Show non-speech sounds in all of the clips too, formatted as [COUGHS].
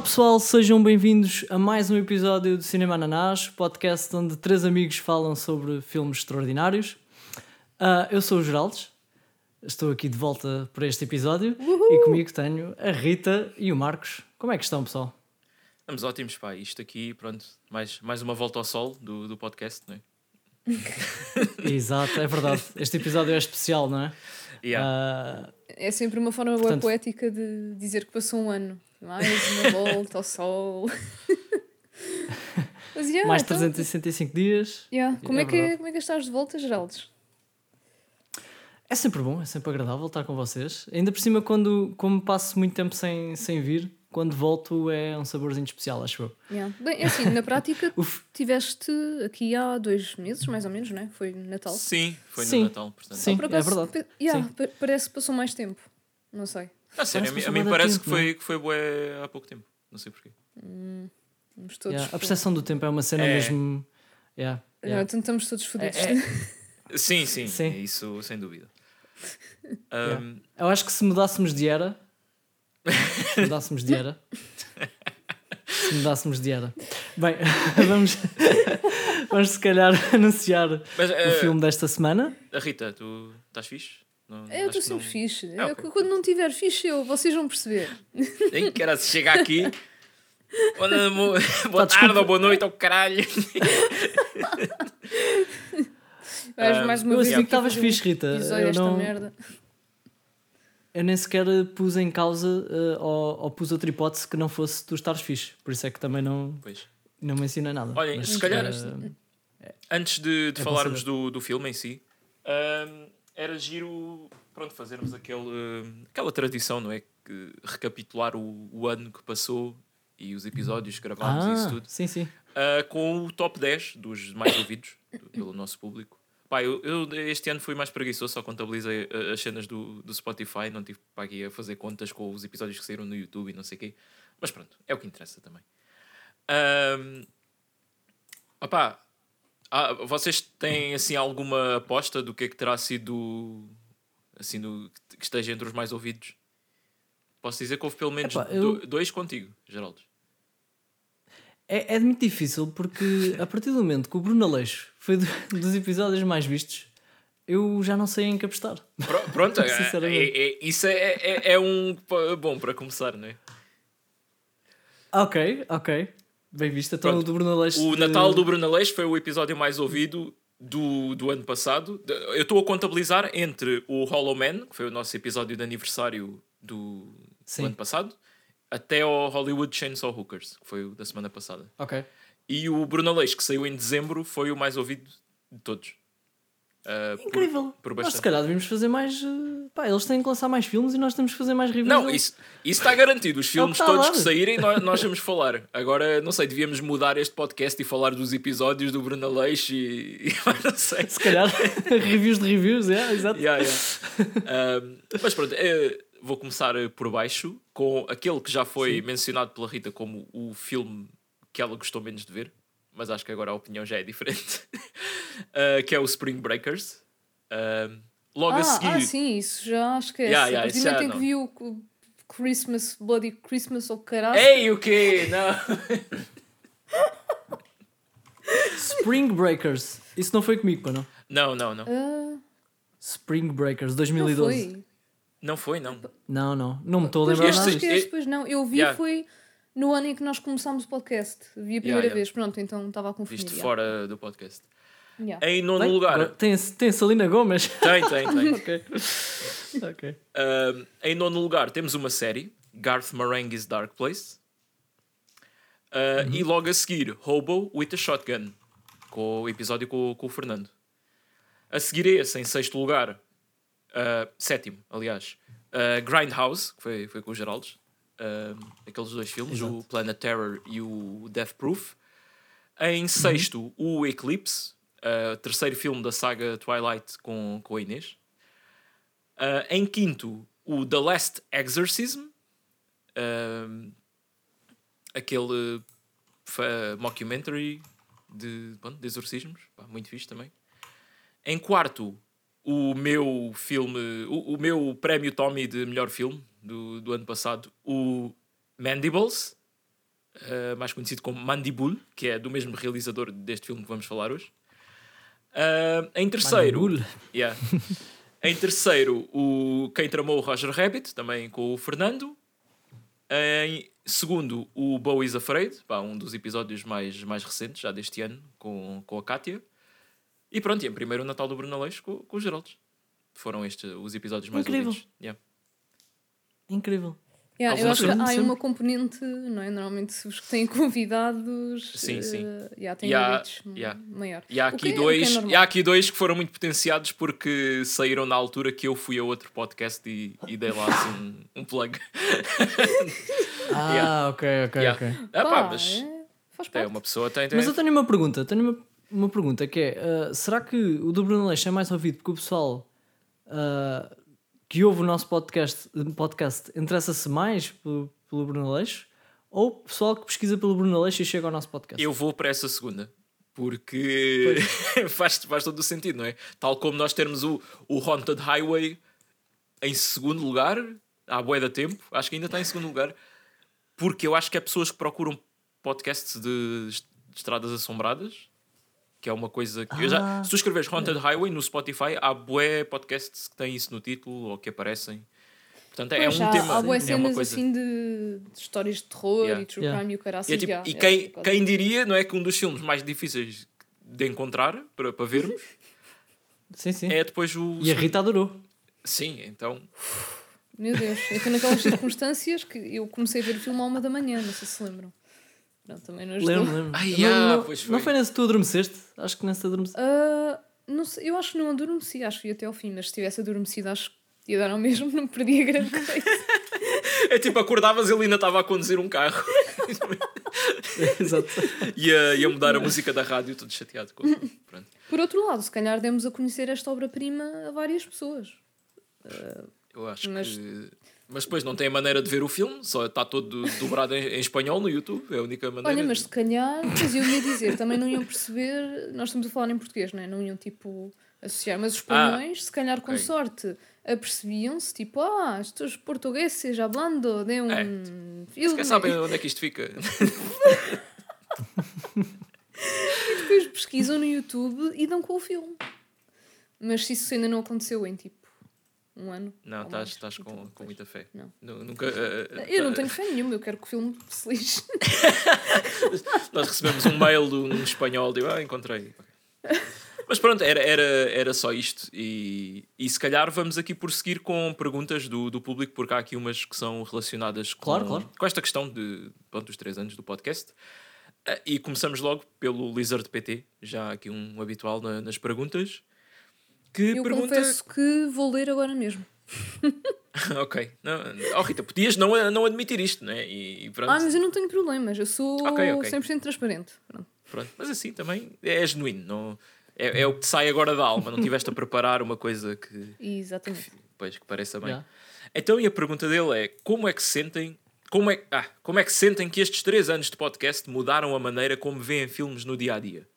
Olá pessoal, sejam bem-vindos a mais um episódio do Cinema Ananás, podcast onde três amigos falam sobre filmes extraordinários. Ah, eu sou o Geraldes, estou aqui de volta para este episódio e comigo tenho a Rita e o Marcos. Como é que estão, pessoal? Estamos ótimos, pá. Isto aqui, pronto, mais, mais uma volta ao sol do, do podcast, não é? [LAUGHS] [LAUGHS] Exato, é verdade. Este episódio é especial, não é? Yeah. Ah, É sempre uma forma boa Portanto- poética de dizer que passou um ano. Mais uma volta ao sol. [LAUGHS] Mas, yeah, mais então, 365 dias. yeah, Como, É é que, verdade. como é que estás de volta, Geraldes? É sempre bom, é sempre agradável estar com vocês. Ainda por cima, quando, como passo muito tempo sem, sem vir, quando volto é um saborzinho especial, acho eu. Yeah. Bem, é assim, na prática, [LAUGHS] tiveste aqui há dois meses, mais ou menos, não é? Foi Natal. Sim, foi Sim. no Natal, portanto. Sim. Por é verdade. yeah, Sim. pa- parece que passou mais tempo. Não sei. Ah, sério, a mim, a mim parece tempo, que foi, que foi bué há pouco tempo. Não sei porquê. Estamos todos. yeah, a percepção do tempo é uma cena É. mesmo. Yeah, Não, yeah. então estamos todos fodidos. É- [LAUGHS] Sim, sim, Sim. isso sem dúvida. [LAUGHS] Yeah. Um, Eu acho que se mudássemos de era. [LAUGHS] se mudássemos de era. se mudássemos de era. Bem, vamos, vamos se calhar anunciar Mas o eh, filme desta semana. a Rita, tu estás fixe? Não, Eu estou que sempre não... fixe. Ah, Eu- ok. Quando não tiver fixe, eu, vocês vão perceber. Nem quero chegar aqui. [LAUGHS] Boa, tarde ou boa noite ou caralho. [LAUGHS] Vais Ah, mais uma Eu vez assumi que estavas fixe, Rita. Eu, esta não, merda. eu nem sequer pus em causa eh, ou, ou pus outra hipótese que não fosse tu estares fixe. Por isso é que também não, Pois. não mencionei nada. Olhem, Mas, se calhar- eh, Antes de, de É falarmos do, do filme em si, era giro pronto, fazermos aquele, aquela tradição, não é? Que recapitular o, o ano que passou e os episódios que gravámos e isso ah, tudo, sim, sim. ah, com o top 10 dos mais ouvidos do- pelo nosso público. Pá, eu, eu este ano fui mais preguiçoso, só contabilizei ah, as cenas do, do Spotify, não tive para aqui a fazer contas com os episódios que saíram no YouTube e não sei o quê. Mas pronto, é o que interessa também. Ahm, opá, ah, vocês têm assim alguma aposta do que é que terá sido assim do, que esteja entre os mais ouvidos? Posso dizer que houve pelo menos Epá, eu- do- dois contigo, Geraldo. É, é muito difícil porque a partir do momento que o Bruno Aleixo foi do- [LAUGHS] dos episódios mais vistos, eu já não sei em que apostar. Pro- Pronto, [LAUGHS] é, Sinceramente. é- é- isso é, é, é um bom para começar, não é? Ok, ok. Bem visto. Então Pronto. o do Bruno Aleixo. O de- Natal do Bruno Aleixo foi o episódio mais ouvido do, do ano passado. Eu estou a contabilizar entre o Hollow Man, que foi o nosso episódio de aniversário do, do ano passado, até ao Hollywood Chainsaw Hookers, que foi o da semana passada. Ok. E o Bruno Aleixo, que saiu em dezembro, foi o mais ouvido de todos. Por- Incrível. por Nós se calhar devíamos fazer mais. eh, Pá, eles têm que lançar mais filmes e nós temos que fazer mais reviews. Não, isso, isso está garantido. Os filmes está a todos que saírem, nós, [LAUGHS] nós vamos falar. Agora, não sei, devíamos mudar este podcast e falar dos episódios do Bruno Aleixo e. [LAUGHS] e não sei. Se calhar [LAUGHS] reviews de reviews, é, exato. Yeah, yeah. Um, mas pronto, eh, vou começar eh, por baixo com aquele que já foi mencionado pela Rita como o filme que ela gostou menos de ver, mas acho que agora a opinião já é diferente, Uh, [LAUGHS] que é o Spring Breakers. Um, logo a Ah, seguir. ah, sim, isso já esquece. Yeah, yeah, a partir isso já em que não. viu o Christmas, Bloody Christmas ou caralho. Ei, o quê? Não. [LAUGHS] Spring Breakers. Isso não foi comigo, pá, não? não, não, não. Ah, Spring Breakers não 2012. foi. Não foi, não. Não, não. Não me estou a lembrar não, nada este- disso. esquece, pois não. Eu vi Yeah. foi no ano em que nós começámos o podcast. Vi a primeira Yeah, yeah. vez. Pronto, então estava a confundir. Visto yeah. fora do podcast. Yeah. Em nono Bem, lugar. Tem, tem Salina Gomes. Tem, tem, tem. [LAUGHS] ok. ok. Um, em nono lugar temos uma série, Garth Marenghi's Dark Place. Uh, E logo a seguir, Hobo with a Shotgun, com o episódio com, com o Fernando. A seguir a esse, em sexto lugar, uh, sétimo, aliás, uh, Grindhouse, que foi, foi com o Geraldes. Um, aqueles dois filmes, Exato. o Planet Terror e o Death Proof. Em sexto, o Eclipse, uh, terceiro filme da saga Twilight com, com a Inês. Uh, em quinto, o The Last Exorcism, aquele mockumentary de, pronto, de exorcismos, pá, muito fixe também. Em quarto, o meu filme, o, o meu prémio Tommy de melhor filme do, do ano passado, o Mandibles, uh, mais conhecido como Mandibule, que é do mesmo realizador deste filme que vamos falar hoje. Uh, em terceiro, Mandibule. yeah. [LAUGHS] em terceiro, o Quem Tramou o Roger Rabbit, também com o Fernando. Em segundo, o Bo is Afraid, pá, um dos episódios mais, mais recentes, já deste ano, com, com a Kátia. E pronto, e em primeiro o Natal do Bruno Aleixo com, com os Geraldos. Foram estes os episódios mais Incrível. ouvidos. Yeah. Incrível. Yeah, eu acho que há sempre. uma componente, não é? Normalmente os que têm convidados Sim, eh, sim. yeah, têm E há- yeah. maior. E há aqui, é- é dois, normal. e há aqui dois que foram muito potenciados porque saíram na altura que eu fui a outro podcast e, e dei lá assim um, um plug. [LAUGHS] Ah, Yeah. ok, ok, Yeah. ok. Ah, pá, Pá, mas é, faz é, uma pessoa tem. tem Mas eu tenho uma pergunta, tenho uma, uma pergunta que é: ah, será que o do Bruno Leixo é mais ouvido porque o pessoal ah, que ouve o nosso podcast, podcast interessa-se mais pelo, pelo Bruno Leixo ou o pessoal que pesquisa pelo Bruno Leixo e chega ao nosso podcast? Eu vou para essa segunda. Porque [LAUGHS] faz, faz todo o sentido, não é? Tal como nós termos o, o Haunted Highway em segundo lugar, há bué da tempo, acho que ainda está em segundo lugar, porque eu acho que é pessoas que procuram podcasts de estradas assombradas, que é uma coisa que. eu já, Ah. se tu escreveres Haunted Highway no Spotify, há bué podcasts que têm isso no título ou que aparecem. Portanto, é Pois, um há, tema. Há boas é uma cenas coisa. assim de, de histórias de terror Yeah. e true Yeah. crime e o cara assim. E, é tipo- já, e é, quem, quem diria, não é que um dos filmes mais difíceis de encontrar para, para vermos Sim, sim. é depois o. E a Rita adorou. Sim, então. Meu Deus, eu naquelas circunstâncias que eu comecei a ver o filme à uma da manhã, não sei se lembram. Não, também não ajudou. Lembro, lembro. Ai, não, ah, não, pois não foi. foi nesse que tu adormeceste? Acho que nesse adormeceste. Ah, não sei, eu acho que não adormeci, acho que ia até ao fim, mas se tivesse adormecido, acho que ia dar ao mesmo, não perdia grande coisa. É tipo, acordavas e ele ainda estava a conduzir um carro. [LAUGHS] Exato. ia, ia mudar a música da rádio, todo chateado com Pronto. Por outro lado, se calhar demos a conhecer esta obra-prima a várias pessoas. Eu acho Mas- que. Mas depois não tem a maneira de ver o filme, só está todo dobrado em, em espanhol no YouTube, é a única maneira. Olha, mas se calhar, pois eu ia dizer, também não iam perceber, nós estamos a falar em português, não é? Não iam tipo associar, mas os espanhóis, se calhar com ok. sorte, apercebiam-se, tipo, ah, estes portugueses hablando de um É. filme. Quer sabem onde é que isto fica? [LAUGHS] depois pesquisam no YouTube e dão com o filme. Mas se isso ainda não aconteceu em tipo um ano. Não, estás, estás então com, com depois. muita fé. Não. Nu- Nunca, eh, eh, Eu não eh, tenho fé nenhuma, eu quero que o filme [LAUGHS] se lixe. Nós recebemos um mail de um espanhol, de ah, encontrei. Mas pronto, era, era, era só isto. E, e se calhar vamos aqui prosseguir com perguntas do, do público, porque há aqui umas que são relacionadas com, Claro, claro. com esta questão de pronto, dos três anos do podcast. Ah, E começamos logo pelo Lizard PT, já aqui um habitual na- nas perguntas. Que Eu pergunta. confesso que vou ler agora mesmo. [LAUGHS] ok. Não, oh, Rita, podias não, não admitir isto, não é? E, e pronto. Ah, mas eu não tenho problemas, eu sou Ok, ok. 100% transparente. Pronto. Pronto, mas assim também é genuíno, não, é, é o que te sai agora da alma, não tiveste a preparar uma coisa que, Exatamente. pois, que pareça bem. Yeah. Então, e a pergunta dele é: como é que se sentem? Como é, ah, como é que sentem que estes três anos de podcast mudaram a maneira como veem filmes no dia a dia?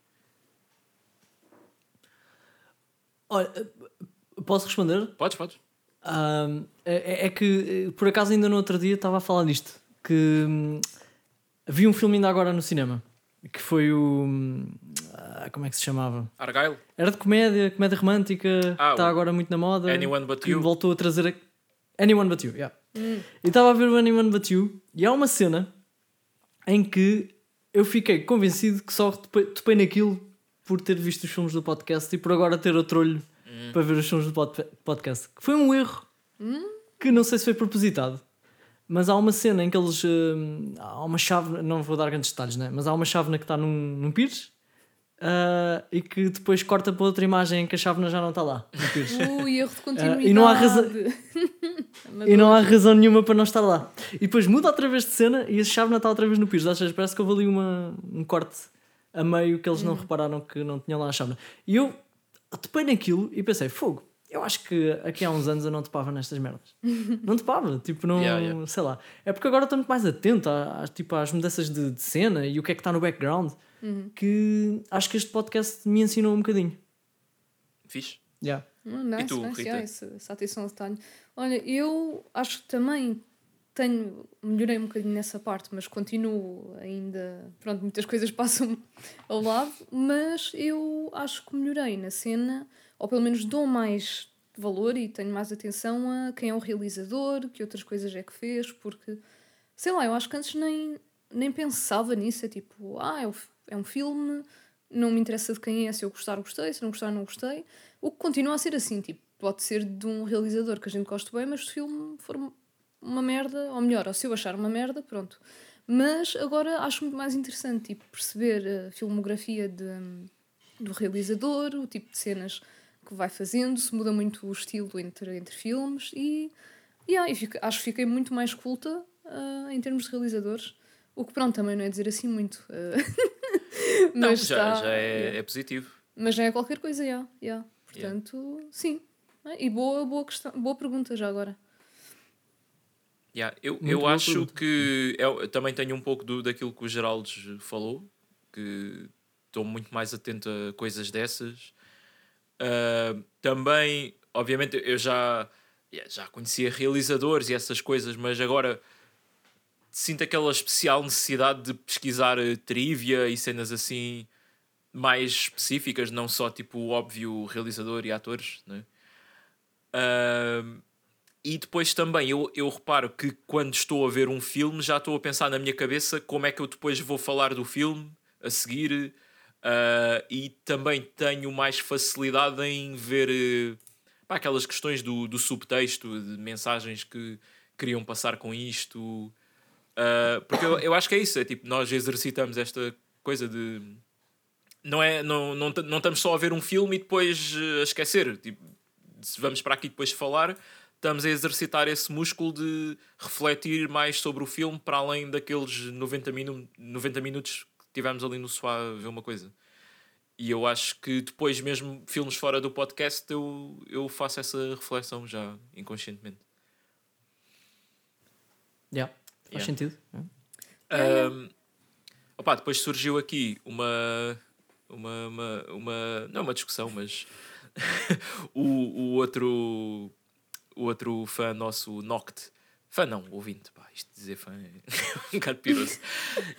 Olha, posso responder? Podes, podes? Ahm, é, é que, eh, por acaso, ainda no outro dia estava a falar disto. Que hum, vi um filme ainda agora no cinema. Que foi o. hum, ah, como é que se chamava? Argyle? Era de comédia, comédia romântica, Ah, está o agora muito na moda. Anyone But You. voltou a trazer. A... Anyone But You, yeah. E estava a ver o Anyone But You e há uma cena em que eu fiquei convencido que só topei, topei naquilo por ter visto os filmes do podcast e por agora ter outro olho para ver os filmes do pod- podcast. Que foi um erro que não sei se foi propositado. Mas há uma cena em que eles. hum, há uma chave, não vou dar grandes detalhes, né? mas há uma chávena que está num, num pires ah, e que depois corta para outra imagem em que a chávena já não está lá. No pires. [LAUGHS] Ui, erro de continuidade. Ah, e não há razão-. [LAUGHS] [LAUGHS] E não há razão nenhuma para não estar lá. E depois muda outra vez de cena e a chave está outra vez no. Ou seja, parece que houve ali uma, um corte a meio que eles não repararam que não tinham lá a chave. E eu topei naquilo e pensei, fogo, eu acho que aqui há uns anos eu não topava nestas merdas. [LAUGHS] não topava, tipo, não, Yeah, yeah. sei lá. É porque agora estou muito mais atento às, tipo, às mudanças de, de cena e o que é que está no background que acho que este podcast me ensinou um bocadinho. Fixe? Yeah. Ah, nice, E tu, nice, Rita? yeah, essa, essa atenção ao detalhe. Olha, eu acho que também tenho, melhorei um bocadinho nessa parte, mas continuo ainda. Pronto, muitas coisas [LAUGHS] passam ao lado, mas eu acho que melhorei na cena, ou pelo menos dou mais valor e tenho mais atenção a quem é o realizador, que outras coisas é que fez, porque sei lá, eu acho que antes nem, nem pensava nisso. É tipo, ah, é, é um filme, não me interessa de quem é, se eu gostar, gostei, se não gostar, não gostei. O que continua a ser assim, tipo, pode ser de um realizador que a gente gosta bem, mas se o filme for uma merda, ou melhor, ou se eu achar uma merda, pronto. Mas agora acho muito mais interessante tipo, perceber a filmografia de, do realizador, o tipo de cenas que vai fazendo, se muda muito o estilo entre, entre filmes e, yeah, e fico, acho que fiquei muito mais culta uh, em termos de realizadores. O que pronto, também não é dizer assim muito. [LAUGHS] Uh, mas não, já, está, já é, yeah. é, positivo. Mas já é qualquer coisa, já. Yeah, yeah. Portanto, sim. E boa, boa, questão, boa pergunta já agora. Yeah, eu eu acho pergunta. que eu também tenho um pouco do, daquilo que o Geraldes falou, que estou muito mais atento a coisas dessas. Uh, também, obviamente, eu já, já conhecia realizadores e essas coisas, mas agora sinto aquela especial necessidade de pesquisar eh, trivia e cenas assim mais específicas, não só tipo óbvio realizador e atores. Né? Uh, e depois também eu, eu reparo que quando estou a ver um filme já estou a pensar na minha cabeça como é que eu depois vou falar do filme a seguir. Uh, e também tenho mais facilidade em ver uh, pá, aquelas questões do, do subtexto, de mensagens que queriam passar com isto. Uh, porque eu, eu acho que é isso, é tipo, nós exercitamos esta coisa de. Não, é, não, não, não estamos só a ver um filme e depois a esquecer. Tipo, vamos para aqui depois falar, estamos a exercitar esse músculo de refletir mais sobre o filme para além daqueles 90, minu 90 minutos que tivemos ali no sofá a ver uma coisa. E eu acho que depois, mesmo filmes fora do podcast, eu, eu faço essa reflexão já inconscientemente. Yeah, faz yeah. sentido. Um, opa, depois surgiu aqui uma, uma, uma, uma. Não uma discussão, mas [LAUGHS] o, o outro outro fã nosso, Noct, fã não, ouvinte, pá, isto de dizer fã é [LAUGHS] um bocado piroso.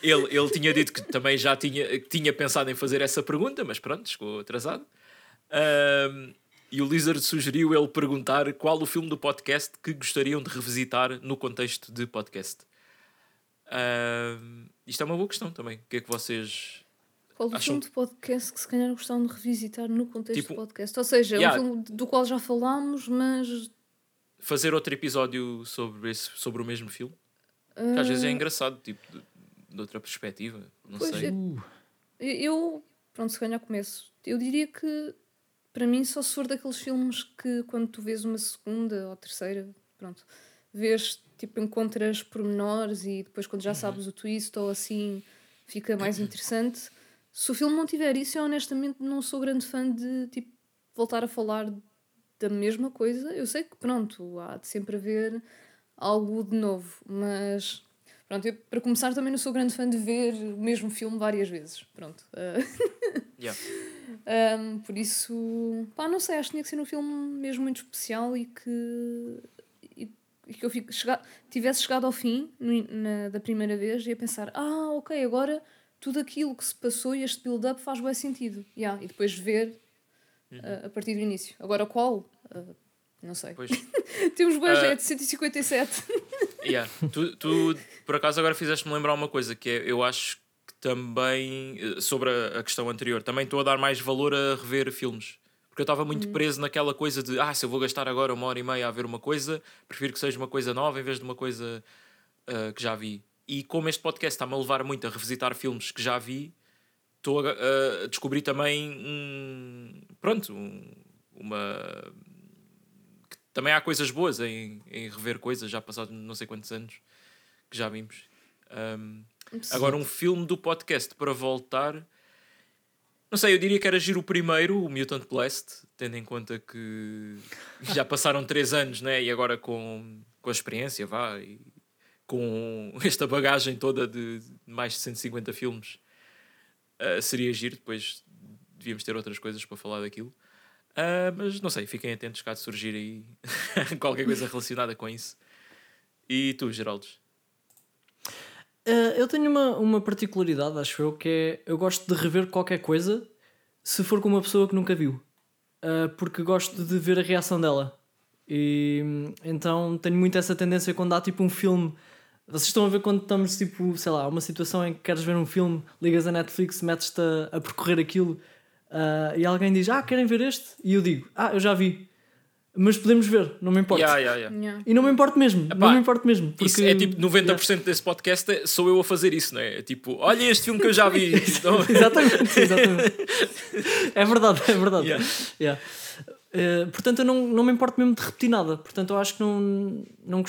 ele, ele tinha dito que também já tinha, tinha pensado em fazer essa pergunta, mas pronto, chegou atrasado. Um, e o Lizard sugeriu ele perguntar qual o filme do podcast que gostariam de revisitar no contexto de podcast. Um, isto é uma boa questão também. O que é que vocês qual o filme de podcast que se calhar gostavam de revisitar no contexto tipo, do podcast? Ou seja, yeah. um filme do qual já falámos, mas fazer outro episódio sobre, esse, sobre o mesmo filme? Que às vezes é ah. engraçado, tipo, de, de outra perspectiva. Não pois sei. É, eu, pronto, se calhar começo. Eu diria que para mim só se for daqueles filmes que quando tu vês uma segunda ou terceira, pronto, vês, tipo, encontras pormenores e depois quando já uhum. sabes o twist ou assim fica [COUGHS] mais interessante. Se o filme não tiver isso, eu honestamente não sou grande fã de, tipo, voltar a falar da mesma coisa. Eu sei que, pronto, há de sempre haver algo de novo, mas pronto, eu, para começar também não sou grande fã de ver o mesmo filme várias vezes. Pronto. Uh... [LAUGHS] yeah. um, por isso, pá, não sei, acho que tinha que ser um filme mesmo muito especial e que, e, e que eu fico, chega, tivesse chegado ao fim na, da primeira vez e a pensar: ah, ok, agora tudo aquilo que se passou e este build-up faz bem sentido. Yeah. E depois ver uhum. a partir do início. Agora qual? Uh, não sei. [LAUGHS] Temos boas, uh, é de 157. [LAUGHS] yeah. tu, tu, por acaso, agora fizeste-me lembrar uma coisa que é, eu acho que também, eh, sobre a, a questão anterior, também estou a dar mais valor a rever filmes. Porque eu estava muito uhum. preso naquela coisa de, ah, se eu vou gastar agora uma hora e meia a ver uma coisa, prefiro que seja uma coisa nova em vez de uma coisa uh, que já vi. E como este podcast está-me a levar muito a revisitar filmes que já vi, estou a, a, descobrir também um, pronto, um, uma também há coisas boas em, em rever coisas já passados não sei quantos anos que já vimos. Um, agora, um filme do podcast para voltar. Não sei, eu diria que era giro o primeiro, o Mutant Blast, tendo em conta que já [LAUGHS] passaram três anos, né? E agora com, com a experiência, vá, e com esta bagagem toda de mais de 150 filmes, uh, seria giro. Depois devíamos ter outras coisas para falar daquilo. Uh, mas não sei, fiquem atentos caso surgir aí [LAUGHS] qualquer coisa relacionada com isso. E tu, Geraldes? Uh, eu tenho uma, uma particularidade, acho eu, que é eu gosto de rever qualquer coisa se for com uma pessoa que nunca viu. Uh, porque gosto de ver a reação dela. E então tenho muito essa tendência quando há tipo um filme. Vocês estão a ver quando estamos tipo, sei lá, uma situação em que queres ver um filme, ligas a Netflix, metes-te a, a percorrer aquilo uh, e alguém diz, ah, querem ver este? E eu digo, ah, eu já vi. Mas podemos ver, não me importa. Yeah, yeah, yeah. Yeah. E não me importa mesmo, Epá, não me importa mesmo. Porque, Isso é tipo 90% desse podcast é- sou eu a fazer isso, não é? É tipo, olha este filme que eu já vi. [LAUGHS] Então, [LAUGHS] exatamente, exatamente. [LAUGHS] é verdade, é verdade. Yeah. Yeah. Eh, portanto, eu não, não me importo mesmo de repetir nada. Portanto, eu acho que não, não,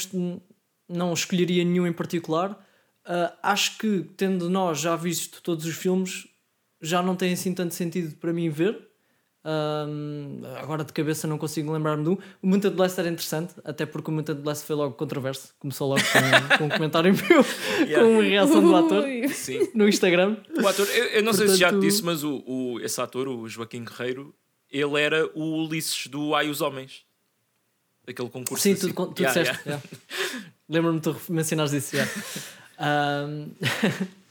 não escolheria nenhum em particular. Ah, acho que, tendo nós já visto todos os filmes, já não tem assim tanto sentido para mim ver. Ahm, agora de cabeça não consigo lembrar-me de um. O Muita Blast era interessante, até porque o Muita Blast foi logo controverso. Começou logo com, [LAUGHS] com um comentário meu, com uma reação do ator sim. no Instagram. O ator, eu, eu não sei se já te Portanto- disse, mas o, o, esse ator, o Joaquim Guerreiro, ele era o Ulisses do Ai os Homens. Daquele concurso. Sim, tu, tu Yeah, disseste. yeah. yeah. Lembro-me de tu mencionares isso. Yeah. [LAUGHS] [LAUGHS]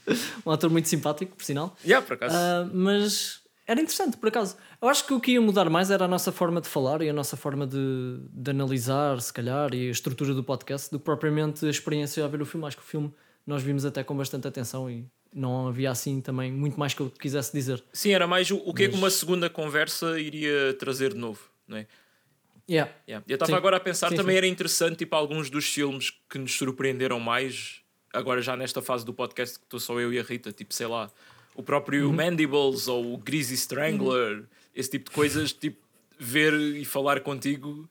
Um ator muito simpático, por sinal. Yeah, por acaso. Ah, mas era interessante, por acaso. Eu acho que o que ia mudar mais era a nossa forma de falar e a nossa forma de, de analisar, se calhar, e a estrutura do podcast, do que propriamente a experiência a ver o filme. Acho que o filme nós vimos até com bastante atenção e não havia assim também muito mais que eu quisesse dizer. Sim, era mais o, o que é que uma segunda conversa iria trazer de novo, não é? Yeah. Yeah. Eu estava agora a pensar, Sim, também sim. era interessante, tipo, alguns dos filmes que nos surpreenderam mais, agora já nesta fase do podcast que estou só eu e a Rita, tipo, sei lá, o próprio Uhum. Mandibles ou o Greasy Strangler, esse tipo de coisas, tipo, ver e falar contigo.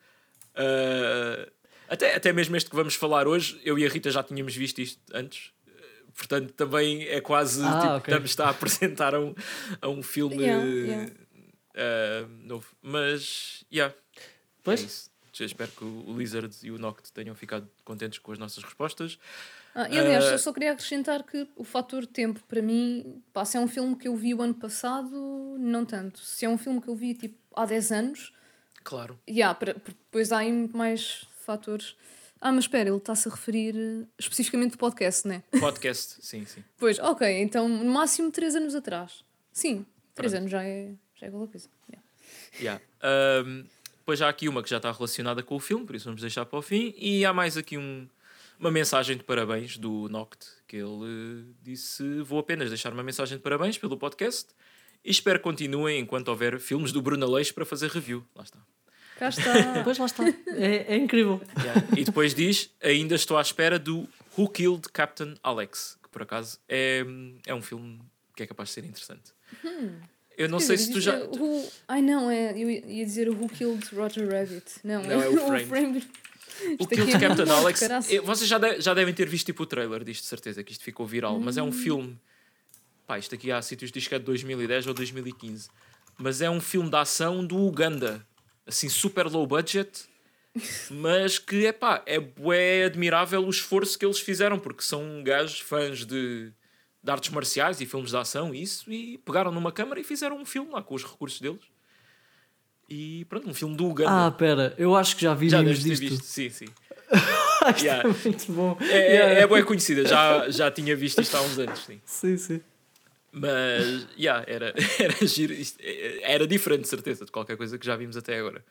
ah, até, até mesmo este que vamos falar hoje, eu e a Rita já tínhamos visto isto antes. Portanto, também é quase Ah, tipo, ok. estamos a apresentar a um, a um filme Yeah, yeah. ah, novo. Mas, yeah, Pois? é isso. Eu espero que o Lizard e o Noct tenham ficado contentes com as nossas respostas. Ah, e aliás, eu só queria acrescentar que o fator tempo, para mim, pá, se é um filme que eu vi o ano passado, não tanto. Se é um filme que eu vi tipo há 10 anos, Claro. yeah, para, depois há aí muito mais fatores. Ah, mas espera, ele está-se a referir eh, especificamente do podcast, né? [LAUGHS] Podcast, sim, sim. Pois, ok, então no máximo 3 anos atrás. Sim, 3 Pronto. anos já é, já é alguma coisa. Yeah. Yeah. Um, depois há aqui uma que já está relacionada com o filme, por isso vamos deixar para o fim. E há mais aqui um, uma mensagem de parabéns do Noct, que ele eh, disse: Vou apenas deixar uma mensagem de parabéns pelo podcast e espero que continuem enquanto houver filmes do Bruno Aleixo para fazer review. Lá está. Cá está. [LAUGHS] Pois lá está. É, é incrível. Yeah. E depois diz: Ainda estou à espera do Who Killed Captain Alex, que por acaso é, é um filme que é capaz de ser interessante. Eu não sei se tu já. Who... Ai não, é, eu ia dizer o Who Killed Roger Rabbit. Não, Não, é o. [LAUGHS] O Isto [LAUGHS] Killed aqui é Captain Alex. eh, Vocês já, de- já devem ter visto tipo, o trailer disto, de certeza, que isto ficou viral. Mas é Hum. um filme. Pá, isto aqui há sítios diz que é de 2010 ou 2015. Mas é um filme de ação do Uganda. Assim, super low budget. [LAUGHS] mas que, é pá, é bué admirável o esforço que eles fizeram. Porque são gajos fãs de, de artes marciais e filmes de ação e isso. E pegaram numa câmara e fizeram um filme lá com os recursos deles. E pronto, um filme do Uganda. Ah, pera, eu acho que já vi já memes disto. visto. Sim, sim. [LAUGHS] Isto Yeah. é muito bom. É, é, Yeah. é bem conhecida, já, já tinha visto isto há uns anos, sim. Sim, sim. Mas, yeah, era, [LAUGHS] era giro, isto, é, era diferente, de certeza, de qualquer coisa que já vimos até agora.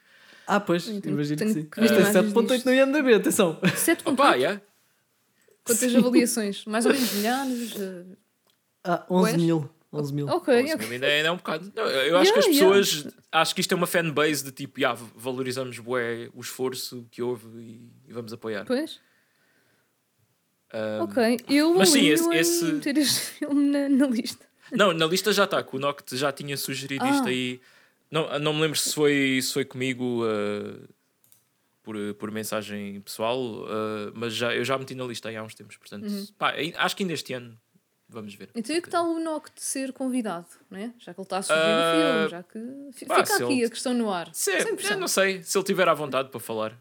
Ah, pois, imagino que sim. que Isto é imagens 7.8 disto. no IMDB, atenção. 7 Opa, yeah. Quantas avaliações? Mais ou menos milhares? eh, Ah, 11 Pois. mil. 11 mil. Ok, Bom, ok. ainda, é, ainda é um bocado. Não, eu acho que as Yeah, yeah. pessoas. Acho que isto é uma fanbase de tipo, yeah, valorizamos bué, o esforço que houve e, e vamos apoiar. Pois, Um, ok. Eu mas sim, esse- esse- meter este [LAUGHS] filme na, na lista. Não, na lista já está, que o Noct já tinha sugerido isto Ah. aí. Não, não me lembro se foi, se foi comigo uh, por, por mensagem pessoal, uh, mas já, eu já meti na lista aí há uns tempos. Portanto, Uhum. pá, acho que ainda este ano vamos ver. Então e que tal o Nock de ser convidado, né? Já que ele está a sugerir Ah, o filme, já que. Fica aqui ele- a questão no ar. Se, pressão. não sei, se ele tiver à vontade para falar.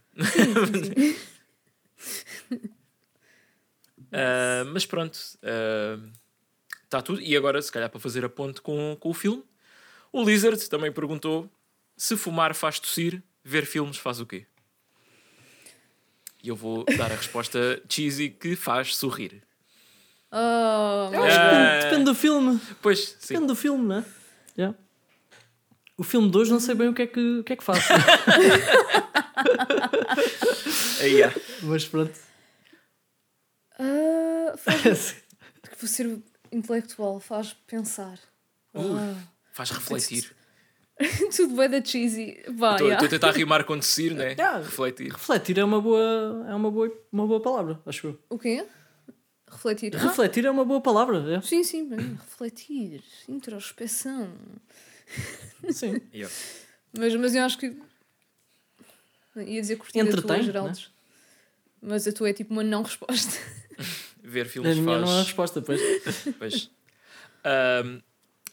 Uh, [LAUGHS] mas pronto, está tudo. E agora, se calhar, para fazer a ponte com, com o filme, o Lizard também perguntou: se fumar faz tossir, ver filmes faz o quê? E eu vou dar a resposta cheesy que faz sorrir. Oh, Eu acho que depende, do filme. Pois, sim. Depende do filme, não é? Yeah. O filme de hoje não sei bem o que é que, o que, é que faz. [LAUGHS] Aí, yeah. Mas pronto. ah, faz, [LAUGHS] vou ser intelectual, faz pensar. Ah. Faz refletir. [LAUGHS] Tudo bem da cheesy. Estou yeah. a tentar rimar com descer, né? Yeah. Refletir. Refletir é uma boa, é uma boa, uma boa palavra, acho eu. O quê? Refletir. Ah, Refletir é uma boa palavra, é. sim, sim. Refletir. Introspeção. Sim. [LAUGHS] Yeah. Mas, mas eu acho que. Ia dizer curtida a tua, Entretém, Geraldes. Mas a tua é tipo uma não resposta. [LAUGHS] Ver A filmes minha faz. não é a resposta, pois. [LAUGHS] Pois. Ahm,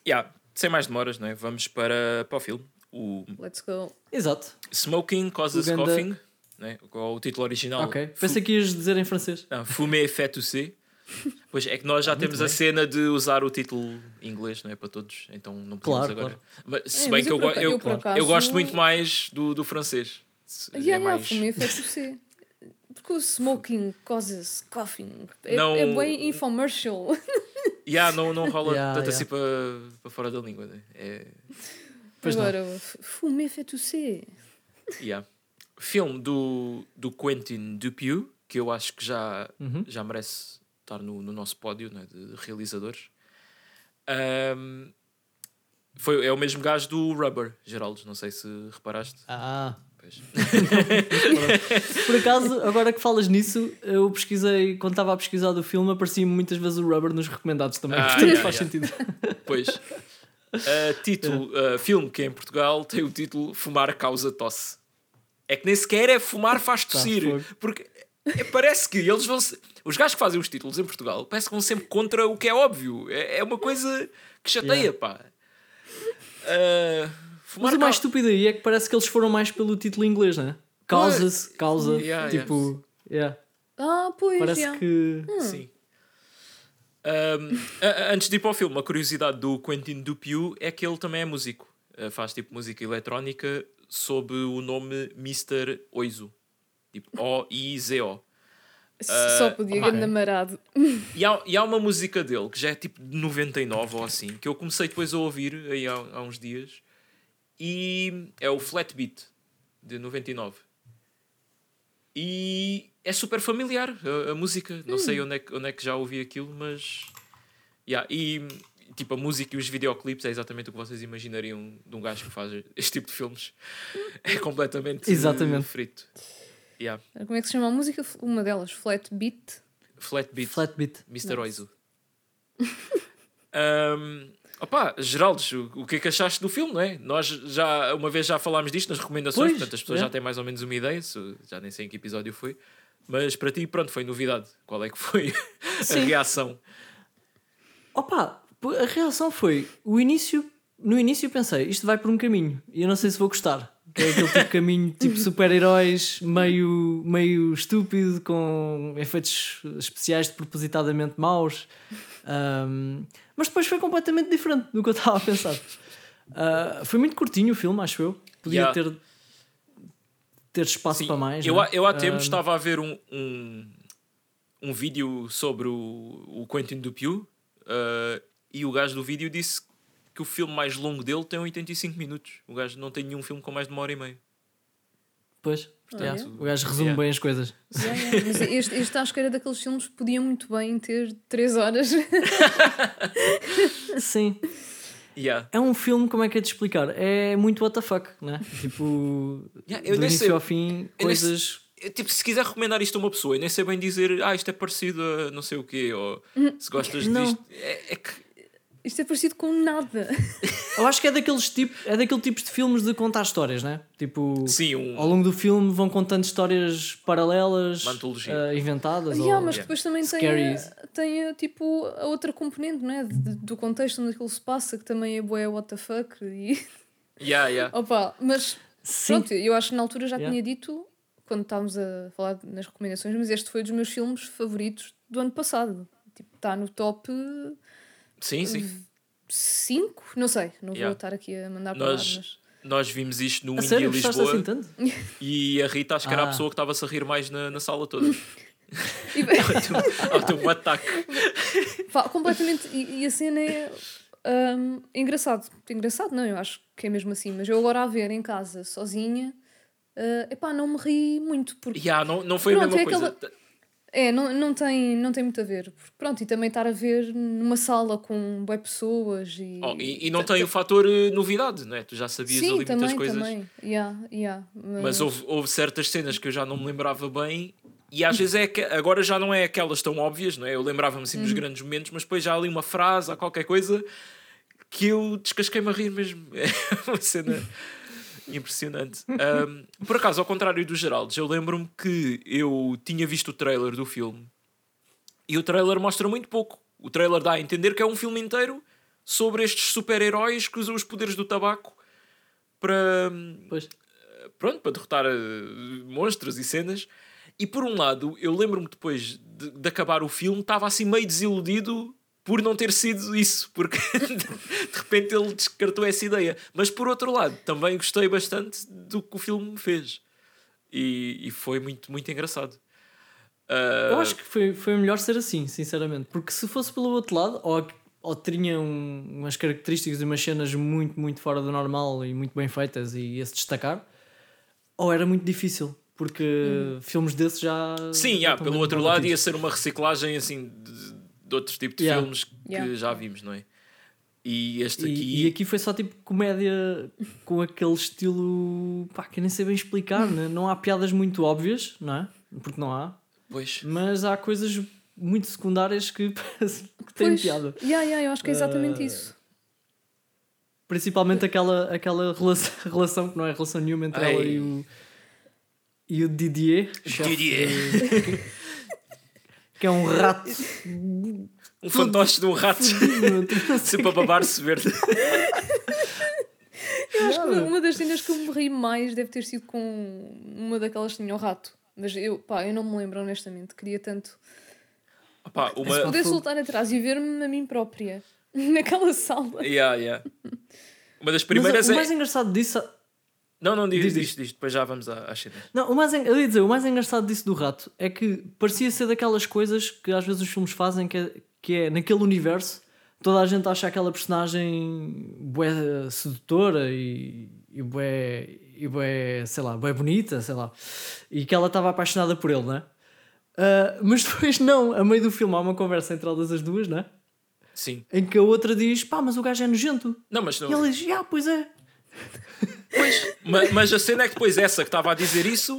yeah, sem mais demoras, não é? Vamos para, para o filme. O Let's go. Exato. Smoking Causes O ganda- Coughing. Né? Qual é o título original? ok. Fu- Pensei que ias dizer em francês. Não, Fumé fait tousser. Pois é que nós já Ah, temos a bem. cena de usar o título em inglês, não é? Para todos, então não podemos Claro, agora. Mas, se É, bem mas que eu, eu, eu por eu gosto muito mais do, do francês. Yeah, é yeah, mais... fumei [LAUGHS] efeito C. Porque o smoking causes coughing. É, Não- é bem infomercial. [LAUGHS] Yeah, não, não rola Yeah, tanto yeah. assim para, para fora da língua. Né? É, Pois não. Agora, f- fumei efeito C. yeah. Filme do, do Quentin Dupieux, que eu acho que já, Uhum. já merece estar no, no nosso pódio né, de realizadores. Ahm, foi, é o mesmo gajo do Rubber, Geraldo. Não sei se reparaste. Ah. Pois. [LAUGHS] Por acaso, agora que falas nisso, eu pesquisei, quando estava a pesquisar do filme, aparecia-me muitas vezes o Rubber nos recomendados também. Ah, portanto, yeah, faz yeah. sentido. [LAUGHS] Pois. Uh, título, uh, filme que em Portugal tem o título Fumar causa tosse. É que nem sequer é fumar faz Tá, tossir. fogo. porque é- parece que eles vão. se- Os gajos que fazem os títulos em Portugal parece que vão sempre contra o que é óbvio. É, é uma coisa que chateia, Yeah. pá. Uh, fumar Mas o mais cau- estúpido aí é que parece que eles foram mais pelo título inglês, não é? Causas, causa, Yeah, tipo. yeah. Ah, pois, Parece que. Sim. Um, antes de ir para o filme, uma curiosidade do Quentin Dupieux é que ele também é músico. Uh, faz tipo música eletrónica sob o nome Mr. Oizo. Tipo O-I-Z-O. Só podia ganhar namarado. E há, e há uma música dele que já é tipo de 99 ou assim, que eu comecei depois a ouvir aí há, há uns dias. E é o Flat Beat de 99. E é super familiar a, a música. Não sei onde é, que, onde é que já ouvi aquilo, mas. Yeah, e tipo, a música e os videoclipes é exatamente o que vocês imaginariam de um gajo que faz este tipo de filmes. É completamente Exatamente. frito. Yeah. Como é que se chama a música? Uma delas, Flat Beat. Flat Beat. Flat beat. Mr. Oizo. um, opa, Geraldes, o, o que é que achaste do filme, não é? Nós já, uma vez já falámos disto nas recomendações, Pois, portanto as pessoas é. já têm mais ou menos uma ideia, se- já nem sei em que episódio foi. Mas para ti, pronto, foi novidade. Qual é que foi a Sim. reação? Opa, a reação foi: o início, no início pensei, isto vai por um caminho e eu não sei se vou gostar. Que é aquele tipo de caminho tipo super-heróis, meio, meio estúpido, com efeitos especiais de propositadamente maus. Ahm, mas depois foi completamente diferente do que eu estava a pensar. Ah, foi muito curtinho o filme, acho eu. Podia Yeah. ter, ter espaço Sim, para mais. eu, não há- é? eu há tempos Ahm, estava a ver um, um, um vídeo sobre o, o Quentin Dupieux uh, e o gajo do vídeo disse que o filme mais longo dele tem 85 minutos. O gajo não tem nenhum filme com mais de uma hora e meia. Pois, Ah, yeah, é? o gajo resume Yeah. bem as coisas. Yeah, yeah. Mas este, este acho que era daqueles filmes que podiam muito bem ter 3 horas. [LAUGHS] Sim. Yeah. É um filme, como é que é de explicar? É muito what the fuck, né? Tipo, Yeah, eu do nem início sei- ao fim, sei- coisas. Tipo, se quiser recomendar isto a uma pessoa, eu nem sei bem dizer, ah, isto é parecido a não sei o quê, ou se gostas Não. disto. É, é que. Isto é parecido com nada. [LAUGHS] Eu acho que é daqueles tipo, é daquele tipos de filmes de contar histórias, né? Tipo, Sim, um. ao longo do filme vão contando histórias paralelas, eh, inventadas. Yeah, ou... mas Yeah. depois também tem, tem a, tipo a outra componente, não é? De- de- do contexto onde aquilo se passa, que também é bué what the fuck. E... [LAUGHS] Yeah, yeah. Opa, mas Sim, pronto, eu acho que na altura já Yeah. tinha dito, quando estávamos a falar nas recomendações, mas este foi dos meus filmes favoritos do ano passado. Tipo, está no top Sim, sim. 5, não sei, não Yeah. vou estar aqui a mandar para Nós- mas Nós vimos isto no A Indie sério, gostaste Lisboa assim tanto? [LAUGHS] e a Rita acho que era a Ah. pessoa que estava-se a rir mais na, na sala toda. E- [LAUGHS] Ela um ataque. Completamente. E, e a cena é. hum, engraçado. Engraçado, não, eu acho que é mesmo assim. Mas eu agora a ver em casa, sozinha, uh, epá, não me ri muito. Porque, Yeah, não, não foi Pronto, a mesma é coisa. É, não, não, tem, não tem muito a ver. Pronto, e também estar a ver numa sala com boas pessoas e. Oh, e, e não tem o fator eh, novidade, não é? Tu já sabias Sim, ali também, muitas coisas. também. Yeah, yeah, Mas houve, houve certas cenas que eu já não me lembrava bem e às vezes é que agora já não é aquelas tão óbvias, não é? Eu lembrava-me assim Uhum. dos grandes momentos, mas depois já há ali uma frase, há qualquer coisa que eu descasquei-me a rir mesmo. [LAUGHS] É uma cena impressionante. Um, por acaso, ao contrário do Geraldo, eu lembro-me que eu tinha visto o trailer do filme e o trailer mostra muito pouco. O trailer dá a entender que é um filme inteiro sobre estes super-heróis que usam os poderes do tabaco para, Pois. pronto, para derrotar eh, monstros e cenas. E por um lado, eu lembro-me depois de, de acabar o filme, estava assim meio desiludido por não ter sido isso, porque [LAUGHS] de repente ele descartou essa ideia. Mas por outro lado, também gostei bastante do que o filme me fez. E, e foi muito, muito engraçado. Ah, Eu acho que foi, foi melhor ser assim, sinceramente. Porque se fosse pelo outro lado, ou, ou tinha um- umas características e umas cenas muito, muito fora do normal e muito bem feitas e ia se destacar, ou era muito difícil. Porque filmes desses já. Sim, já pelo outro lado ia ser uma reciclagem assim de, outros tipos de Yeah. filmes que Yeah. já vimos, não é? E este aqui. E, e aqui foi só tipo comédia com aquele estilo pá, que eu nem sei bem explicar, né? não há piadas muito óbvias, não é? Porque não há, Pois. mas há coisas muito secundárias que, [LAUGHS] que têm Pois, piada. Yeah, yeah, eu acho que é exatamente Ah, isso. Principalmente aquela, aquela relação, [LAUGHS] relação que não é relação nenhuma entre ela Ai. e o, e o Didier, Didier. [LAUGHS] que é um rato [LAUGHS] Um fantoche de um rato [LAUGHS] sempre a babar-se verde. [LAUGHS] Eu acho que uma das cenas que eu me ri mais deve ter sido com uma daquelas que tinha o rato. Mas eu, pá, eu não me lembro honestamente. Queria tanto se uma... poder soltar atrás e ver-me a mim própria naquela sala. Yeah, yeah. Uma das Mas primeiras o é. mais engraçado disso Não, não, diz, Diz, diz, diz. depois já vamos à, à cena. Não, o mais, eu ia dizer, o mais engraçado disso do rato é que parecia ser daquelas coisas que às vezes os filmes fazem, que é, que é naquele universo, toda a gente acha aquela personagem bué sedutora e, e bué, e bué, sei lá, bué bonita, sei lá, e que ela estava apaixonada por ele, né? Ah, mas [LAUGHS] depois não, a meio do filme há uma conversa entre elas as duas, né? Sim. Em que a outra diz, pá, mas o gajo é nojento. Não, mas E não. ela diz, ah, pois é. Ma- Mas, a cena é que depois essa que estava a dizer isso,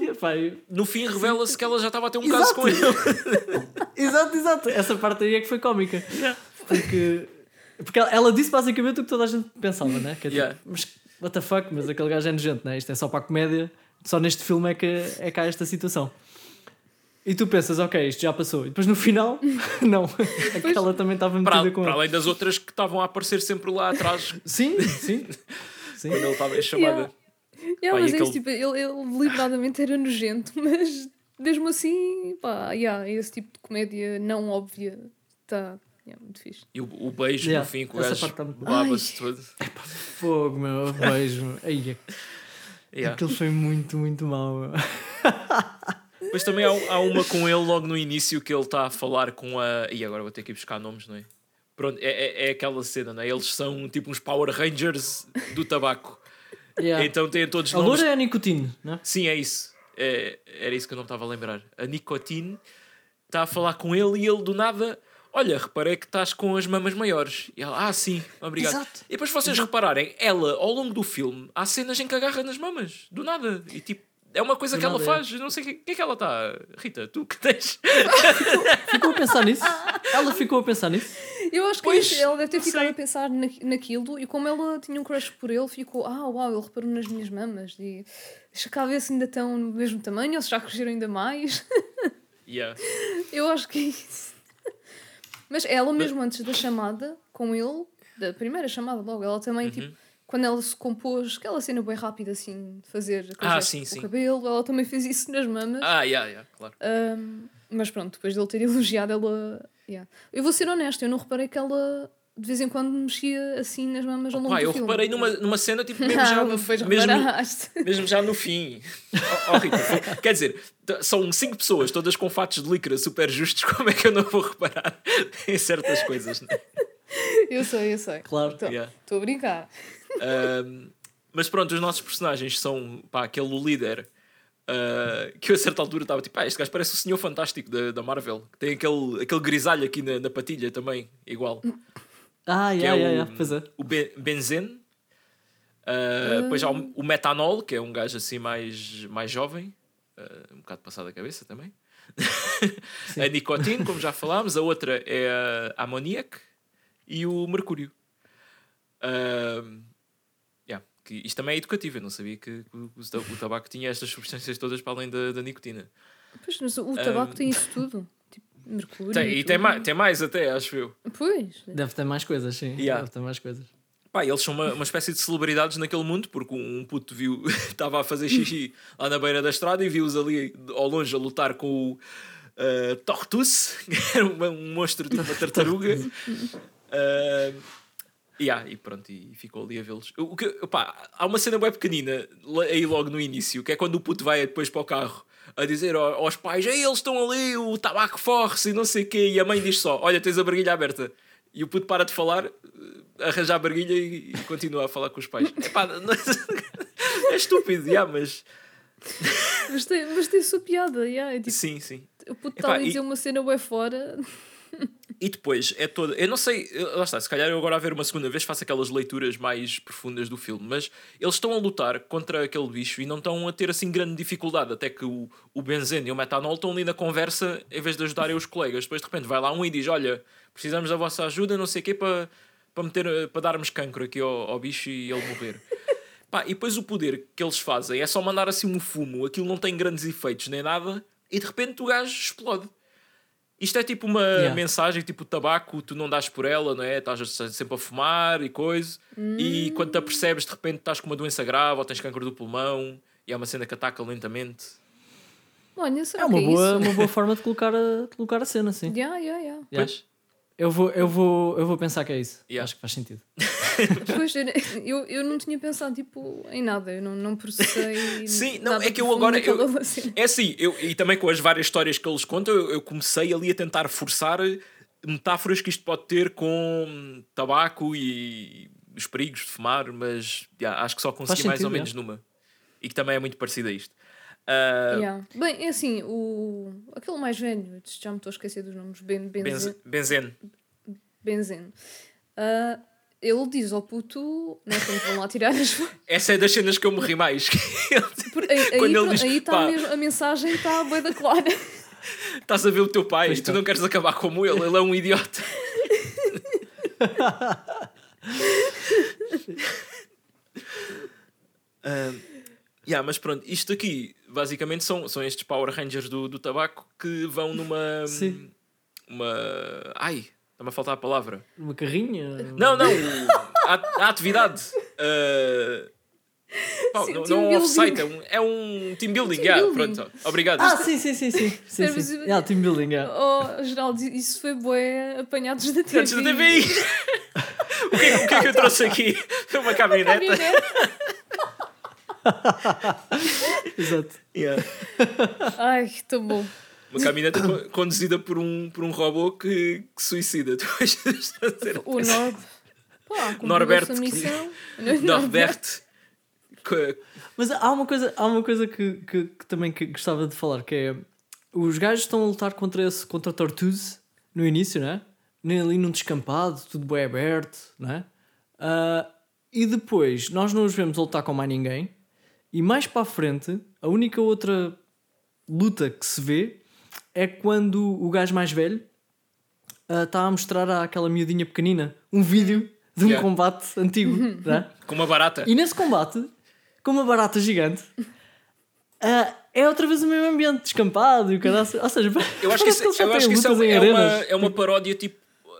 no fim revela-se que ela já estava a ter um Exato. caso com ele. [LAUGHS] Exato, exato. Essa parte aí é que foi cómica. Porque, porque ela, ela disse basicamente o que toda a gente pensava, né? Que é tipo, Yeah. mas what the fuck, mas aquele gajo é nojento, né? Isto é só para a comédia, só neste filme é que é cá esta situação. E tu pensas, ok, isto já passou. E depois no final, [LAUGHS] não. É que ela também estava Para, metida com para ele. além das outras que estavam a aparecer sempre lá atrás Sim, sim. [LAUGHS] sim. quando ele estava [LAUGHS] chamada. Yeah. Yeah, Pá, mas é aquele- tipo, ele, ele deliberadamente era nojento, [LAUGHS] mas mesmo assim, pá, yeah, esse tipo de comédia não óbvia está yeah, muito fixe. E o, o beijo Yeah, no fim, que o essa gajo parte tá baba-se todo. Fogo, meu, beijo. Aí, Yeah. Aquilo foi muito, muito mau. meu. Depois também há, há uma com ele logo no início que ele está a falar com a. E agora vou ter que ir buscar nomes, não é? Pronto, é, é, é aquela cena, não é? Eles são tipo uns Power Rangers do tabaco. [LAUGHS] Yeah. Então têm todos A nomes. loura é a nicotine, né? Sim, é isso. É, era isso que eu não estava a lembrar. A Nicotine está a falar com ele e ele do nada. Olha, reparei que estás com as mamas maiores. E ela, ah, sim, obrigado. Exato. E depois vocês repararem, ela, ao longo do filme, há cenas em que agarra nas mamas, do nada. E tipo, é uma coisa que ela é. faz. Não sei o que, que é que ela está. Rita, tu que tens. Ficou a pensar nisso? Ela ficou a pensar nisso? Eu acho que Pois, isso, ela deve ter ficado sei. a pensar na, naquilo e como ela tinha um crush por ele, ficou, ah, uau, ele reparou nas minhas mamas e deixa cá ver se ainda estão no mesmo tamanho ou se já cresceram ainda mais. [LAUGHS] Yeah. Eu acho que é isso. Mas ela mesmo antes da chamada com ele, da primeira chamada logo, ela também, Uhum. tipo, quando ela se compôs, aquela cena bem rápida assim, de fazer Ah, sim, com sim. o cabelo, ela também fez isso nas mamas. Ah, yeah, yeah, claro. Um, mas pronto, depois dele ter [LAUGHS] elogiado ela. yeah. Eu vou ser honesta, eu não reparei que ela de vez em quando mexia assim nas mamas ao longo Pá, do eu filme. reparei numa, numa cena, tipo, mesmo já, [LAUGHS] no, mesmo, [LAUGHS] mesmo já no fim. Oh, oh, Rita, quer dizer, são cinco pessoas, todas com fatos de licra super justos, como é que eu não vou reparar em certas coisas? Né? [LAUGHS] Eu sei, eu sei. Claro. Estou Yeah. a brincar. Ahm, mas pronto, os nossos personagens são pá, aquele líder ah, que eu a certa altura estava tipo, ah, este gajo parece o Senhor Fantástico da, da Marvel, que tem aquele, aquele grisalho aqui na, na patilha também, igual. [LAUGHS] Ah, yeah, é yeah, o, yeah, pois é. o Ben- Benzen. Ah, Depois há o, o Metanol, que é um gajo assim mais, mais jovem, ah, um bocado passado a cabeça também. [LAUGHS] a Nicotine, como já falámos, a outra é a Ammoniac e o Mercúrio. Ah, yeah, que isto também é educativo, eu não sabia que, o, o tabaco tinha estas substâncias todas para além da, da nicotina. Pois, mas o tabaco tem isso tudo. Tipo, mercúrio. Tem, e tem mais, tem mais até, acho eu. Pois. Deve ter mais coisas, sim. Yeah. Deve ter mais coisas. Pá, eles são uma, uma espécie de celebridades naquele mundo, porque um puto viu, [LAUGHS] estava a fazer xixi lá na beira da estrada e viu-os ali ao longe a lutar com o uh, Tortus, [LAUGHS] que era um monstro tipo uma tartaruga. [LAUGHS] Uh, yeah, e pronto, e ficou ali a vê-los. O que- opá, há uma cena bem pequenina aí logo no início, que é quando o puto vai depois para o carro a dizer ao- aos pais: Ei, eles estão ali, o tabaco forre-se e não sei o quê, e a mãe diz só: Olha, tens a barguilha aberta. E o puto para de falar, eh, arranja a barguilha e, e continua a falar com os pais. [LAUGHS] Epá, não- é estúpido, yeah, mas Mas tem, mas tem a sua piada. Yeah, é tipo, sim, sim. o puto está a e- dizer uma cena bem fora. E depois é toda. Eu não sei, lá está, se calhar eu agora a ver uma segunda vez faço aquelas leituras mais profundas do filme, mas eles estão a lutar contra aquele bicho e não estão a ter assim grande dificuldade. Até que o, o benzene e o metanol estão ali na conversa em vez de ajudarem os colegas. Depois de repente vai lá um e diz: Olha, precisamos da vossa ajuda, não sei o quê, para, para, meter, para darmos cancro aqui ao, ao bicho e ele morrer. [LAUGHS] Pá, e depois o poder que eles fazem é só mandar assim um fumo, aquilo não tem grandes efeitos nem nada, e de repente o gajo explode. Isto é tipo uma Yeah. mensagem, tipo tabaco, tu não dás por ela, não é? Estás sempre a fumar e coisa, e quando te apercebes, de repente estás com uma doença grave ou tens câncer do pulmão, e é uma cena que ataca lentamente. Olha, será É uma que é boa, isso? uma boa [LAUGHS] forma de colocar a, de colocar a cena, sim. Yeah, yeah, yeah. Yeah. Pois. Eu, vou, eu, vou, eu vou pensar que é isso. Yeah. Acho que faz sentido. [LAUGHS] Pois, eu, eu, não tinha pensado tipo, em nada, eu não, não processei. Sim, não, é que eu agora- eu-. É assim, eu, e também com as várias histórias que eles contam, eu, eu comecei ali a tentar forçar metáforas que isto pode ter com tabaco e os perigos de fumar, mas já, acho que só consegui mais sentido, ou menos numa. E que também é muito parecida a isto. Ah, Yeah. Bem, é assim, o... aquele mais velho, já me estou a esquecer dos nomes, ben, Benzen. benze- Benzene. Benzen. Ah, ele diz ao puto, né, quando vão lá tirar as. [LAUGHS] Essa é das cenas que eu morri mais. [LAUGHS] Por- Aí, aí, Quando ele pronto, diz, aí está a mensagem está bué da clara. [LAUGHS] Estás a ver o teu pai Pois tu tá. não queres acabar como ele, ele é um idiota. Ah, yeah, mas pronto, isto aqui basicamente são, são estes Power Rangers do, do tabaco que vão numa. Sim. Uma. Ai, está-me a faltar a palavra. Uma carrinha? Não, não, a, a atividade. Ah, pá, Sim, não, não é um off-site, é um, é um team building. Team yeah, building. Pronto, obrigado. Ah, sim, sim, sim, sim. sim, sim. Yeah, team building, yeah. Oh, Geraldo, isso foi bué apanhados da TV. Antes da TVI. o, que, é- o que é que eu trouxe aqui? Uma caminhonete. Caminhonete. [LAUGHS] Exato. Yeah. Ai, que tão bom. Uma caminhonete co- conduzida por um, por um robô que, que suicida. [LAUGHS] Tu achas O Nord. Cumpriu Norberto, que- missão. [LAUGHS] Norbert. Que- Mas há uma coisa, há uma coisa que, que, que também que gostava de falar, que é os gajos estão a lutar contra esse contra Tortuse no início, não é? Nem ali num descampado, tudo bem aberto, não é? Ah, e depois nós não os vemos a lutar com mais ninguém. E mais para a frente, a única outra luta que se vê é quando o gajo mais velho ah, está a mostrar àquela miudinha pequenina um vídeo de um Yeah. combate antigo, é? [LAUGHS] Com uma barata. E nesse combate, com uma barata gigante, ah, é outra vez o mesmo ambiente, descampado e o caralho. Ou seja, [LAUGHS] Eu acho que isso, já eu acho que isso é, é uma, é uma paródia tipo.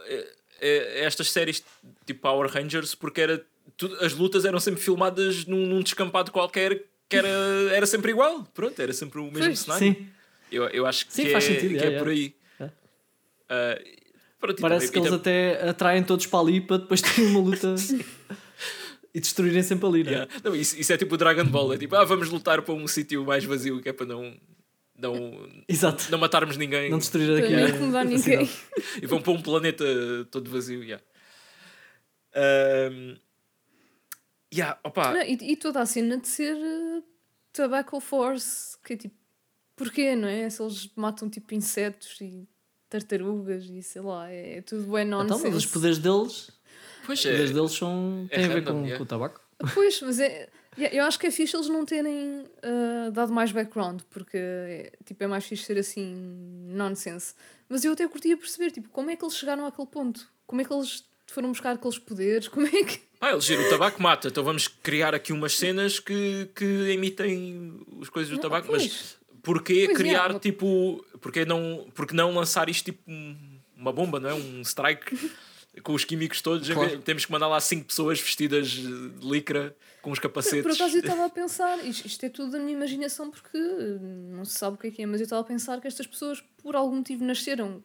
é- é- estas séries tipo Power Rangers, porque era, tudo- as lutas eram sempre filmadas num, num descampado qualquer que era, era sempre igual. Pronto, era sempre o mesmo cenário. Sim, Eu, eu acho que, Sim, é, faz sentido, que é, é é. por aí. É. Ah, Pronto, Parece que eles até atraem todos para ali para depois terem uma luta [LAUGHS] e destruírem sempre ali, não é? Yeah. Não, isso, isso é tipo o Dragon Ball. É tipo, ah, vamos lutar para um sítio mais vazio que é para não, não, Exato. não matarmos ninguém. Não destruir aqui. não incomodar ninguém. [LAUGHS] E vão para um planeta todo vazio. Yeah. Yeah, opa, Não, e, e toda a cena de ser uh, Tobacco Force, que é tipo, porquê, não é? Se eles matam tipo insetos e tartarugas e sei lá, é, é tudo bem Então, nonsense. mas os poderes deles, pois os é. poderes deles são, é têm a ver random, com, yeah. com o tabaco. Pois, mas é, yeah, eu acho que é fixe eles não terem uh, dado mais background, porque é, tipo, é mais fixe ser assim nonsense. Mas eu até curtia perceber, tipo, como é que eles chegaram àquele ponto? Como é que eles foram buscar aqueles poderes? [LAUGHS] Como é que... Ah, eles giram o tabaco mata, então vamos criar aqui umas cenas que, que imitem as coisas do Não, tabaco, pois. mas porquê Pois é, criar uma- tipo. Porquê não, porque não lançar isto tipo um- uma bomba, não é? Um strike [LAUGHS] com os químicos todos, Claro. vez- temos que mandar lá cinco pessoas vestidas de licra com os Por, capacetes. por acaso eu estava a [LAUGHS] pensar, isto, isto é tudo da minha imaginação porque uh, não se sabe o que é que é, mas eu estava a pensar que estas pessoas por algum motivo nasceram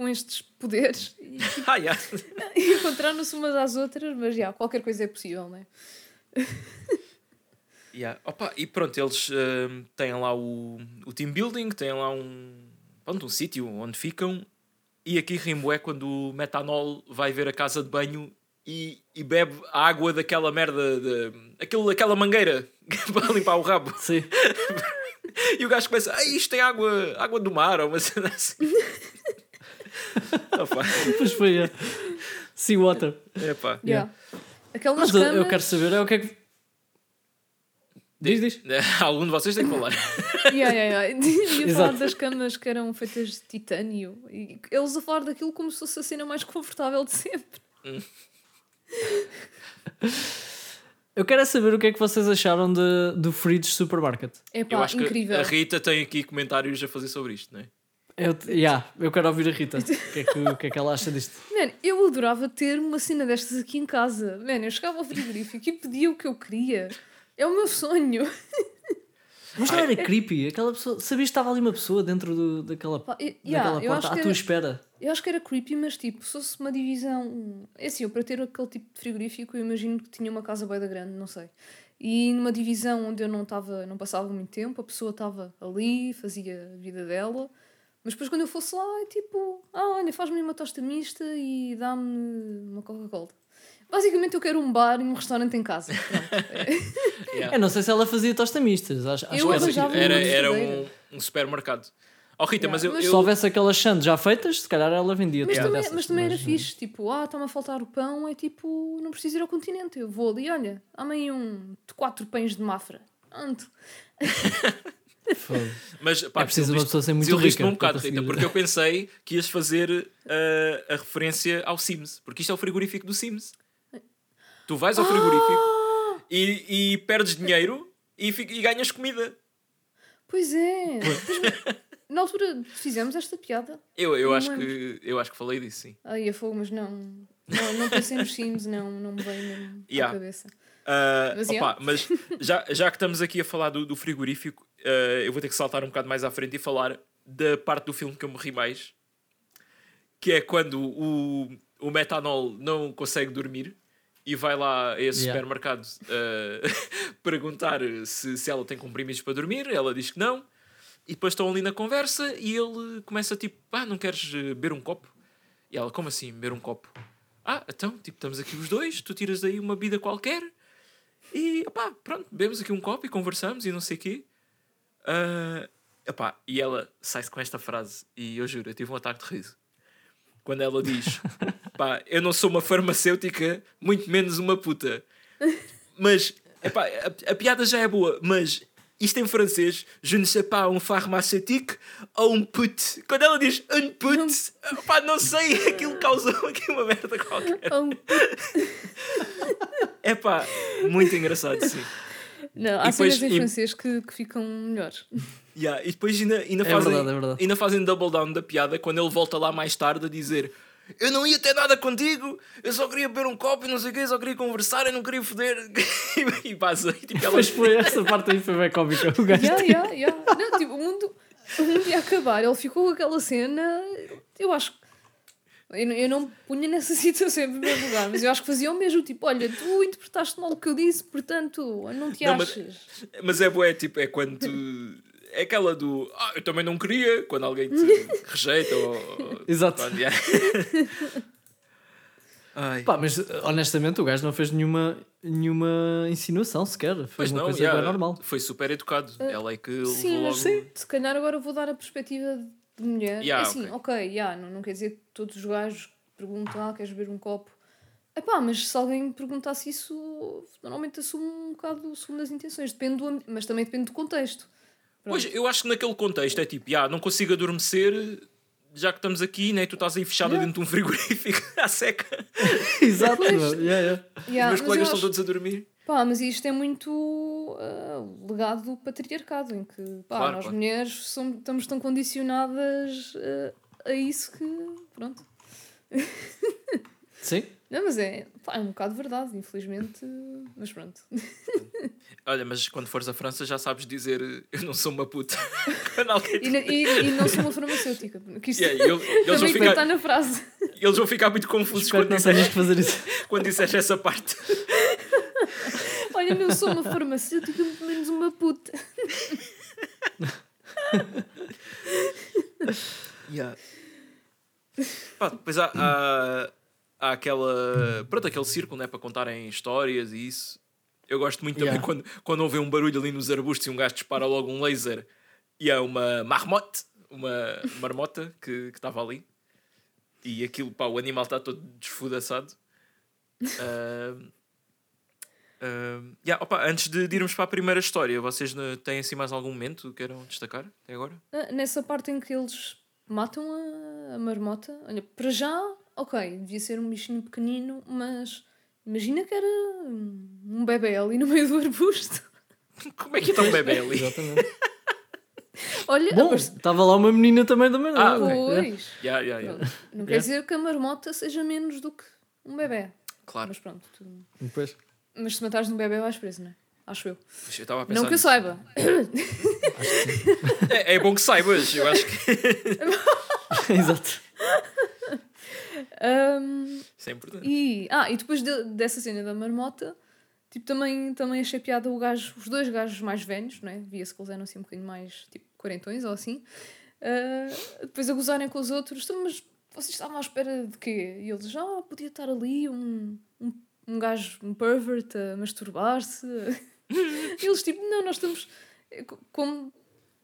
com estes poderes e, [LAUGHS] Ah, yeah. [LAUGHS] e encontraram-se umas às outras, mas já, qualquer coisa é possível, não é? [LAUGHS] Yeah. Opa, e pronto, eles hum, têm lá o, o team building, têm lá um, pronto, um sítio onde ficam. E aqui rimo é quando o metanol vai ver a casa de banho e, e bebe a água daquela merda, de, aquilo, aquela mangueira para limpar o rabo. Sim. E o gajo começa, ah, isto tem água, água do mar, ou uma cena assim. [LAUGHS] Depois foi a Seawater. epá. Yeah. Aquela nas Mas eu, camas, eu quero saber é o que é que. Diz, diz. [LAUGHS] Algum de vocês tem que falar. [LAUGHS] Yeah, yeah, yeah. Ia Exato. falar das camas que eram feitas de titânio e eles a falar daquilo como se fosse a cena mais confortável de sempre. Eu quero é saber o que é que vocês acharam de, do Fridge Supermarket. É Eu pá, acho incrível. que a Rita tem aqui comentários a fazer sobre isto, não é? Eu, yeah, eu quero ouvir a Rita. O que, é que, o que é que ela acha disto? Mano, eu adorava ter uma cena destas aqui em casa. Mano, eu chegava ao frigorífico e pedia o que eu queria. É o meu sonho. [LAUGHS] Mas não era creepy. Aquela pessoa. Sabias que estava ali uma pessoa dentro do, daquela, Pá, e- daquela yeah, eu, porta acho à que tua era, espera. eu acho que era creepy, mas tipo, se fosse uma divisão. É assim, eu para ter aquele tipo de frigorífico, eu imagino que tinha uma casa bem da grande, não sei. E numa divisão onde eu não estava, não passava muito tempo, a pessoa estava ali, fazia a vida dela. Mas depois quando eu fosse lá, é tipo, ah, olha, faz-me uma tosta mista e dá-me uma Coca-Cola. Basicamente eu quero um bar e um restaurante em casa. É. [LAUGHS] Yeah. Eu não sei se ela fazia tosta mistas. Acho, acho Eu que Era, era, era um, um supermercado. Oh Rita, Yeah, mas eu. mas Se eu- houvesse aquelas sandes já feitas, se calhar ela vendia Mas, também, dessas, mas também era mas, fixe, tipo, ah, está-me a faltar o pão, é tipo, não preciso ir ao continente, eu vou ali, olha, há-me um de quatro pães de mafra. Ando. [LAUGHS] [LAUGHS] mas, pá, É preciso uma pessoa ser muito rica um bocado, Rita, porque eu pensei que ias fazer uh, a referência ao Sims, porque isto é o frigorífico do Sims. Tu vais ao frigorífico Ah! e, e perdes dinheiro e, e ganhas comida. Pois é. Na altura fizemos esta piada. Eu, eu, Não acho lembro. que, eu acho que falei disso, sim. Ai, a fogo, mas não. Não, não pensei nos Sims, não, não me veio mesmo Yeah. à cabeça. Uh, Mas, opa, mas já, já que estamos aqui a falar do, do frigorífico, uh, eu vou ter que saltar um bocado mais à frente e falar da parte do filme que eu me ri mais, que é quando o, o metanol não consegue dormir e vai lá a esse Yeah. supermercado uh, [LAUGHS] perguntar se, se ela tem comprimidos para dormir, ela diz que não, e depois estão ali na conversa e ele começa tipo, ah, não queres uh, beber um copo? E ela, como assim, beber um copo? Ah, então, tipo, estamos aqui os dois, tu tiras daí uma bebida qualquer e, opá, pronto, bebemos aqui um copo e conversamos e não sei o quê. Ah, epá, e ela sai-se com esta frase e eu juro, eu tive um ataque de riso. Quando ela diz, [LAUGHS] pá, eu não sou uma farmacêutica, muito menos uma puta. Mas, epá, a, a piada já é boa, mas isto em francês, je ne sais pas, um pharmaceutique ou um put. Quando ela diz un put, pá, não sei, [LAUGHS] aquilo causou aqui uma merda qualquer. Oh, É pá, muito engraçado, sim. não, há E depois- cenas em e- francês que, que ficam melhores. Yeah, e depois ainda, ainda, É fazem, verdade, é verdade. ainda fazem double down da piada quando ele volta lá mais tarde a dizer eu não ia ter nada contigo, eu só queria beber um copo e não sei o quê, só queria conversar e não queria foder. [LAUGHS] e passa. Tipo, ela, Mas foi essa parte aí foi bem cómica. O gajo Yeah, yeah, yeah. Não, tipo, o mundo, o mundo ia acabar, ele ficou com aquela cena. Eu acho que Eu, não- eu não me punha nessa [LAUGHS] situação em primeiro lugar, mas eu acho que fazia o mesmo. Tipo, olha, tu interpretaste mal o que eu disse, portanto, não te Não, mas- achas. Mas é bué, tipo, é quando tu... É aquela do... Ah, eu também não queria, quando alguém te [LAUGHS] rejeita ou... ou- Exato. Yeah. [LAUGHS] Pá, mas honestamente o gajo não fez nenhuma, nenhuma insinuação sequer. Fez Pois uma não, coisa yeah, bem normal. foi super educado. Ela é que levou Sim, logo... mas se calhar agora vou dar a perspectiva de mulher. Yeah, é assim, ok, yeah, não, não quer dizer que todos os gajos perguntam, ah, queres beber um copo? Epá, mas se alguém me perguntasse isso, normalmente assumo um bocado o segundo das intenções, depende do, mas também depende do contexto. Pronto. Pois, eu acho que naquele contexto é tipo, "Ya, não consigo adormecer, já que estamos aqui, né? tu estás aí fechada Yeah. dentro de um frigorífico [LAUGHS] à seca. [LAUGHS] Exato, meu. Yeah, yeah. Os Yeah, meus colegas eu estão acho- todos a dormir. Pá, mas isto é muito ah, legado do patriarcado, em que pá, Claro, nós claro. mulheres somos, estamos tão condicionadas ah, a isso que. Pronto. Sim? Não, mas é, pá, é um bocado verdade, infelizmente. Mas pronto. [LAUGHS] Olha, mas quando fores à França já sabes dizer eu não sou uma puta. [LAUGHS] quando E, na- e- e não sou uma farmacêutica. Que isto Yeah, e ele- eles, vão ficar, na frase. eles vão ficar muito confusos Espero quando não tenhas disseres, que fazer isso. [LAUGHS] quando disseres essa parte. Olha, não sou uma farmacêutica, muito menos uma puta. Pá, depois há, há, há aquela. Pronto, aquele círculo né, para contarem histórias e isso. Eu gosto muito também Yeah. quando, quando houve um barulho ali nos arbustos e um gajo dispara logo um laser e é uma marmotte, uma marmota que que estava ali. E aquilo, pá, o animal está todo desfodaçado. Ahm, ahm, yeah, opa, antes de, de irmos para a primeira história, vocês têm assim mais algum momento que queiram destacar até agora? Ah, Nessa parte em que eles matam a, a marmota, olha, para já, ok, devia ser um bichinho pequenino, mas imagina que era um bebê ali no meio do arbusto. [LAUGHS] Como é que está o bebê ali? Exatamente. [LAUGHS] Olha, Bom, estava lá uma menina também da manhã. Ah, não é? pois. Yeah, yeah, yeah. Não quer dizer que a marmota seja menos do que um bebê. Claro. Mas pronto. tu- Depois. Mas se matares um bebê, vais preso, não é? Acho eu. Eu estava a pensar Não que eu nisso. saiba. [LAUGHS] É, é bom que saibas, eu acho que Exato. Ahm, isso é importante. E, ah, e depois de- dessa cena da marmota, tipo, também, também achei piada o gajo, os dois gajos mais velhos, não é? Via-se que eles eram assim um bocadinho mais, tipo, quarentões ou assim. ah, depois a gozarem com os outros, "Então, mas vocês estavam à espera de quê? E eles, ah, podia estar ali um, um, um gajo, um pervert a masturbar-se. [LAUGHS] eles, tipo, não, nós estamos... co- Como,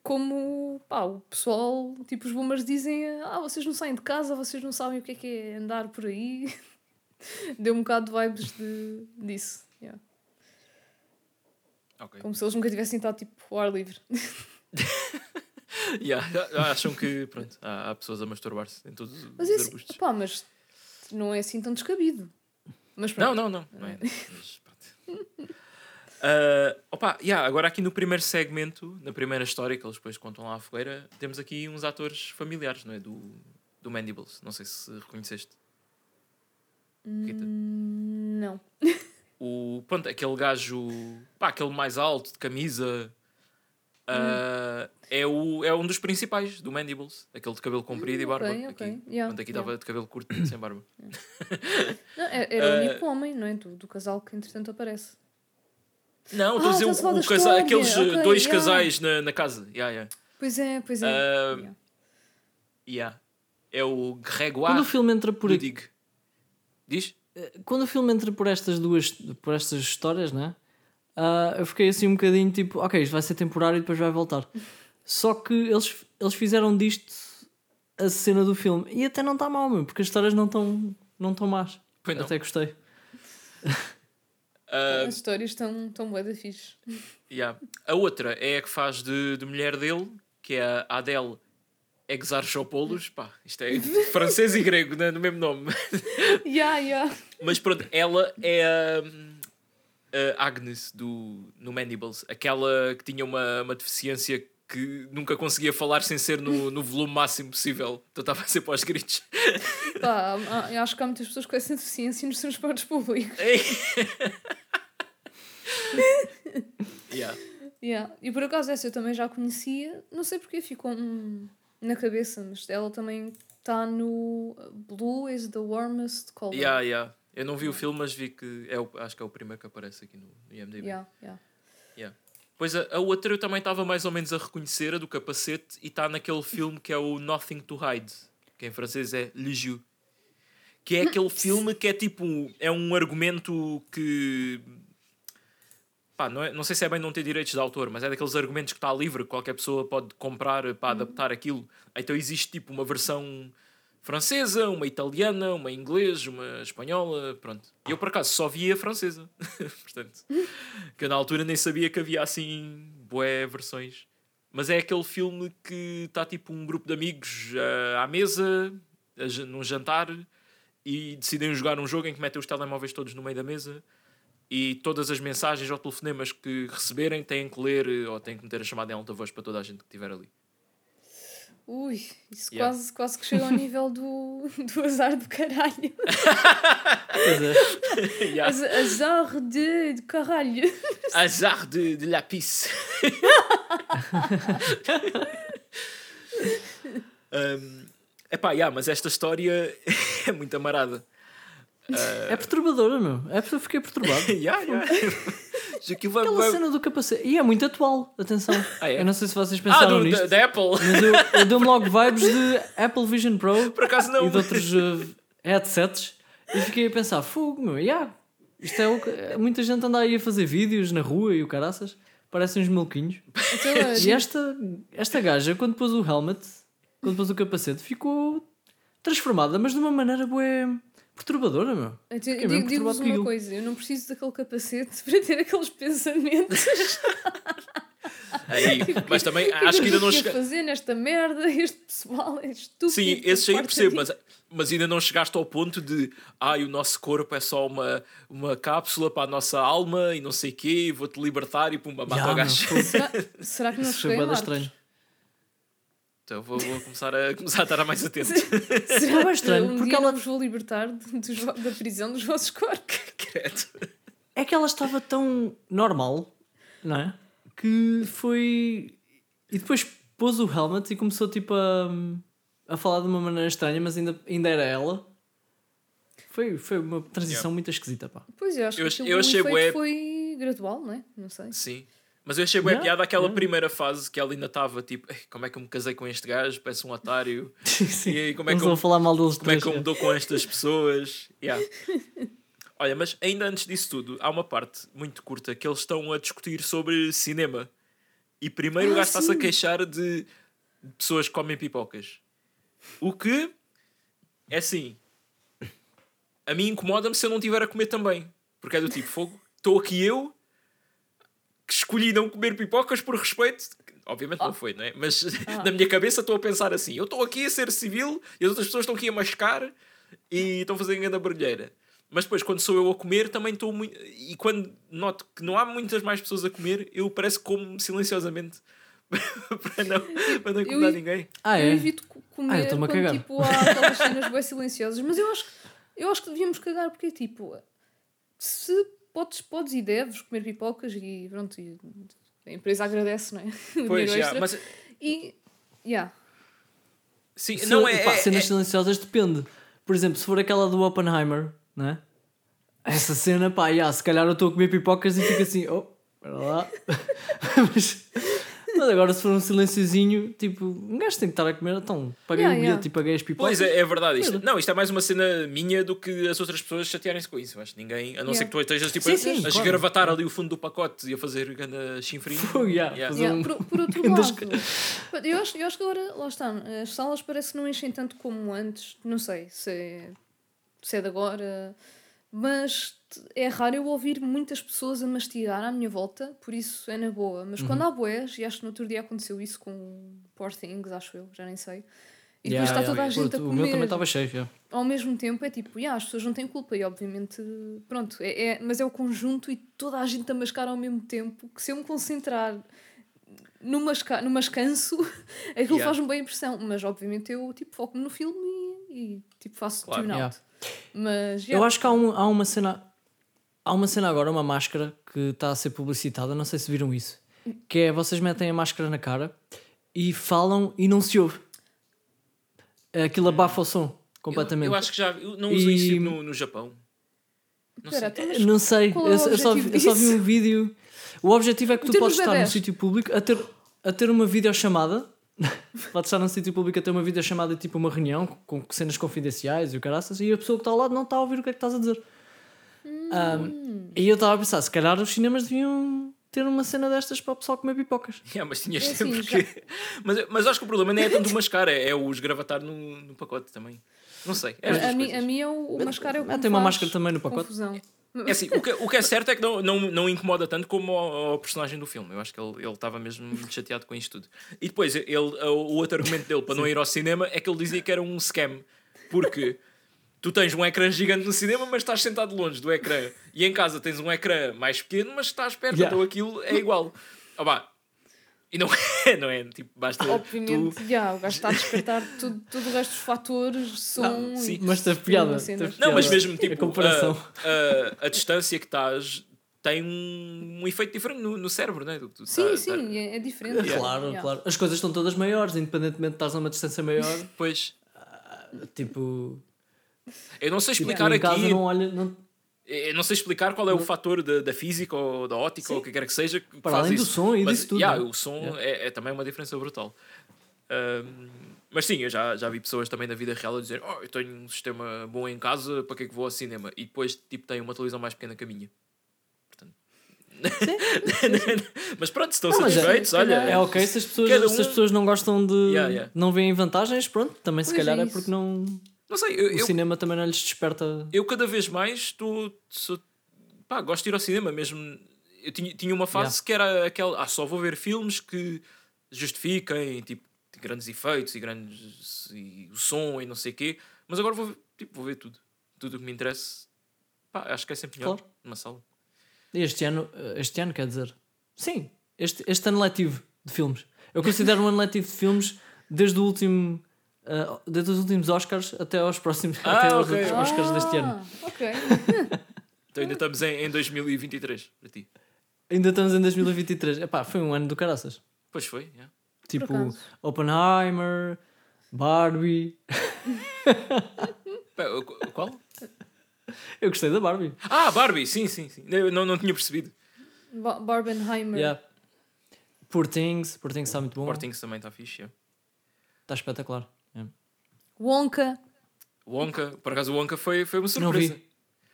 como pá, o pessoal, tipo os boomers dizem, ah, vocês não saem de casa, vocês não sabem o que é que é andar por aí. [LAUGHS] Deu um bocado de vibes de, disso. yeah. Ok. Como se eles nunca tivessem estado tipo ao ar livre. [LAUGHS] Yeah, acham que pronto, há, há pessoas a masturbar-se em todos os Mas, arbustos. opá, mas não é assim tão descabido. Mas Não, não, não. não é, mas, pronto. [LAUGHS] Ah, opa, yeah, agora aqui no primeiro segmento, na primeira história que eles depois contam lá à fogueira, temos aqui uns atores familiares, não é? Do, do Mandibles. Não sei se reconheceste. Rita. Hum, não. [LAUGHS] O, pronto, aquele gajo, pá, aquele mais alto, de camisa, ah, é, o, é um dos principais do Mandibles. Aquele de cabelo comprido e barba. ok, aqui. Yeah, Pronto, aqui yeah. estava de cabelo curto, [CLEARS THROAT] sem barba. Não, é- era o único homem, não é? Do, do casal que entretanto aparece. Não, Ah, estou a dizer falar o, o casa- aqueles ok, uh, dois yeah. casais na, na casa. Yeah, yeah. Pois é, pois é. Ah, Yeah. Yeah. É o Quando o filme entra por aqui. Diz? Quando o filme entra por estas duas, por estas histórias, né? Ah, eu fiquei assim um bocadinho tipo, ok, isto vai ser temporário e depois vai voltar. Só que eles, eles fizeram disto a cena do filme. E até não está mal, meu, porque as histórias não estão não tão más. Pois não. Até gostei. Ah, As histórias estão tão da fixe. yeah. A outra é a que faz de, de mulher dele, que é a Adele Exarchopoulos. Pá, isto é [LAUGHS] francês e grego né, no mesmo nome. [LAUGHS] yeah, yeah. Mas pronto, ela é a, a Agnes do, no Mandibles, aquela que tinha uma, uma deficiência que nunca conseguia falar sem ser no, no volume máximo possível. Então estava a ser para os gritos. Pá, acho que há muitas pessoas com essa deficiência nos transportes públicos. [LAUGHS] Yeah. Yeah. E por acaso essa eu também já conhecia, não sei porque ficou hum, na cabeça, mas ela também está no Blue is the warmest color. Yeah, yeah. Eu não vi o filme, mas vi que é o, acho que é o primeiro que aparece aqui no, no IMDb. Yeah, yeah. Yeah. Pois a, a outra eu também estava mais ou menos a reconhecer, a do capacete, e está naquele filme que é o Nothing to Hide, que em francês é Le Jeu. Que é aquele filme que é tipo. É um argumento que. Pá, não, é, não sei se é bem não ter direitos de autor, mas é daqueles argumentos que está livre, qualquer pessoa pode comprar para adaptar aquilo. Então existe tipo uma versão francesa, uma italiana, uma inglesa, uma espanhola, pronto. Eu por acaso só via francesa. [LAUGHS] Portanto, que eu na altura nem sabia que havia assim boé versões. Mas é aquele filme que está tipo um grupo de amigos uh, à mesa, a, num jantar, e decidem jogar um jogo em que metem os telemóveis todos no meio da mesa e todas as mensagens ou telefonemas que receberem têm que ler eh, ou têm que meter a chamada em alta voz para toda a gente que estiver ali. Ui, isso Yeah. quase, quase que chega ao nível do, [LAUGHS] do azar do caralho. Pois é. [LAUGHS] Yeah. Az- Azar de, de caralho. [LAUGHS] Azar de, de lápis. um, epá, yeah, mas esta história é muito amarada. É perturbadora, meu. É, eu fiquei perturbado. [LAUGHS] yeah, yeah. Aquilo vai- Aquela vai- cena do capacete. E é muito atual, atenção. Ah, é? Eu não sei se vocês Ah, pensaram do, nisto. da, da Apple. Mas eu, eu [LAUGHS] deu-me logo vibes de Apple Vision Pro Por acaso não. e de outros uh, headsets. E fiquei a pensar, fogo, meu, yeah, isto é o que. Muita gente anda aí a fazer vídeos na rua e o caraças. Parecem uns maluquinhos. Então, é, [LAUGHS] E esta, esta gaja, quando pôs o helmet, quando pôs o capacete, ficou transformada, mas de uma maneira bué perturbadora, meu. então, Fiquei digo- perturbado com uma aquilo. coisa: eu não preciso daquele capacete [LAUGHS] para ter aqueles pensamentos. [LAUGHS] Aí, [LAUGHS] mas também é acho que ainda não eu chega. fazer nesta merda? Este pessoal é estúpido. Sim, esses aí eu percebo, mas, mas ainda não chegaste ao ponto de ai, o nosso corpo é só uma, uma cápsula para a nossa alma e não sei o quê, vou-te libertar e pumba, mata o gajo. Será, será que não Isso foi cheguei Marte? estranho. Então vou, vou começar, a, começar a estar mais atento. [LAUGHS] Será estranho, um porque dia ela- não vos vou libertar de- vo- da prisão dos vossos corpos. [LAUGHS] Credo. É que ela estava tão normal, não é? Que foi. E depois pôs o helmet e começou tipo a, a falar de uma maneira estranha, mas ainda, ainda era ela. Foi, foi uma transição Yeah. muito esquisita, pá. Pois eu acho Eu que eu o achei efeito bué- foi gradual, não é? Não sei. Sim. Mas eu achei bem Yeah, piada aquela yeah. primeira fase que ela ainda estava tipo, "Ei, como é que eu me casei com este gajo? Parece um otário. [LAUGHS] Sim. E aí, como é que eu- falar mal deles Como é três. que eu me dou com estas [LAUGHS] pessoas? Yeah. Olha, mas ainda antes disso tudo, há uma parte muito curta que eles estão a discutir sobre cinema. E primeiro o Ah, gajo está-se a queixar de pessoas que comem pipocas. O que é assim. A mim incomoda-me se eu não tiver a comer também. Porque é do tipo, fogo, estou aqui eu que escolhi não comer pipocas por respeito. Obviamente não foi, não é? Mas [LAUGHS] na minha cabeça estou a pensar assim: eu estou aqui a ser civil e as outras pessoas estão aqui a mascar e estão a fazer grande barulheira. Mas depois, quando sou eu a comer, também estou muito. E quando noto que não há muitas mais pessoas a comer, eu parece que como silenciosamente [LAUGHS] para não, para não incomodar Eu- ninguém. Ah, Eu é? evito co- Ah, eu comer estou-me a quando tipo, há aquelas cenas bem silenciosas, mas eu acho, que- eu acho que devíamos cagar porque tipo, se podes, podes e deves comer pipocas e pronto, e a empresa agradece, não é? [LAUGHS] Pois, já, mas E, yeah. sim, Se- não é. pá, é- cenas é- silenciosas depende. Por exemplo, se for aquela do Oppenheimer, não é? Essa cena, pá, yeah, se calhar eu estou a comer pipocas e fico assim, oh, para lá. [LAUGHS] mas, mas agora se for um silenciozinho, tipo, um gajo tem que estar a comer, então paguei Yeah, o bilhete yeah. e paguei as pipocas. Pois é, é verdade. Isto, não, isto é mais uma cena minha do que as outras pessoas chatearem-se com isso. Que ninguém, a não ser Yeah. que tu estejas tipo, Sim, a, sim, a claro. esgravatar ali o fundo do pacote e a fazer ganda chinfrinho. Yeah, Yeah. fazer Yeah, um- por, por outro [LAUGHS] lado, eu acho, eu acho que agora, lá está, as salas parece que não enchem tanto como antes, não sei se é, se é de agora, mas é raro eu ouvir muitas pessoas a mastigar à minha volta, por isso é na boa. Mas quando Uhum. há boés, e acho que no outro dia aconteceu isso com Poor Things, acho eu, já nem sei. E Yeah, depois está yeah, toda a yeah. gente a O meu também comer. estava cheio, yeah. Ao mesmo tempo é tipo, yeah, as pessoas não têm culpa e obviamente, pronto, é, é- mas é o conjunto e toda a gente a mascar ao mesmo tempo que se eu me concentrar no, masca, no mascanço, [LAUGHS] aquilo Yeah. faz-me bem impressão. Mas obviamente eu tipo, foco-me no filme e, e, tipo, faço Claro. tune Yeah. Mas Eu acho que há, um- há uma cena. Há uma cena agora, uma máscara que está a ser publicitada, não sei se viram isso. Que é vocês metem a máscara na cara e falam e não se ouve. Aquilo abafa o som Eu, completamente. eu acho que já. eu não uso isso E- tipo, no, no Japão. Não Espera, sei. Não sei, qual é eu, eu só, eu só vi um vídeo. O objetivo é que tu podes nos estar num sítio público a ter, a ter uma videochamada. [LAUGHS] podes estar num sítio público a ter uma videochamada tipo uma reunião com cenas confidenciais e o caraças e a pessoa que está ao lado não está a ouvir o que é que estás a dizer. Hum. Um, e eu estava a pensar, se calhar os cinemas deviam ter uma cena destas para o pessoal comer pipocas. [LAUGHS] Yeah, mas tinhas É assim, sempre que. Mas, mas acho que o problema nem é tanto o mascar, é, é os gravatar no, no pacote também. Não sei. É, A, mim, a mim é o, o mascara é o que tem uma faz máscara também no pacote? Confusão. É assim, o que, o que é certo é que não, não, não incomoda tanto como ao, ao personagem do filme. Eu acho que ele ele estava mesmo muito chateado com isto tudo. E depois, ele, o outro argumento dele para não ir ao cinema é que ele dizia que era um scam. Porque tu tens um ecrã gigante no cinema, mas estás sentado longe do ecrã. E em casa tens um ecrã mais pequeno, mas estás perto. Yeah. Então aquilo é igual. Pá. E não é, não é? Tipo, basta Obviamente, tu... já, o gajo está a descartar tudo, todo o resto dos fatores, som. sim. e- Mas teve piada. teve Não, mas piada. mesmo A tipo comparação. A, a, a distância que estás tem um, um efeito diferente no, no cérebro, né? Tu- tu Sim, tá- sim, tá- é, é diferente. Claro, Yeah. claro. As coisas estão todas maiores, independentemente de estás a uma distância maior. [LAUGHS] Pois. tipo, Eu não sei tipo explicar casa aqui. não olha. Não, Eu não sei explicar qual é o fator da, da física ou da ótica ou o que quer que seja que Para faz além do isso. som e mas, disso tudo, yeah, né? o som Yeah. é, é também uma diferença brutal. Ahm, mas sim, eu já, já vi pessoas também na vida real a dizer: Oh, eu tenho um sistema bom em casa, para que é que vou ao cinema? E depois, tipo, tenho uma televisão mais pequena que a minha. Portanto... [LAUGHS] mas pronto, se estão Não, é- satisfeitos, se olha. é ok se as, pessoas, Cada se as um- pessoas não gostam de. Yeah, yeah. não veem vantagens, pronto, também se Pois calhar é é, porque não. Não sei, eu, O eu, cinema também não lhes desperta. eu cada vez mais estou. Pá, gosto de ir ao cinema mesmo. Eu tinha, tinha uma fase Yeah. que era aquela. Ah, só vou ver filmes que justifiquem, tipo, de grandes efeitos e grandes. e o som e não sei o quê. Mas agora vou, ver- tipo, vou ver tudo. Tudo o que me interessa. Pá, acho que é sempre melhor Claro. numa sala. Este ano, este ano quer dizer. Sim, este, este ano letivo de filmes. Eu considero um ano letivo de filmes desde o último. Ah, desde os últimos Oscars até aos próximos Ah, até aos Oscars deste ano. Ah, ok. [LAUGHS] Então ainda estamos em, em 2023 para ti. Ainda estamos em 2023. Epá, foi um ano do caraças. Pois foi, yeah. Tipo. Oppenheimer, Barbie. [LAUGHS] Qual? Eu gostei da Barbie. Ah, Barbie, sim, sim, sim. Eu não, não tinha percebido. Ba- Barbenheimer. Yeah. Poor Things, Poor Things está muito bom. Sportings também está fixe. yeah. Está espetacular. Yeah. Wonka. Wonka, por acaso o Wonka foi, foi uma Não vi. surpresa.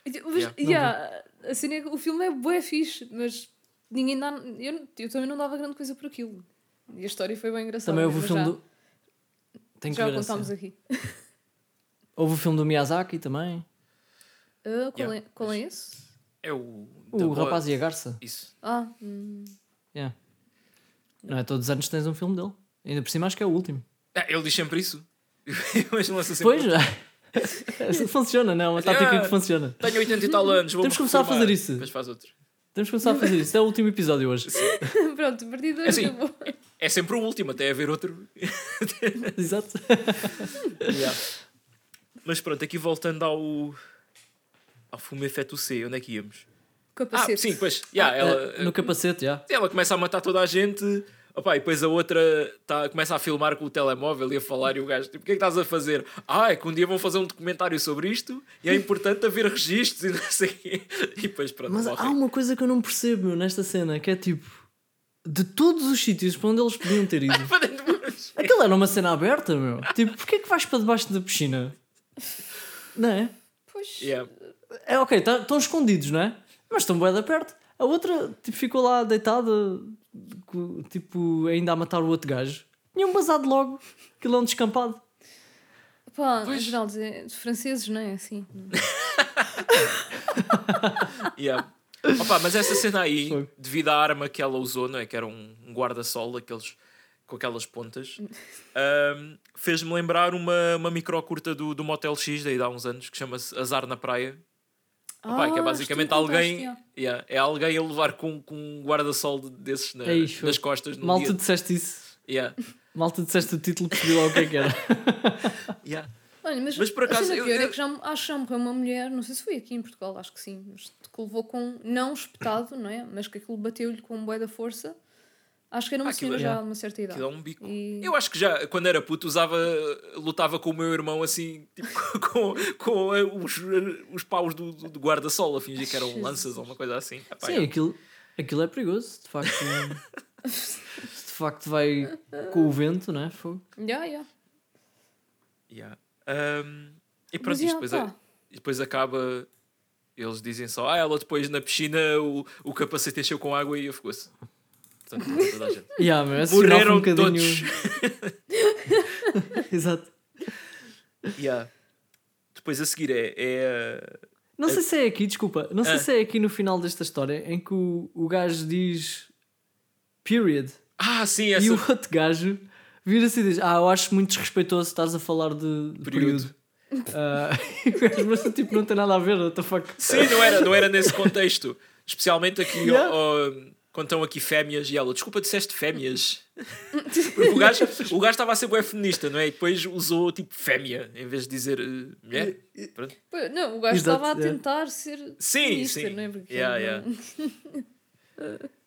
Mas, Yeah, yeah, a cena é que o filme é bué fixe, mas ninguém dá. Eu, eu também não dava grande coisa por aquilo. E a história foi bem engraçada. Também houve o filme já, do. Tem que Já ver contámos aqui. [LAUGHS] Houve o filme do Miyazaki também. Ah, qual, Yeah, é, qual é esse? É o. O boa- Rapaz e a Garça. Isso. Ah, hum, Yeah. Não é todos os anos que tens um filme dele. Ainda por cima acho que é o último. Ah, ele diz sempre isso. [LAUGHS] Mas não sempre. Pois, Assim [LAUGHS] funciona, não. É uma tática Yeah. que funciona. Tenho 80 e tal anos. vou Temos que começar a fazer isso. Depois faz outro. Temos que começar a fazer isso. É o último episódio hoje. [LAUGHS] pronto, É hoje assim, é sempre o último, até haver outro. Exato. Mas pronto, aqui voltando ao. ao Fume Feto C, onde é que íamos? Ah, Capacete. sim, pois. Yeah, ela, Eh, no capacete, já. ela começa a matar toda a gente. Opa, e depois a outra tá, começa a filmar com o telemóvel e a falar, e o gajo, tipo, o que é que estás a fazer? Ah, é que um dia vão fazer um documentário sobre isto e é importante haver registros e não sei o quê. [LAUGHS] E depois, pronto, Mas morre. há uma coisa que eu não percebo meu, nesta cena, que é tipo... De todos os sítios para onde eles podiam ter ido... [LAUGHS] Aquilo era uma cena aberta, meu. Tipo, porquê é que vais para debaixo da piscina? Não é? Pois. Yeah. É ok, tá- estão escondidos, não é? Mas estão bem de perto. A outra tipo, ficou lá deitada, tipo, ainda a matar o outro gajo. Tinham basado logo. Aquilo é um descampado. Pá, Pois. em geral, dizer, de franceses, não é assim? [LAUGHS] Yeah. Opa, mas essa cena aí, Foi. devido à arma que ela usou, não é? Que era um, um guarda-sol aqueles, com aquelas pontas, ahm, fez-me lembrar uma, uma micro curta do, do Motel X, daí de há uns anos, que chama-se Azar na Praia. Opa, que é Ah, basicamente alguém. yeah. é alguém a levar com, com um guarda-sol de- desses na, show. nas costas. Mal dia. tu disseste isso. Yeah. Mal tu disseste o título, percebi lá o que é que era. [LAUGHS] Yeah. Olha, mas, Mas por acaso, eu- é eu- que já, acho que já morreu uma mulher, não sei se foi aqui em Portugal, acho que sim, mas que levou com, não espetado, não é? Mas que aquilo bateu-lhe com um da força Acho que era uma Ah, aquilo senhora é- já a uma certa idade. Aquilo é um bico. E- Eu acho que já, quando era puto, usava, lutava com o meu irmão assim, tipo, [LAUGHS] com, com eh, os, os paus do, do guarda-sol, a fingir que eram lanças ou uma coisa assim. Epá, Sim, eu- aquilo, aquilo é perigoso, de facto. Se [LAUGHS] de facto vai com o vento, não é? Fogo. Yeah, yeah. Yeah. Um, e pronto, Mas, isto yeah, depois, é- e depois acaba. Eles dizem só, ah, ela depois na piscina o, o capacete encheu com água e afogou-se. Portanto, morreu toda a gente. [LAUGHS] Yeah, meu, esse Morreram um bocadinho. todos. [LAUGHS] [LAUGHS] Exato. Yeah. Depois a seguir é. é Não sei se é aqui, desculpa, não sei Ah. se é aqui no final desta história em que o, o gajo diz period Ah, sim, e essa. o outro gajo vira-se e diz: Ah, eu acho muito desrespeitoso estás a falar de, de Período. período. Ah, e gajo, mas tipo, não tem nada a ver, what the fuck. Sim, não era, não era nesse contexto. Especialmente aqui Yeah. ó, quando estão aqui fêmeas e ela, desculpa, disseste fêmeas. Porque o gajo, o gajo estava a ser bué feminista, não é? E depois usou tipo fêmea em vez de dizer eh, mulher. Pronto. Não, o gajo estava a é. tentar ser. Sim, feminista, sim. Não é? Porque Yeah, não- yeah. [LAUGHS]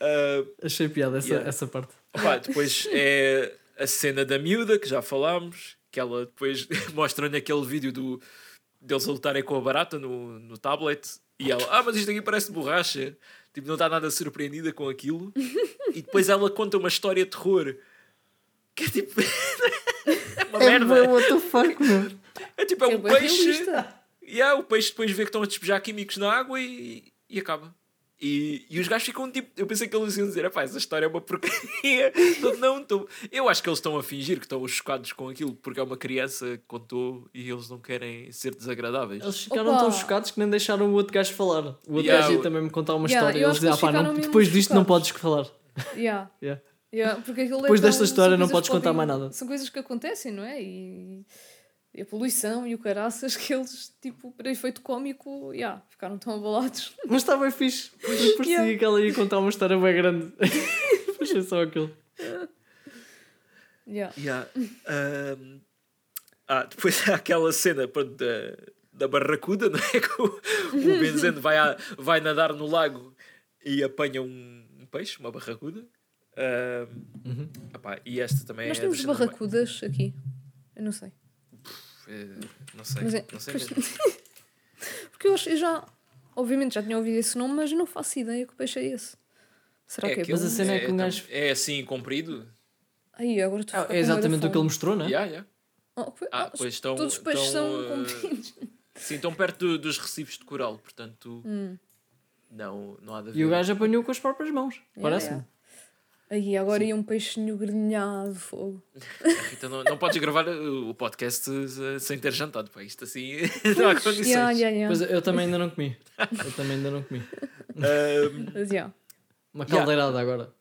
Ah, Achei piada essa, Yeah. essa parte. Opá, depois é a cena da miúda, que já falámos, que ela depois [LAUGHS] mostra-lhe aquele vídeo do, deles a lutarem com a barata no, no tablet e ela, ah, mas isto aqui parece borracha. Tipo, não está nada surpreendida com aquilo. [LAUGHS] E depois ela conta uma história de terror que é tipo. [LAUGHS] é uma É merda. bué, what the fuck, meu. É tipo, é É um peixe. realista. E yeah, o peixe depois vê que estão a despejar químicos na água e, e acaba. E, e os gajos ficam tipo. Eu pensei que eles iam dizer: "Epá, essa história é uma porcaria. [LAUGHS] Não, então, eu acho que eles estão a fingir que estão chocados com aquilo porque é uma criança que contou e eles não querem ser desagradáveis. Eles ficaram Opa. tão chocados que nem deixaram o outro gajo falar. O outro Yeah, gajo ia também me contar uma Yeah, história e eu eles diziam: ah, eles pá, não, depois disto não chocados. podes falar. [LAUGHS] Yeah. Yeah. Yeah, porque aquilo é Depois desta tão- história não podes que contar podem- mais nada. São coisas que acontecem, não é? E a poluição e o caraças que eles, tipo, para efeito cómico, yeah, ficaram tão abalados. Mas está bem fixe. Parecia Yeah. que ela ia contar uma história bem grande. [LAUGHS] Puxa só aquilo. Yeah. Yeah. Um, ah, depois há aquela cena pronto, da, da barracuda, não é? [LAUGHS] Que o, o Benzeno vai, a- vai nadar no lago e apanha um, um peixe, uma barracuda. Um, epá, e esta também Nós é temos das cenas barracudas aqui. Eu não sei. É, não sei, Mas é- não sei pois- mesmo. [LAUGHS] Porque eu, acho, eu já, obviamente, já tinha ouvido esse nome, mas não faço ideia que peixe é esse. Será que é Mas a cena é que um gajo- é assim comprido. Aí, agora tu É exatamente o que ele mostrou, não é? Yeah, yeah. Oh, foi- Ah, ah, pois estão, todos os peixes estão, são uh, compridos. Sim, estão perto do- dos recifes de coral, portanto Hum. não, não há de haver. E o gajo apanhou com as próprias mãos. Parece-me. Aí, agora ia um peixinho grelhado, fogo. Rita, não, não podes gravar uh, o podcast uh, sem ter jantado, pá. Isto assim [LAUGHS] não há condições. Yeah, yeah, yeah. Pois é, eu também ainda não comi. Eu também ainda não comi. Um, Mas, yeah. Uma Yeah. caldeirada agora.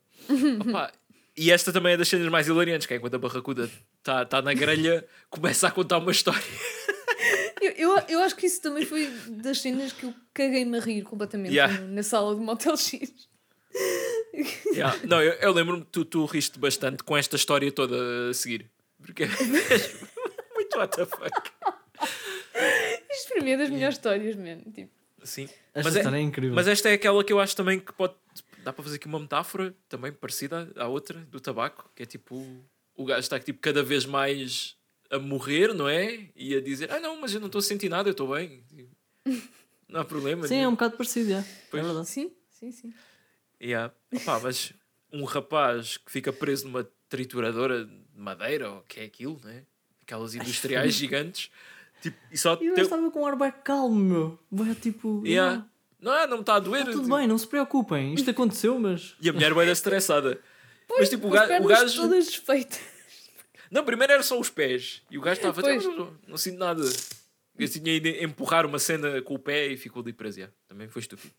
opá, e esta também é das cenas mais hilariantes, que é quando a barracuda está tá na grelha, começa a contar uma história. Eu, eu, eu acho que isso também foi das cenas que eu caguei-me a rir completamente Yeah. na sala do Motel X. Yeah. Não, eu, eu lembro-me que tu, tu riste bastante com esta história toda a seguir. Porque é mesmo [LAUGHS] muito what the fuck. Isto para mim é das melhores histórias, man. Tipo, Sim. Esta Mas é- história é incrível. Mas esta é aquela que eu acho também que pode. Dá para fazer aqui uma metáfora também parecida à outra, do tabaco, que é tipo. O gajo está tipo, cada vez mais a morrer, não é? E a dizer: Ah, não, mas eu não estou a sentir nada, eu estou bem. Não há problema. Sim, é nenhum." um bocado parecido, é. Pois. é verdade. sim, sim, sim. Yeah. Opá, mas um rapaz que fica preso numa trituradora de madeira, ou o que é aquilo, né? Aquelas industriais [LAUGHS] gigantes, tipo, e só E gajo estava com um ar bem calmo, meu. Vai tipo. Yeah. "Ah, Não, é, não me está a doer. Tá tudo tipo, bem, não se preocupem. Isto aconteceu, mas. E a mulher vai estressada. mas tipo, o o gajo todas desfeitas. Não, primeiro era só os pés. E o gajo estava Pois. não, não, não sinto nada. Eu tinha ido empurrar uma cena com o pé e ficou ali preso. yeah. Também foi estúpido.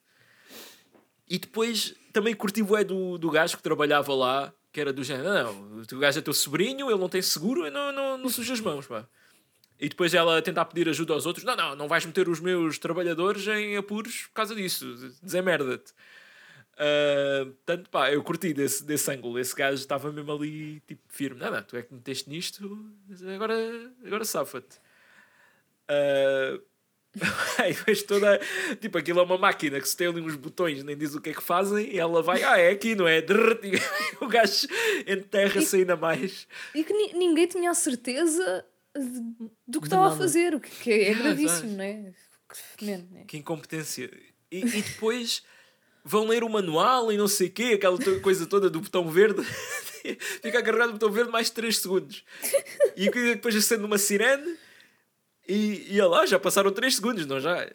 E depois também curti o do, do gajo que trabalhava lá, que era do género: não, o gajo é teu sobrinho, ele não tem seguro, não, não, não suja as mãos. Pá. E depois ela tentar pedir ajuda aos outros: não, não, não vais meter os meus trabalhadores em apuros por causa disso, desemerda-te. Uh, portanto, pá, eu curti desse, desse ângulo. Esse gajo estava mesmo ali, tipo, firme. Não, não, tu é que meteste nisto, agora, agora safa-te. Uh, [LAUGHS] Aí depois toda. Tipo, aquilo é uma máquina que se tem ali uns botões, nem diz o que é que fazem, e ela vai, ah, é aqui, não é? E [LAUGHS] o gajo enterra-se ainda mais. E que ni- ninguém tinha a certeza de- do que estava a fazer, o que, que é [LAUGHS] Yeah, gravíssimo, não é? Que, man, é. Que incompetência. E, e depois vão ler o manual e não sei o quê, aquela coisa toda do botão verde. Fica agarrado no botão verde mais 3 segundos. E depois acende uma sirene e, e lá, já passaram 3 segundos, não já?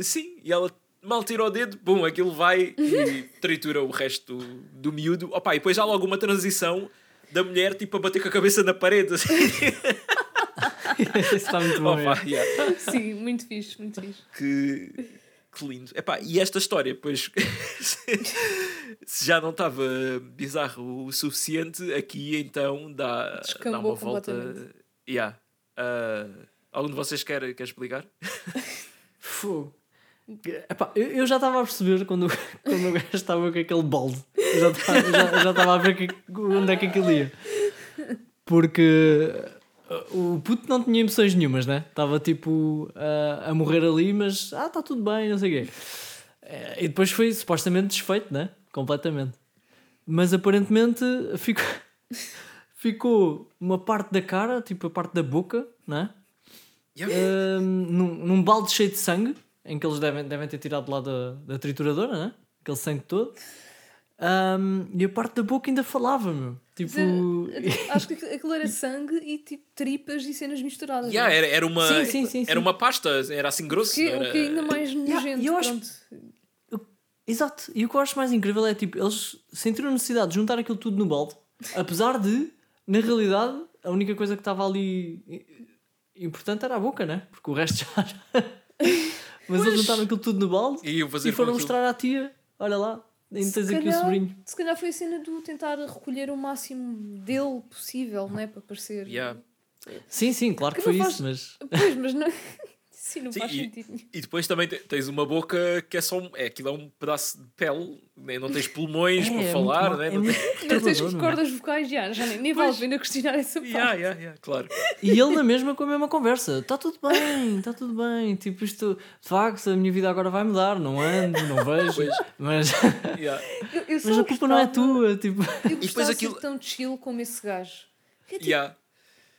Sim, e ela mal tira o dedo, bum, aquilo vai e [LAUGHS] tritura o resto do, do miúdo. Opa, e depois há logo uma transição da mulher tipo a bater com a cabeça na parede. Assim. Isso está muito bom. Opa, é. yeah. Sim, muito fixe, muito fixe. que, que lindo. Epá, e esta história, pois, [LAUGHS] se já não estava bizarro o suficiente, aqui então dá, dá uma volta. Yeah. Ah, algum de vocês quer, quer explicar? [LAUGHS] Fogo. Epá, eu, eu já estava a perceber quando, [LAUGHS] quando o gajo estava com aquele balde. Eu já estava, a ver que, onde é que aquilo ia. Porque uh, o puto não tinha emoções nenhumas, né? Estava tipo a, a morrer ali, mas ah, está tudo bem, não sei o quê. Eh, E depois foi supostamente desfeito, né? Completamente. Mas aparentemente ficou, [LAUGHS] ficou uma parte da cara, tipo a parte da boca, né? Yeah. Num, num balde cheio de sangue, em que eles devem, devem ter tirado lá da, da trituradora, né? aquele sangue todo. Ahm, e a parte da boca ainda falava, meu. Tipo. [LAUGHS] Acho que aquilo era sangue e tipo tripas e cenas misturadas. Yeah, não é? era, era, uma, Sim, sim, sim, era sim. uma pasta, era assim grosso. Que, era... o que é ainda mais nojento. eu acho-. Exato. E o que eu acho mais incrível é tipo, eles sentiram a necessidade de juntar aquilo tudo no balde, apesar de, na realidade, a única coisa que estava ali i- importante era a boca, né? Porque o resto [LAUGHS] já. [LAUGHS] Mas eles juntaram aquilo tudo no balde E iam fazer e foram com aquilo. mostrar à tia: olha lá, ainda tens aqui o sobrinho. Se calhar foi a cena do tentar recolher o máximo dele possível, não é? Para parecer. Yeah. Sim, sim, claro que, Que foi não isso, mas. Pois, mas não. [LAUGHS] Sim, não Sim, faz e- sentido. E depois também te- tens uma boca que é só um, é, aquilo é um pedaço de pele, né? não tens pulmões [LAUGHS] para é falar, né? é não muito tens... [LAUGHS] Não é? cordas vocais já, já nem, nem vale a pena questionar essa parte. Yeah, yeah, yeah, claro. E ele na mesma com a mesma conversa. Está tudo bem, está tudo bem. Tipo, isto, de facto, a minha vida agora vai mudar. Não ando, não vejo. Pois. Mas, [LAUGHS] Yeah. Eu, eu mas a culpa não é gostava- tua. Tipo, Eu depois gostava de aquilo- ser tão chill como esse gajo. Que é tipo, Yeah.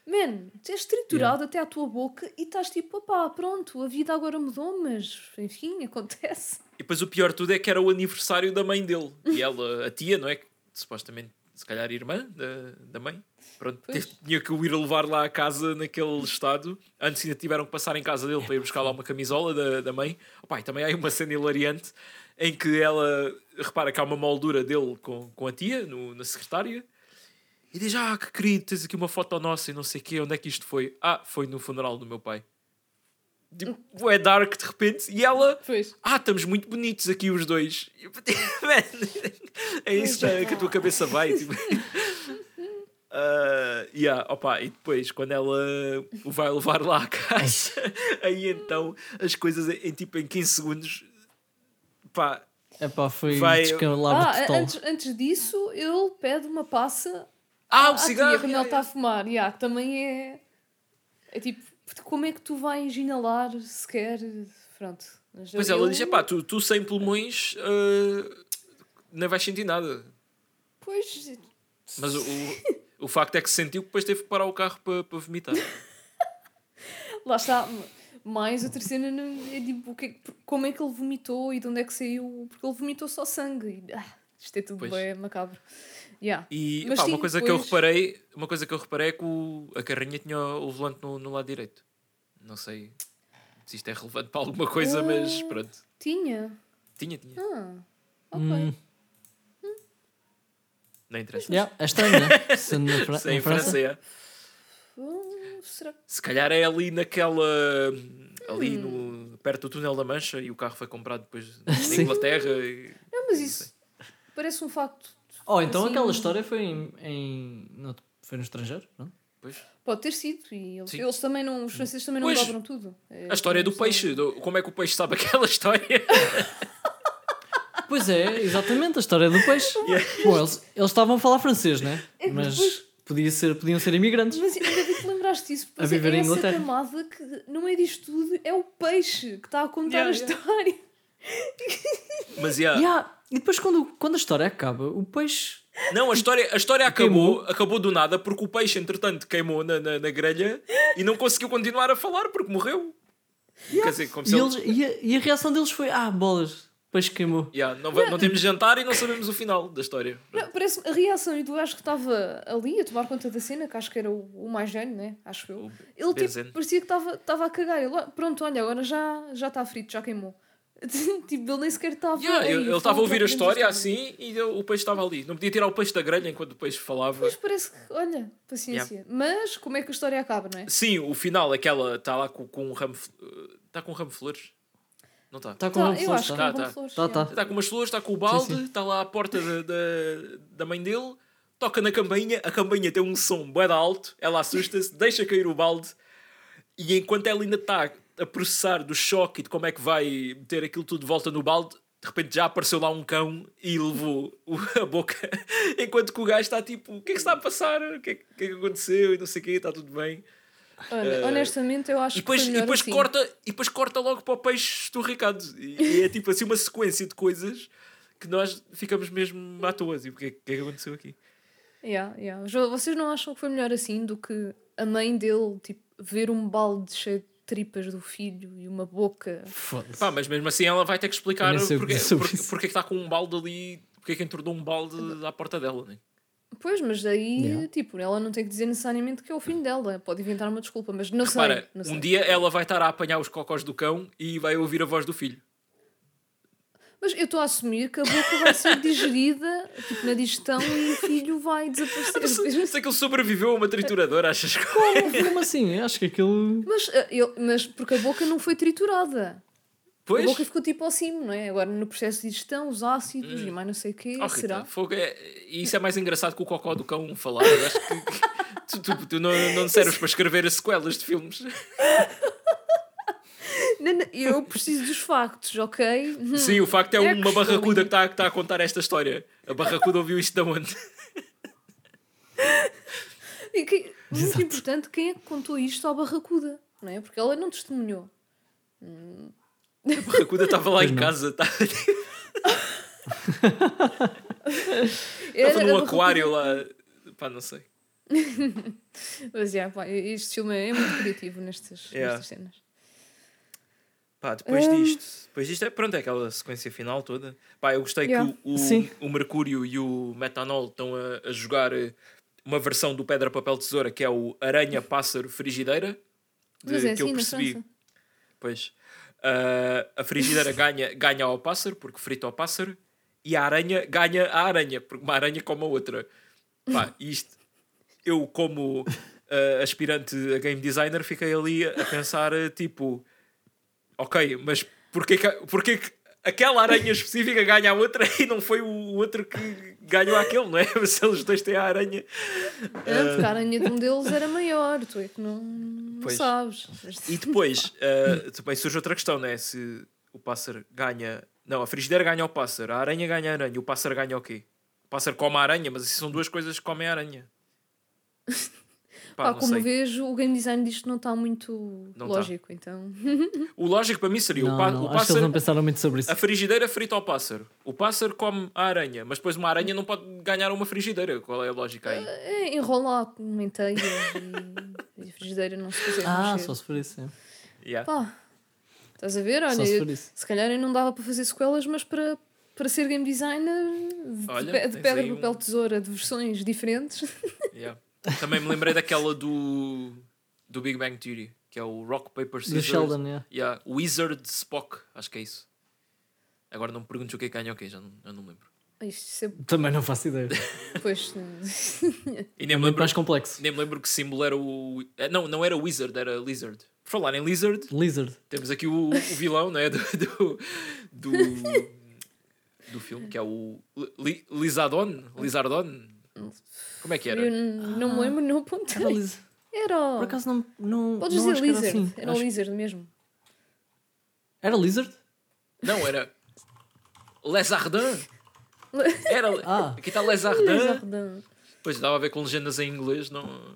Man, tens triturado até à tua boca e estás tipo, opá, pronto, a vida agora mudou, mas enfim, acontece. E depois o pior de tudo é que era o aniversário da mãe dele. E ela, a tia, não é? Supostamente, se calhar, irmã da, da mãe. Pronto, Pois. tinha que o ir a levar lá a casa naquele estado. Antes ainda tiveram que passar em casa dele para ir buscar lá uma camisola da, da mãe. Opa, e também há uma cena hilariante em que ela repara que há uma moldura dele com, com a tia no, na secretária. E diz: Ah, que querido, tens aqui uma foto nossa e não sei o quê. Onde é que isto foi? Ah, foi no funeral do meu pai. Tipo, é dark de repente. E ela Pois. ah, estamos muito bonitos aqui os dois. [LAUGHS] É isso que, que a tua cabeça vai. Tipo. [LAUGHS] Ah, yeah, opa, e depois, quando ela o vai levar lá à casa, [LAUGHS] aí então as coisas em, em, tipo em 15 segundos pá, epá, foi Vai- Ah, antes, antes disso, ele pede uma passa ah, o à cigarro. quando ele está a fumar. Yeah, que também é. É tipo, como é que tu vais inalar sequer? Pronto. Mas Pois eu- ela diz: pá, tu, tu sem pulmões ah, não vais sentir nada. Pois, Mas o, [LAUGHS] o, facto é que se sentiu que depois teve que parar o carro para, para vomitar. [LAUGHS] lá está. Mais outra cena é tipo, é como é que ele vomitou e de onde é que saiu? Porque ele vomitou só sangue. E, ah, isto é tudo Pois. bem macabro. Yeah. E Mas pá, uma sim, coisa que eu reparei, uma coisa que eu reparei é que o, a carrinha tinha o volante no, no lado direito. Não sei se isto é relevante para alguma coisa, mas Ah. pronto. Tinha. Tinha, tinha. Ah, ok. Hum, Não interessa. yeah, é estranho, né? [LAUGHS] Sendo na Fra- Sim, em em França, é. Hum, será. Se calhar é ali naquela. Ali Hum. no, perto do túnel da Mancha e o carro foi comprado depois [LAUGHS] na. Inglaterra. E, Não, mas isso parece um facto. Oh, então Assim, aquela história foi em. em no, foi no estrangeiro, não? pois. Pode ter sido. E eles, eles também não. Os franceses também não Pois. dobram tudo. É, A história do são- peixe. do- como é que o peixe sabe [LAUGHS] aquela história? [LAUGHS] Pois é, exatamente, a história do peixe. [LAUGHS] Yeah. Bom, eles, eles estavam a falar francês, né? É Mas depois- podia ser, podiam ser imigrantes. Mas ainda vi-te lembrar reparaste isso? Pois A é, viver é em essa Inglaterra. camada que, no meio disto tudo, é o peixe que está a contar Yeah, a yeah. história. Mas yeah. Yeah. E depois, quando, quando a história acaba, o peixe. Não, a história, a história Queimou. acabou, acabou do nada porque o peixe, entretanto, queimou na, na, na grelha e não conseguiu continuar a falar porque morreu. Quer dizer, como se E, ele- eles, e, a, e a reação deles foi: Ah, bolas, o peixe queimou. Yeah, não, vai- não temos jantar e não sabemos o final da história. Não, parece a reação do gajo que estava ali a tomar conta da cena, que acho que era o, o mais velho, né? Acho eu. O Ele tipo, parecia que estava estava a cagar. Ele, "Ah, pronto, olha, agora já já está frito, já queimou. [LAUGHS] tipo, ele nem sequer estava. Yeah, "Ei, ele estava a ouvir a história estar." assim e eu- o peixe estava ali. Não podia tirar o peixe da grelha enquanto o peixe falava. Pois parece que, olha, paciência. Mas como é que a história acaba, não é? Sim, o final é que ela está lá com, com um ramo. Está com um ramo de flores? Não está? Está com Tá, ramo eu flores, acho que tá. é um Tá. Tá, yeah. tá. Está com umas flores, está com o balde, está lá à porta da, da, da mãe dele, toca na campainha, a campainha tem um som de alto, ela assusta-se, deixa cair o balde e enquanto ela ainda está a processar do choque e de como é que vai meter aquilo tudo de volta no balde, de repente já apareceu lá um cão e levou [LAUGHS] a boca, enquanto que o gajo está tipo, o que é que se está a passar? O que é, que- é que aconteceu? E não sei o quê, está tudo bem. Olha, Eh, honestamente, eu acho E depois, que e depois assim. corta, e depois corta logo para o peixe esturricado. E, e é tipo assim uma sequência de coisas que nós ficamos mesmo à toa. E o que é, que é que aconteceu aqui? Yeah, yeah. Vocês não acham que foi melhor assim do que a mãe dele tipo, ver um balde cheio de tripas do filho e uma boca? Foda-se. Pá, mas mesmo assim ela vai ter que explicar porque, porque, isso. porque é que está com um balde ali, porque é que entornou um balde à porta dela. Né? Pois, mas daí, Yeah. tipo, ela não tem que dizer necessariamente que é o filho dela. Pode inventar uma desculpa, mas não Repara, sei. Não um sei. dia ela vai estar a apanhar os cocós do cão e vai ouvir a voz do filho. Mas eu estou a assumir que a boca vai ser digerida tipo, na digestão e o filho vai desaparecer. Se aquele sobreviveu a uma trituradora, achas que. Como, como assim? Eu acho que aquilo. mas, eh, eu- mas porque a boca não foi triturada. Pois? A boca ficou tipo ao cimo, não é? Agora no processo de digestão, os ácidos e mais não sei o quê, Oh, Rita, será? fogo é- E isso é mais engraçado que o cocó do cão falar. Eu acho que, [LAUGHS] que tu, tu- tu não, não serves para escrever as sequelas de filmes. [LAUGHS] Não, não, eu preciso dos factos, ok? Sim, o facto é, É uma costume. barracuda que está que tá a contar esta história. A barracuda ouviu isto da onde? E que, muito importante, quem é que contou isto à barracuda? Não é? Porque ela não testemunhou. A barracuda estava lá Pois em não. casa. Tá, [LAUGHS] estava a num aquário lá. Pá, não sei. [LAUGHS] Mas, yeah, pá, este filme é muito criativo nestas, Yeah. nestas cenas. Pá, depois Ah. disto, depois disto é, pronto, é aquela sequência final toda. Pá, eu gostei Yeah. que o, o, o Mercúrio e o Metanol estão a, a jogar eh, uma versão do Pedra, Papel, Tesoura que é o Aranha, Pássaro, Frigideira. de- é que eu assim, percebi. França. Pois. Ah, a frigideira [LAUGHS] ganha, ganha ao pássaro, porque frita ao pássaro, e a aranha ganha a aranha, porque uma aranha come a outra. Pá, isto, eu como ah, aspirante a game designer, fiquei ali a pensar, tipo, ok, mas porquê que, porquê que aquela aranha específica ganha a outra [LAUGHS] e não foi o outro que ganhou aquele, não é? [LAUGHS] Se eles dois têm a aranha. Ah, porque a aranha de um deles era maior, tu é que não, não sabes. Mas- E depois, ah, também surge outra questão, não é? Se o pássaro ganha. Não, a frigideira ganha o pássaro, a aranha ganha a aranha, o pássaro ganha o quê? O pássaro come a aranha, mas isso são duas coisas que comem a aranha. [LAUGHS] Pá, Pá, como sei. vejo, o game design disto não está muito Não tá. lógico, então. [LAUGHS] O lógico para mim seria Não, o, pá- não, o acho que eles pássaro. não pensaram muito sobre isso. A frigideira frita ao pássaro. O pássaro come a aranha, mas depois uma aranha não pode ganhar uma frigideira. Qual é a lógica aí? É enrolar com manteiga e, e a frigideira não se quiser Ah, mexer. só se for isso. sim. Yeah. Pá, estás a ver? Olha, Só se eu- isso. se calhar eu não dava para fazer sequelas, mas para, para ser game designer de, Olha, pe- de tens pedra, aí um- papel, tesoura, de versões diferentes. Yeah. [LAUGHS] Também me lembrei daquela do, do Big Bang Theory, que é o Rock Paper Do Scissors. Sheldon, yeah. Yeah, Wizard Spock, acho que é isso. Agora não me perguntes o que é que ganha o quê, já não, eu não lembro. Isto é, Também não faço ideia. [LAUGHS] pois, [LAUGHS] E [LAUGHS] nem me Muito lembro, mais complexo. nem me lembro que símbolo era o. eh, Não, não era Wizard, era Lizard. Por falar em Lizard, Lizard. temos aqui o, o vilão, não é? Do, do, do, do filme, que é o Li, Lizardon. Lizardon. Como é que eu era? n- não me lembro, não apontei. Era Liz... Era. Por acaso não. não Podes não dizer que era lizard. assim. Era o Acho- lizard mesmo. Era Lizard? Não, era. Lezardin. [LAUGHS] Era. Ah. Aqui está Lezardin. Lizardin. Pois dava a ver com legendas em inglês, não,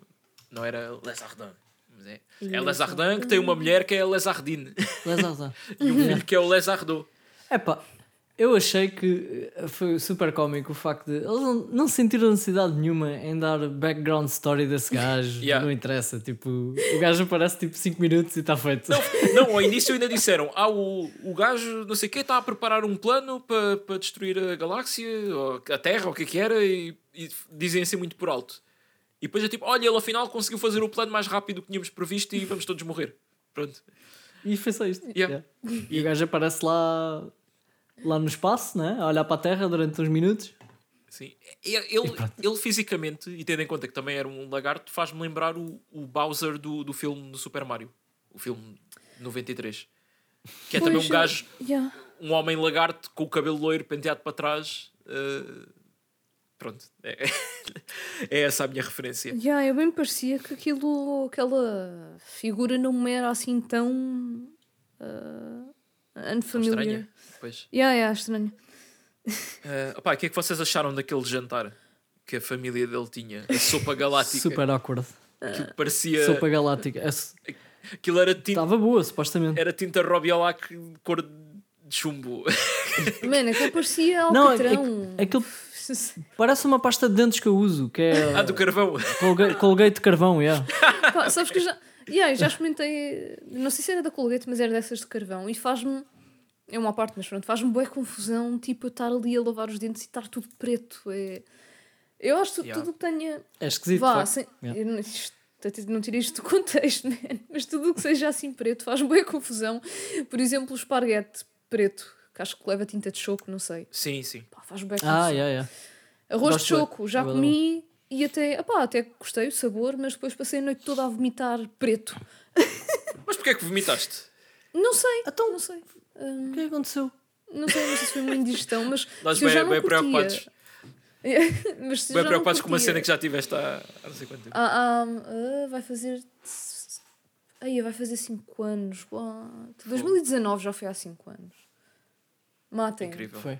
não era Les Ardins. Mas é. É eu Les sou- Ardin que tem uma mulher que é a Les Ardine Les Ardin. [LAUGHS] e um filho que é o Les Ardot. Epá, eu achei que eh, foi super cómico o facto de eles não, não sentiram necessidade nenhuma em dar background story desse gajo. [LAUGHS] Yeah. Não interessa. Tipo, o gajo aparece tipo 5 minutos e está feito. Não, ao início ainda disseram: ah, o, o gajo, não sei o quê, está a preparar um plano para para destruir a galáxia, ou a Terra, ou o que é que era, e, e dizem assim muito por alto. E depois é tipo: olha, ele afinal conseguiu fazer o plano mais rápido do que tínhamos previsto e vamos todos morrer. Pronto. E foi só isto. Yeah. Yeah. E o gajo aparece lá, lá no espaço, né? a olhar para a Terra durante uns minutos. Sim. Ele, ele, ele fisicamente, e tendo em conta que também era um lagarto, faz-me lembrar o, o Bowser do, do filme do Super Mario. O filme de 93. Que é também um Pois, gajo, Yeah. um homem lagarto com o cabelo loiro penteado para trás. eh, pronto. É, [LAUGHS] é essa a minha referência. Yeah, eu bem me parecia que aquilo, aquela figura não me era assim tão uh, unfamiliar. Estranha. Pois. Yeah, yeah, estranho. Eh, opá, o que é que vocês acharam daquele jantar que a família dele tinha? A sopa [LAUGHS] galáctica. Super awkward. Que parecia. Sopa galáctica. Essa- Aquilo era tinta, Estava boa, supostamente. era tinta Robiolac de cor de chumbo. [LAUGHS] Mano, aquilo parecia Não, é- alcatrão. é- aquilo parece uma pasta de dentes que eu uso, que é ah, do carvão. Colgate, Colgate de carvão, yeah. Pá, sabes que eu já, yeah, já experimentei, não sei se era da Colgate, mas era dessas de carvão, e faz-me, é uma parte, mas pronto, fazme boa confusão, tipo, eu estar ali a lavar os dentes e estar tudo preto. É... Eu acho que Yeah. tudo que tenha. É esquisito. Vá, sem, Yeah. não, não tirei isto do contexto, man, [LAUGHS] mas tudo que seja assim preto faz boa confusão. Por exemplo, o esparguete preto, que acho que leva tinta de choco, não sei. Sim, sim. Pá, faz boa confusão. Ah, yeah, yeah. Arroz Gosto de choco, já comi e até, epá, até gostei o sabor, mas depois passei a noite toda a vomitar preto. [LAUGHS] Mas porquê é que vomitaste? Não sei, Então- não sei. Hum, O que é que aconteceu? não sei, não sei se foi uma indigestão, mas [LAUGHS] Nós se eu já bem, não bem curtia- preocupados. [LAUGHS] mas se eu Bem já preocupados com uma curtia- cena que já tiveste há, há não sei quanto tempo. Ah, ah, ah, vai fazer. Aí vai fazer 5 anos. What? 2019 já foi há 5 anos. Matem. Incrível. Foi.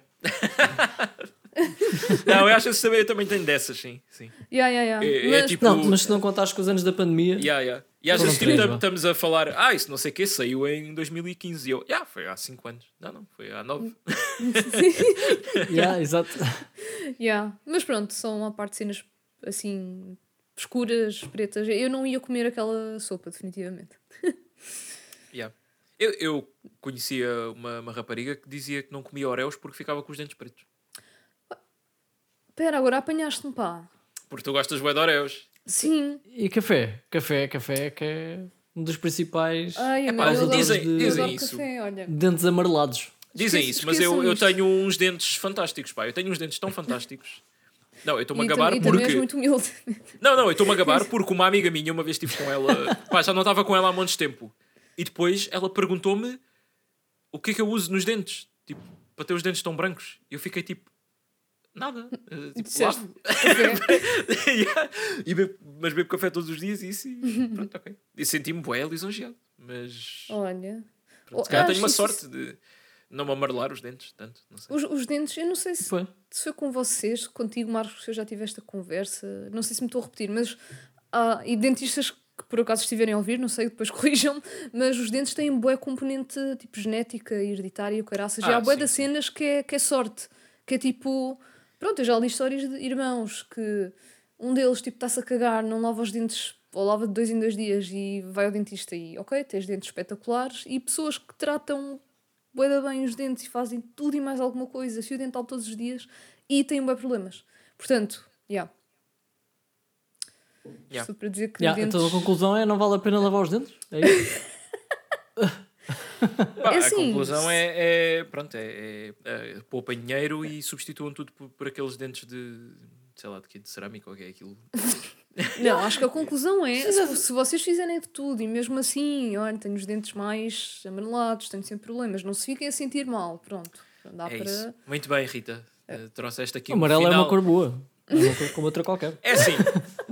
[LAUGHS] Não, eu acho que esse também, eu também tenho dessas, sim. sim. Yeah, yeah, yeah. É- é Mas, tipo- Não, mas se não contares com os anos da pandemia, Yeah, yeah. E às vezes tipo, estamos a falar, ah, isso não sei o que saiu em 2015. E eu, yeah, foi há 5 anos. Não, não, foi há 9. [LAUGHS] yeah, exato. yeah. Mas pronto, são uma parte de cenas assim escuras, pretas. Eu não ia comer aquela sopa, definitivamente. [LAUGHS] Yeah. Eu, eu conhecia uma, uma rapariga que dizia que não comia Oreos porque ficava com os dentes pretos. Espera, agora apanhaste-me, pá. Porque tu gostas bué de Oreos. Sim. E café? Café, café que é um dos principais Ai, Epá, eu adoro- dizem- eu dizem adoro isso. Café, olha. dentes amarelados. Dizem isso, mas eu, eu tenho uns dentes fantásticos, pá. Eu tenho uns dentes tão fantásticos. Não, eu estou-me a E, gabar e também és porque. muito humilde. [LAUGHS] Não, não, eu estou-me a gabar porque uma amiga minha, uma vez estive com ela, pá, já não estava com ela há montes de tempo. E depois ela perguntou-me o que é que eu uso nos dentes, tipo, para ter os dentes tão brancos. E eu fiquei tipo, nada. eh, Tipo, Disseste lavo. [LAUGHS] Yeah. e bebo, mas bebo café todos os dias e isso, e pronto, ok. E senti-me bué lisonjeado. Mas Olha. pronto, se calhar Oh, tenho uma acho isso- sorte de não me amarelar os dentes, tanto. Os, os dentes, eu não sei se, Foi. se foi com vocês, contigo, Marcos, se eu já tive esta conversa, não sei se me estou a repetir, mas há e dentistas que por acaso estiverem a ouvir, não sei, depois [LAUGHS] corrijam mas os dentes têm boa componente tipo genética, hereditária, caraças, e Ah, há boa sim, das cenas que é, que é sorte, que é tipo, pronto, eu já li histórias de irmãos que um deles tipo está-se a cagar, não lava os dentes ou lava de dois em dois dias e vai ao dentista e ok, tens dentes espetaculares e pessoas que tratam bué bem os dentes e fazem tudo e mais alguma coisa, fio dental todos os dias e têm bué problemas. Portanto, já. Yeah. Isto para dizer que Yeah, dentes... então a conclusão é não vale a pena lavar os dentes? É isso? [LAUGHS] [LAUGHS] Pá, É a assim, conclusão é, é, pronto, é, é, é poupa dinheiro e substituam tudo por, por aqueles dentes de, sei lá, de, quê? de cerâmica ou que é aquilo. [LAUGHS] Não, acho que a conclusão é se, se vocês fizerem de tudo e mesmo assim, olha, tenho os dentes mais amarelados, tenho sempre problemas, não se fiquem a sentir mal, pronto. Dá é para. isso. Muito bem, Rita. Uh, trouxeste aqui O um amarelo é final. uma cor boa. É uma cor como outra qualquer. É assim. [LAUGHS]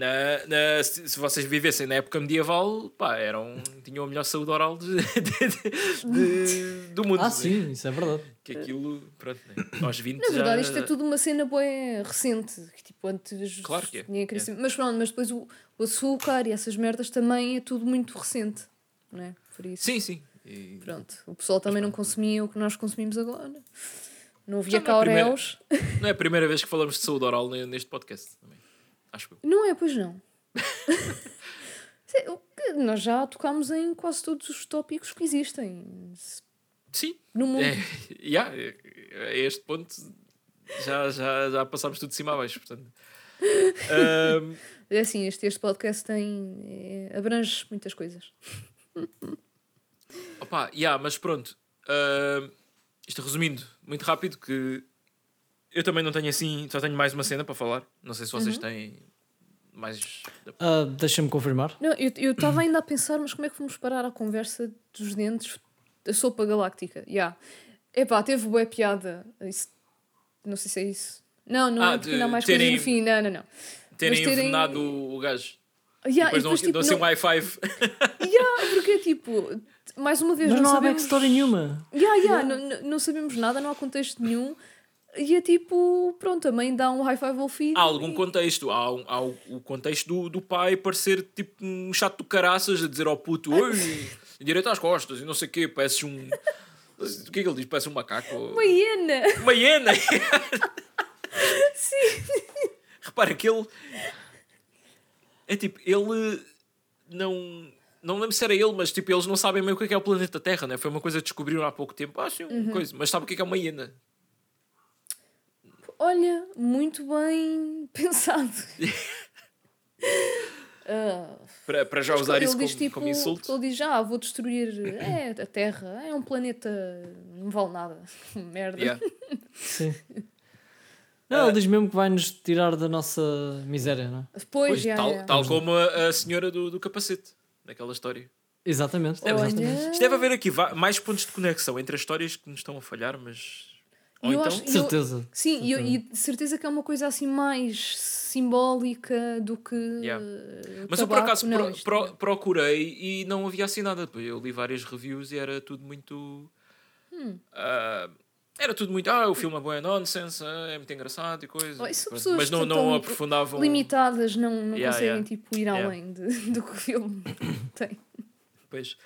Na, na- se, se vocês vivessem na época medieval, pá, eram, tinham a melhor saúde oral de- de- de- do mundo. Ah, né? sim, isso é verdade. Que aquilo, pronto, né? aos 20 Na verdade, já... isto é tudo uma cena boa recente. Que, tipo, antes Claro que é, tinha é. crescimento. Mas pronto, mas depois o, o açúcar e essas merdas também é tudo muito recente. Não é? Por isso. Sim, sim. E- Pronto. O pessoal também não consumia o que nós consumimos agora. Não havia Já não é a primeira-. Não é a primeira vez que falamos de saúde oral ne- neste podcast também. Acho eu. Não é, pois não. [LAUGHS] Nós já tocámos em quase todos os tópicos que existem Sim. no mundo. É, [LAUGHS] yeah, é- a este ponto já, já, já passámos tudo de cima a baixo, portanto. [LAUGHS] Ahm, É assim, este, este podcast tem. é, abrange muitas coisas. opa, yeah, mas pronto. Ahm, isto resumindo, muito rápido, que eu também não tenho assim, só tenho mais uma cena para falar. Não sei se vocês Uhum. têm mais. Ah, Deixa-me confirmar. Não, eu estava ainda a pensar, mas como é que fomos parar a conversa dos dentes da sopa galáctica? Yeah. Epá, teve boa piada. Isso, não sei se é isso. Não, não Ah, é porque de ainda há mais terem- coisas no fim. Não, não, não. Terem Mas terem- envenenado o, o gajo. Yeah, depois e depois, tipo, dão assim não- um high five. [LAUGHS] Yeah, porque tipo, mais uma vez, Mas não, não há sabemos... backstory nenhuma. Yeah, yeah, Não, não- não sabemos nada, não há contexto nenhum. E é tipo, pronto, a mãe dá um high five ao filho. Há algum e- contexto. Há, um- há o, contexto do, do pai parecer tipo um chato do caraças a dizer ao puto: Oi, direito às costas e não sei o quê, parece um. [LAUGHS] O que é que ele diz? Parece um macaco. Uma hiena! Uma hiena! [LAUGHS] Sim! Repara que ele. É tipo, ele não. Não lembro se era ele, mas tipo, eles não sabem meio o que é, que é o planeta Terra, né? Foi uma coisa que descobriram há pouco tempo. Ah, uma Uhum. coisa. Mas sabe o que é, que é uma hiena? Olha, muito bem [LAUGHS] pensado. [LAUGHS] Ah, Para, para já usar isso diz, como, tipo, como insulto. Ele diz, ah, vou destruir [COUGHS] é, a Terra, é um planeta, não vale nada. [LAUGHS] Merda. Yeah. Sim. Não, ele diz mesmo que vai nos tirar da nossa miséria, não é? Pois, Pois, já, tal, já. tal como a, a senhora do, do capacete, naquela história. Exatamente. Olha, exatamente. Isto deve haver aqui mais pontos de conexão entre as histórias que nos estão a falhar, mas. Ou Eu então. acho- certeza. Sim, e, eu- e de certeza que é uma coisa assim mais simbólica do que. Yeah. eh, Mas eu por tabaco. acaso não, pro- pro- procurei e não havia assim nada. Eu li várias reviews e era tudo muito. Hum. ah, era tudo muito. Ah, o filme é bom, é nonsense, ah, é muito engraçado e coisa. Oh, Mas não, que não aprofundavam. limitadas não, não Yeah, conseguem yeah. tipo, ir além de- [LAUGHS] do que o filme [COUGHS] tem. Pois.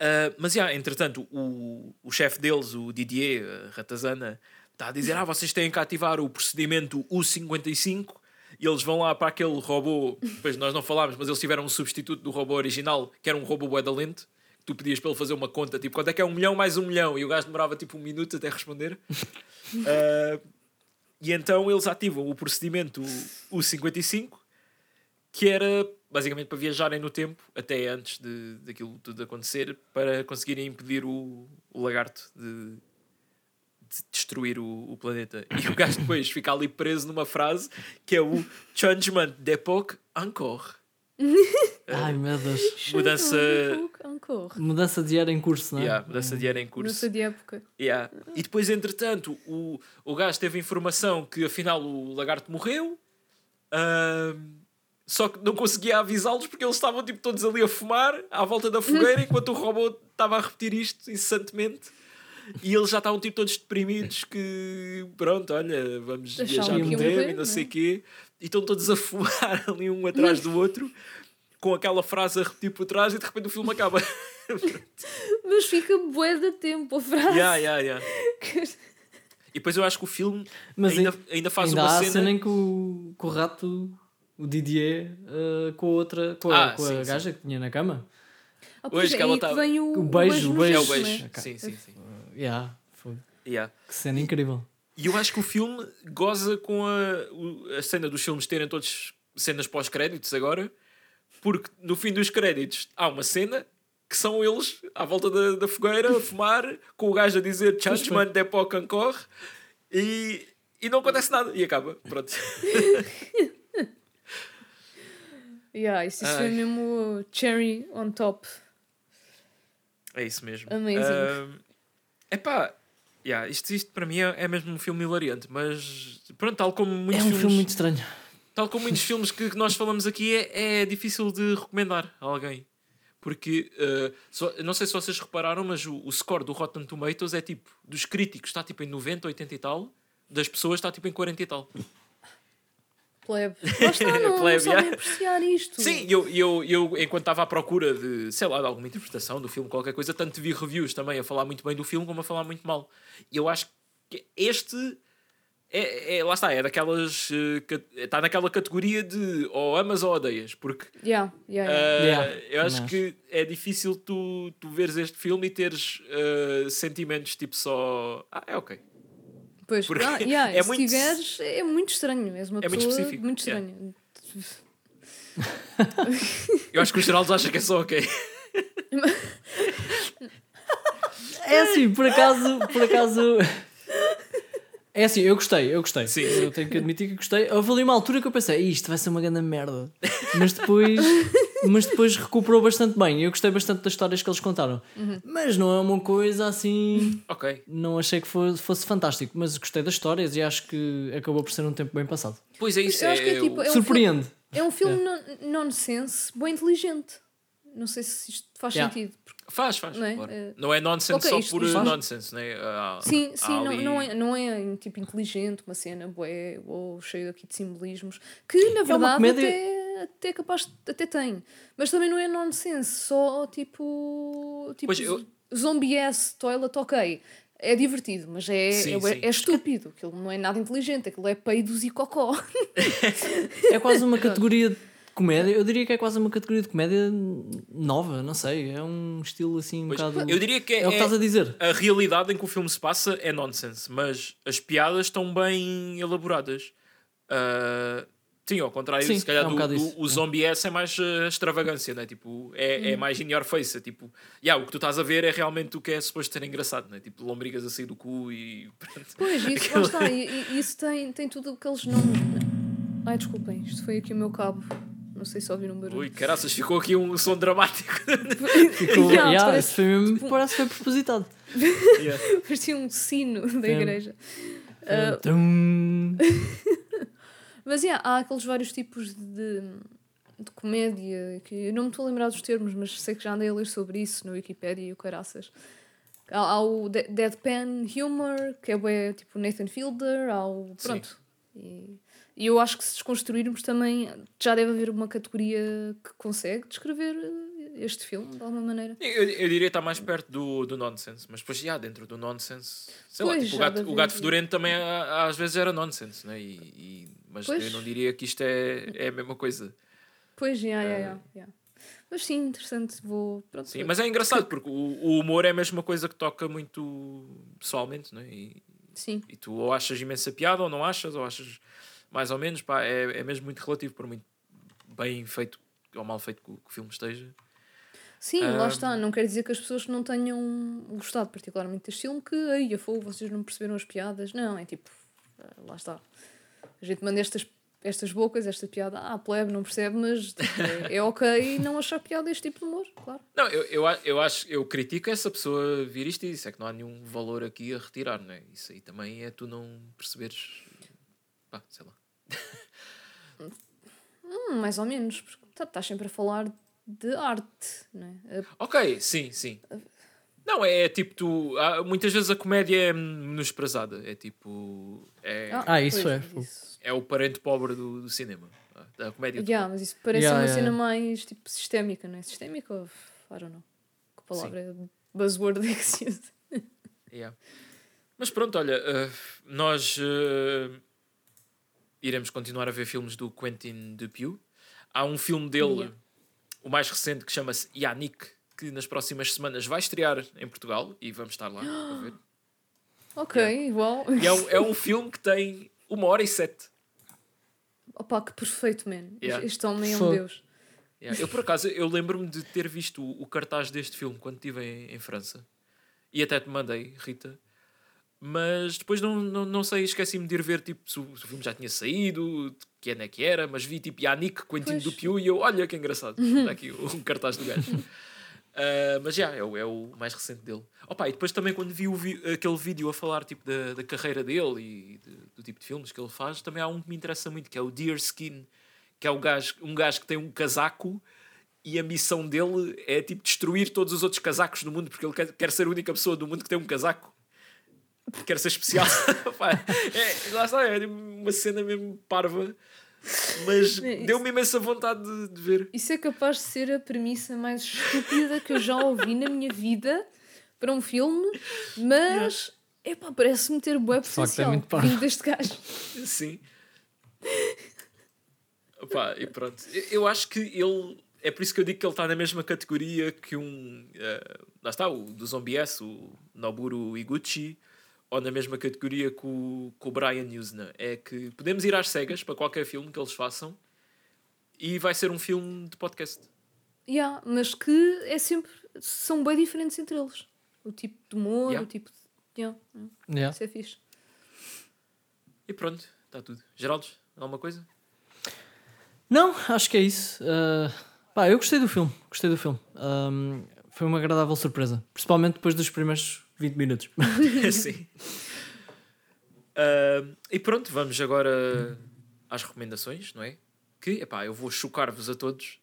Ah, mas, já, entretanto, o, o chefe deles, o Didier Ratazana, está a dizer: Ah, vocês têm que ativar o procedimento U55 e eles vão lá para aquele robô. Depois nós não falámos, mas eles tiveram um substituto do robô original, que era um robô bué da lente. que Tu pedias para ele fazer uma conta, tipo, quanto é que é um milhão mais um milhão? E o gajo demorava tipo um minuto até responder. [LAUGHS] Ah, e então eles ativam o procedimento U55, que era basicamente para viajarem no tempo, até antes de, daquilo tudo acontecer, para conseguirem impedir o, o lagarto de, de destruir o, o planeta. E o gajo depois [LAUGHS] fica ali preso numa frase que é o Changement d'époque encore. [LAUGHS] Ai meu Deus. Mudança- Encore. Mudança de era em curso, não é? Yeah, mudança de era em curso. sei de época. Yeah. E depois, entretanto, o, o gajo teve informação que afinal o lagarto morreu. ahm, só que não conseguia avisá-los porque eles estavam tipo, todos ali a fumar à volta da fogueira enquanto o robô estava a repetir isto incessantemente. E eles já estavam tipo, todos deprimidos que pronto, olha, vamos Achavam viajar no tempo e não sei é? o quê. E estão todos a fumar [LAUGHS] ali um atrás do outro com aquela frase a repetir por trás e de repente o filme acaba. [LAUGHS] Mas fica bué de tempo a frase. yeah, yeah, yeah. [LAUGHS] E depois eu acho que o filme Mas ainda, ainda, ainda faz ainda uma há cena. cena em que o, que o rato, o Didier, eh, com a outra, com a, Ah, com a sim, gaja que tinha na cama. Ah, pois Hoje é que ela tá- vem o, O beijo, o beijo. É o beijo. né? Ok. Sim, sim, sim. Uh, [LAUGHS] yeah, foi- Yeah. que cena incrível. E eu acho que o filme goza com a, a cena dos filmes terem todos cenas pós-créditos agora, porque no fim dos créditos há uma cena que são eles à volta da, da fogueira a fumar, com o gajo a dizer Changement d'époque encore e, e não acontece nada e acaba. Pronto. [LAUGHS] Yeah, isso, isso Ai. foi mesmo o cherry on top. É isso mesmo. Amazing. É epá, yeah, isto, isto para mim é, é mesmo um filme hilariante, mas pronto, tal como muitos É um filmes. filme muito estranho. Tal como muitos filmes que nós falamos aqui, é, é difícil de recomendar a alguém. Porque, uh, só, não sei se vocês repararam, mas o, o score do Rotten Tomatoes é tipo, dos críticos está tipo em 90, 80 e tal, das pessoas está tipo em 40 e tal. Plebe. Lá está, não, [LAUGHS] Plebe, não sabem apreciar isto. Sim, eu, eu, eu enquanto estava à procura de, sei lá, de alguma interpretação do filme, qualquer coisa, tanto vi reviews também a falar muito bem do filme como a falar muito mal. E eu acho que este é, é lá está, é daquelas. eh, Está naquela categoria de ou amas ou odeias, porque Yeah, yeah, Uh, yeah. Yeah, eu acho também que é difícil tu, tu veres este filme e teres uh, sentimentos tipo só. Ah, é ok. Pois, porque ah, [LAUGHS] yeah, é se muito- tiveres, é muito estranho. És uma É muito específico, muito yeah. estranha. [LAUGHS] Eu acho que o Geraldo acha que é só ok. [LAUGHS] É assim, por acaso, por acaso. É assim, eu gostei, eu gostei. Sim. Eu tenho que admitir que gostei. Houve ali uma altura que eu pensei, "Ih, isto vai ser uma grande merda. Mas depois, [LAUGHS] mas depois recuperou bastante bem. Eu gostei bastante das histórias que eles contaram. Uhum. Mas não é uma coisa assim. Ok. Não achei que fosse, fosse fantástico. Mas gostei das histórias e acho que acabou por ser um tempo bem passado. Pois é isso. Eu acho que é é, tipo- É um Surpreende. É um filme non- nonsense, bem inteligente. Não sei se isto faz Yeah. sentido. Faz, faz. Não é? claro. É. Não é nonsense Ok, só isto- por isto nonsense, né? Há- Sim, há sim, não, ali- não, é, não é tipo inteligente, uma cena bué, ou cheio aqui de simbolismos, que na uma verdade comédia- até, até é capaz, até tem. Mas também não é nonsense, só tipo. tipo Pois, eu- Zombie S, toilet, ok. É divertido, mas é, Sim, é, sim. é estúpido. Aquilo não é nada inteligente, aquilo é peidos e cocó. [LAUGHS] É quase uma categoria de comédia. Eu diria que é quase uma categoria de comédia nova, não sei. É um estilo assim um Pois, bocado. eu diria que É o que é, estás a dizer. a realidade em que o filme se passa é nonsense, mas as piadas estão bem elaboradas. Ah, sim, ao contrário, Sim, se calhar é um do, do- o é. Zombie S é mais ah, extravagância, né? tipo, é, é mais in your face. É tipo, yeah, o que tu estás a ver é realmente o que é suposto ser engraçado, né? tipo, lombrigas a sair do cu e. pronto. Pois, isso, [LAUGHS] lá Aquela- está. E, e isso tem, tem tudo aqueles nomes. Ai, desculpem, isto foi aqui o meu cabo. Não sei se ouviram um barulho. Ui, caraças, ficou aqui um som dramático. [LAUGHS] Ficou, Yeah, yeah, parece- foi mesmo- parece que foi propositado. [LAUGHS] Yeah. Parecia um sino da Sim. igreja. Tum. [LAUGHS] Mas yeah, há aqueles vários tipos de, de comédia que eu não me estou a lembrar dos termos, mas sei que já andei a ler sobre isso no Wikipedia e o caraças. Há, há o de- deadpan humor, que é tipo Nathan Fielder, há o. Sim. Pronto. E, e eu acho que se desconstruirmos também já deve haver uma categoria que consegue descrever eh, este filme de alguma maneira. Eu, eu diria que está mais perto do, do nonsense, mas depois, já, dentro do nonsense, sei lá, Pois, tipo, o já gato, o gato fedorento também às vezes era nonsense, né? E, e- mas Pois. eu não diria que isto é, é a mesma coisa. Pois, yeah, yeah, yeah, yeah. Mas sim, interessante. Vou. Pronto, Sim, mas é engraçado porque o, o humor é a mesma coisa que toca muito pessoalmente, né? E, sim. e tu ou achas imensa piada ou não achas, ou achas mais ou menos, pá, é, é mesmo muito relativo, por muito bem feito ou mal feito que o, que o filme esteja. Sim, lá Ahm. está. Não quer dizer que as pessoas não tenham gostado particularmente deste filme que aí a fogo, vocês não perceberam as piadas. Não, é tipo, ah, lá está. A gente manda estas, estas bocas, esta piada, ah, plebe, não percebe, mas tipo, é, [LAUGHS] é ok não achar piada este tipo de humor, claro. Não, eu, eu, eu acho, eu critico essa pessoa vir isto e isso é que não há nenhum valor aqui a retirar, não é? Isso aí também é tu não perceberes, pá, sei lá. Hum, mais ou menos, porque tá- estás sempre a falar de arte, não é? Ok, sim, sim. Não, é tipo tu. há- muitas vezes a comédia é menosprezada. É tipo. É, Ah, isso pois, é, isso- é o parente pobre do, do cinema. ah, Da comédia. Yeah, mas isso parece Yeah, uma yeah, cena mais tipo sistémica, não é? Sistémica ou. I don't know. Que palavra é buzzword é [LAUGHS] que se usa? Yeah. Mas pronto, olha, uh, nós uh, iremos continuar a ver filmes do Quentin Dupieux. Há um filme dele, Yeah. o mais recente, que chama-se Yannick, que nas próximas semanas vai estrear em Portugal e vamos estar lá a ver. [GASPS] Ok, Yeah. E é um, é um filme que tem uma hora e sete. Opa, que perfeito, man. Yeah. Este homem é um deus. Yeah, Eu, por acaso, eu lembro-me de ter visto o, o cartaz deste filme quando estive em, em França. E até te mandei, Rita. Mas depois não, não, não sei, esqueci-me de ir ver tipo, se, o, se o filme já tinha saído, de que ano é que era, mas vi tipo Yannick, Quentin Pois. Dupieux e eu, olha que engraçado, [LAUGHS] está aqui o, o cartaz do gajo. Uh, mas já, é, o- é o mais recente dele. Opa, e depois também quando vi, vi- aquele vídeo a falar tipo, da, da carreira dele e de- do tipo de filmes que ele faz, também há um que me interessa muito, que é o Deer Skin, que é o gajo, um gajo que tem um casaco e a missão dele é tipo destruir todos os outros casacos do mundo, porque ele quer, quer ser a única pessoa do mundo que tem um casaco. Quer ser especial. [LAUGHS] Pá, é, lá está, é uma cena mesmo parva. Mas É, deu-me imensa vontade de, de ver. Isso é capaz de ser a premissa mais estúpida que eu já ouvi na minha vida para um filme, mas epá, parece-me ter bué é potencial vindo deste gajo. Sim. Opa, e pronto. Eu- acho que ele. É por isso que eu digo que ele está na mesma categoria que um. eh, lá está, o do Zombie S, o Noburo Iguchi, ou na mesma categoria que o, que o Brian Usna. É que podemos ir às cegas para qualquer filme que eles façam e vai ser um filme de podcast. Yeah, mas que é sempre. são bem diferentes entre eles. O tipo de humor, Yeah. o tipo de. Yeah, yeah, Yeah. isso é fixe. E pronto, está tudo. Geraldos, alguma coisa? Não, acho que é isso. Uh, pá, eu gostei do filme. Gostei do filme. Um, foi uma agradável surpresa. Principalmente depois dos primeiros 20 minutos. [LAUGHS] Sim. Ah, e pronto, vamos agora às recomendações, não é? Que, epá, eu vou chocar-vos a todos.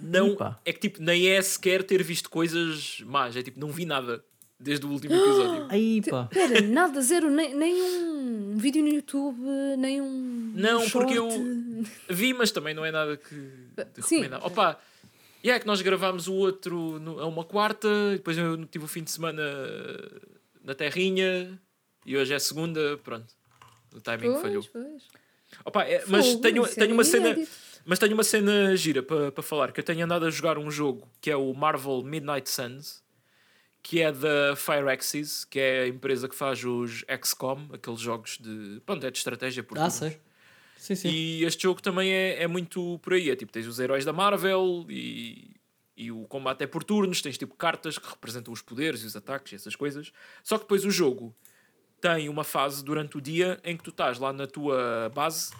Não, Opa. é que tipo, nem é sequer ter visto coisas más, é tipo, não vi nada desde o último episódio. [GASPS] Aí, pá. Pera, nada, zero, nem, nem um vídeo no YouTube, nem um. Não, um porque short. eu- Vi, mas também não é nada que Sim. recomendar. Opa, e é que nós gravámos o outro no- a uma quarta, depois eu tive o fim de semana na terrinha e hoje é segunda, pronto. O timing Pois, falhou. pois. Opa, é- mas Fogo, tenho, é tenho uma cena, mas tenho uma cena gira para para falar, que eu tenho andado a jogar um jogo que é o Marvel Midnight Suns, que é da Firaxis, que é a empresa que faz os XCOM, aqueles jogos de, pronto, é de estratégia por Ah, sei. Sim, sim. E este jogo também é, é muito por aí. É tipo, tens os heróis da Marvel e, e o combate é por turnos, tens tipo cartas que representam os poderes e os ataques e essas coisas. Só que depois o jogo tem uma fase durante o dia em que tu estás lá na tua base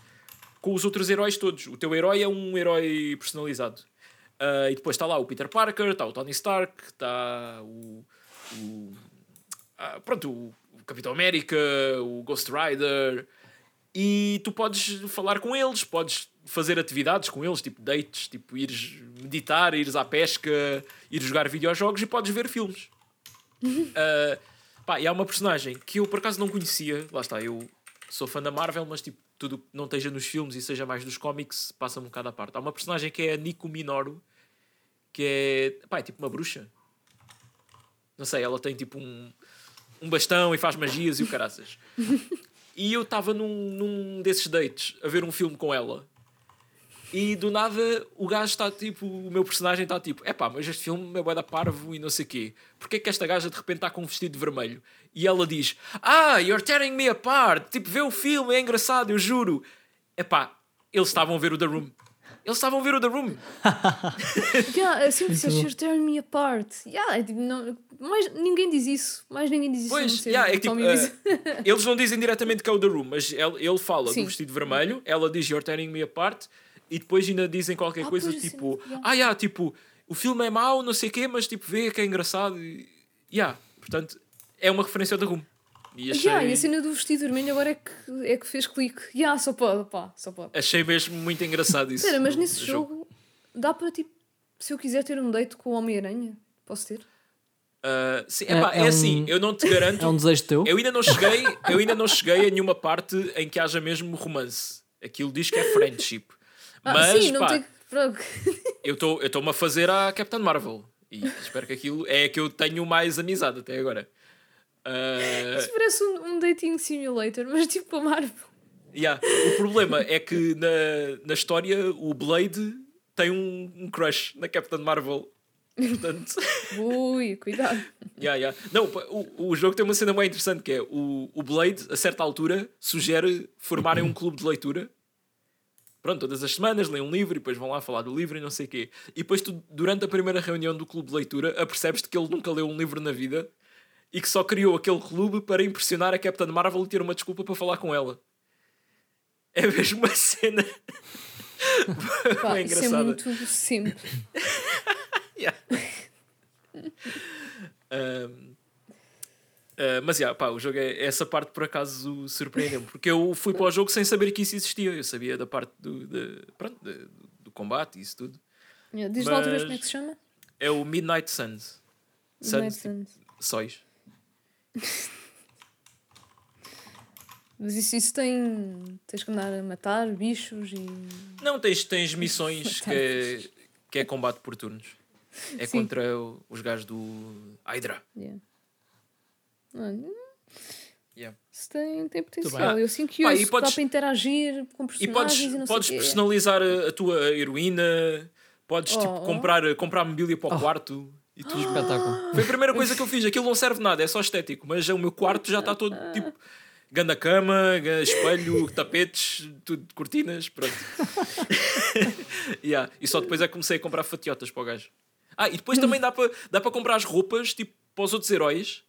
com os outros heróis todos. O teu herói é um herói personalizado. Ah, e depois está lá o Peter Parker, está o Tony Stark, está o. o ah, pronto, o Capitão América, o Ghost Rider. E tu podes falar com eles, podes fazer atividades com eles, tipo dates, tipo ires meditar, ires à pesca, ires jogar videojogos e podes ver filmes. [LAUGHS] Ah, pá, e há uma personagem que eu por acaso não conhecia, lá está, eu sou fã da Marvel, mas tipo, tudo que não esteja nos filmes e seja mais dos cómics passa-me um bocado à parte. Há uma personagem que é a Nico Minoru, que é, pá, é tipo uma bruxa. Não sei, ela tem tipo um, um bastão e faz magias e o caraças. [LAUGHS] E eu estava num, num desses dates a ver um filme com ela. E do nada o gajo está tipo, o meu personagem está tipo, epá, mas este filme é bué da parvo e não sei quê. Porquê que esta gaja de repente está com um vestido vermelho? E ela diz, ah, you're tearing me apart. Tipo, vê o filme, é engraçado, eu juro. Epá, eles estavam a ver o The Room. Eles estavam a ver o The Room. [LAUGHS] Yeah, assim disseste, you're tearing me apart. Yeah, é tipo, não, mais, ninguém diz isso. Mais ninguém diz isso. Pois, yeah, é que, tipo, diz. [LAUGHS] eles não dizem diretamente que é o The Room, mas ele, ele fala Sim. do vestido vermelho, ela diz You're tearing me apart, e depois ainda dizem qualquer Ah, coisa tipo, assim, yeah. ah, yeah, tipo, o filme é mau, não sei o quê, mas tipo, vê que é engraçado. E, yeah, portanto, é uma referência ao The Room. E achei, Yeah, e a cena do vestido vermelho agora é que, é que fez clique. Yeah, só pode, pá, só pode. achei mesmo muito engraçado isso. Espera, mas nesse no jogo, dá para tipo, se eu quiser ter um date com o Homem-Aranha, posso ter? Ah, sim, É- epá, é, é um- assim, eu não te garanto. É um desejo teu? Eu ainda não cheguei, eu ainda não cheguei a nenhuma parte em que haja mesmo romance. Aquilo diz que é friendship. Ah, Mas sim, não pá, tem eu estou eu estou-me a fazer a Captain Marvel. E espero que aquilo é a que eu tenho mais amizade até agora. Ah, Isso parece um, um dating simulator, mas tipo a Marvel. yeah. O problema é que na, na história o Blade tem um, um crush na Captain Marvel. Portanto, [LAUGHS] Ui, cuidado. yeah, yeah. Não, o, o jogo tem uma cena bem interessante que é o, o Blade, a certa altura, sugere formarem um clube de leitura. Pronto, todas as semanas leem um livro e depois vão lá falar do livro e não sei o quê. E depois tu, durante a primeira reunião do clube de leitura, apercebes-te que ele nunca leu um livro na vida e que só criou aquele clube para impressionar a Captain Marvel e ter uma desculpa para falar com ela. É mesmo uma cena [LAUGHS] Pá, bem isso é engraçada. muito simples. [LAUGHS] Yeah. Um, uh, mas yeah, pá, o jogo é essa parte por acaso surpreendeu-me porque eu fui para o jogo sem saber que isso existia. Eu sabia da parte do, de, pronto, de- do combate e isso tudo. Yeah, Diz lá outra vez Mas- como é que se chama? É o Midnight Suns. Midnight Suns, Suns. tipo, sóis. Mas isso, isso tem. Tens que andar a matar bichos e. Não, tens, tens [LAUGHS] missões que é, que é combate por turnos. É Sim. contra os gajos do Hydra. Yeah. Yeah. Isso tem, tem potencial. Eu sinto que Pá, eu e dá podes- para interagir com E personagens podes, e, não podes sei o quê. personalizar a, a tua heroína, podes tipo, Oh. comprar, comprar mobília para o quarto e tudo. Espetáculo. Foi a primeira coisa que eu fiz. Aquilo não serve de nada, é só estético. Mas o meu quarto já está todo tipo. Ganda cama, espelho, [LAUGHS] tapetes, tudo, cortinas, pronto. [LAUGHS] Yeah. E só depois é que comecei a comprar fatiotas para o gajo. Ah, e depois também dá para dá para comprar as roupas tipo, para os outros heróis.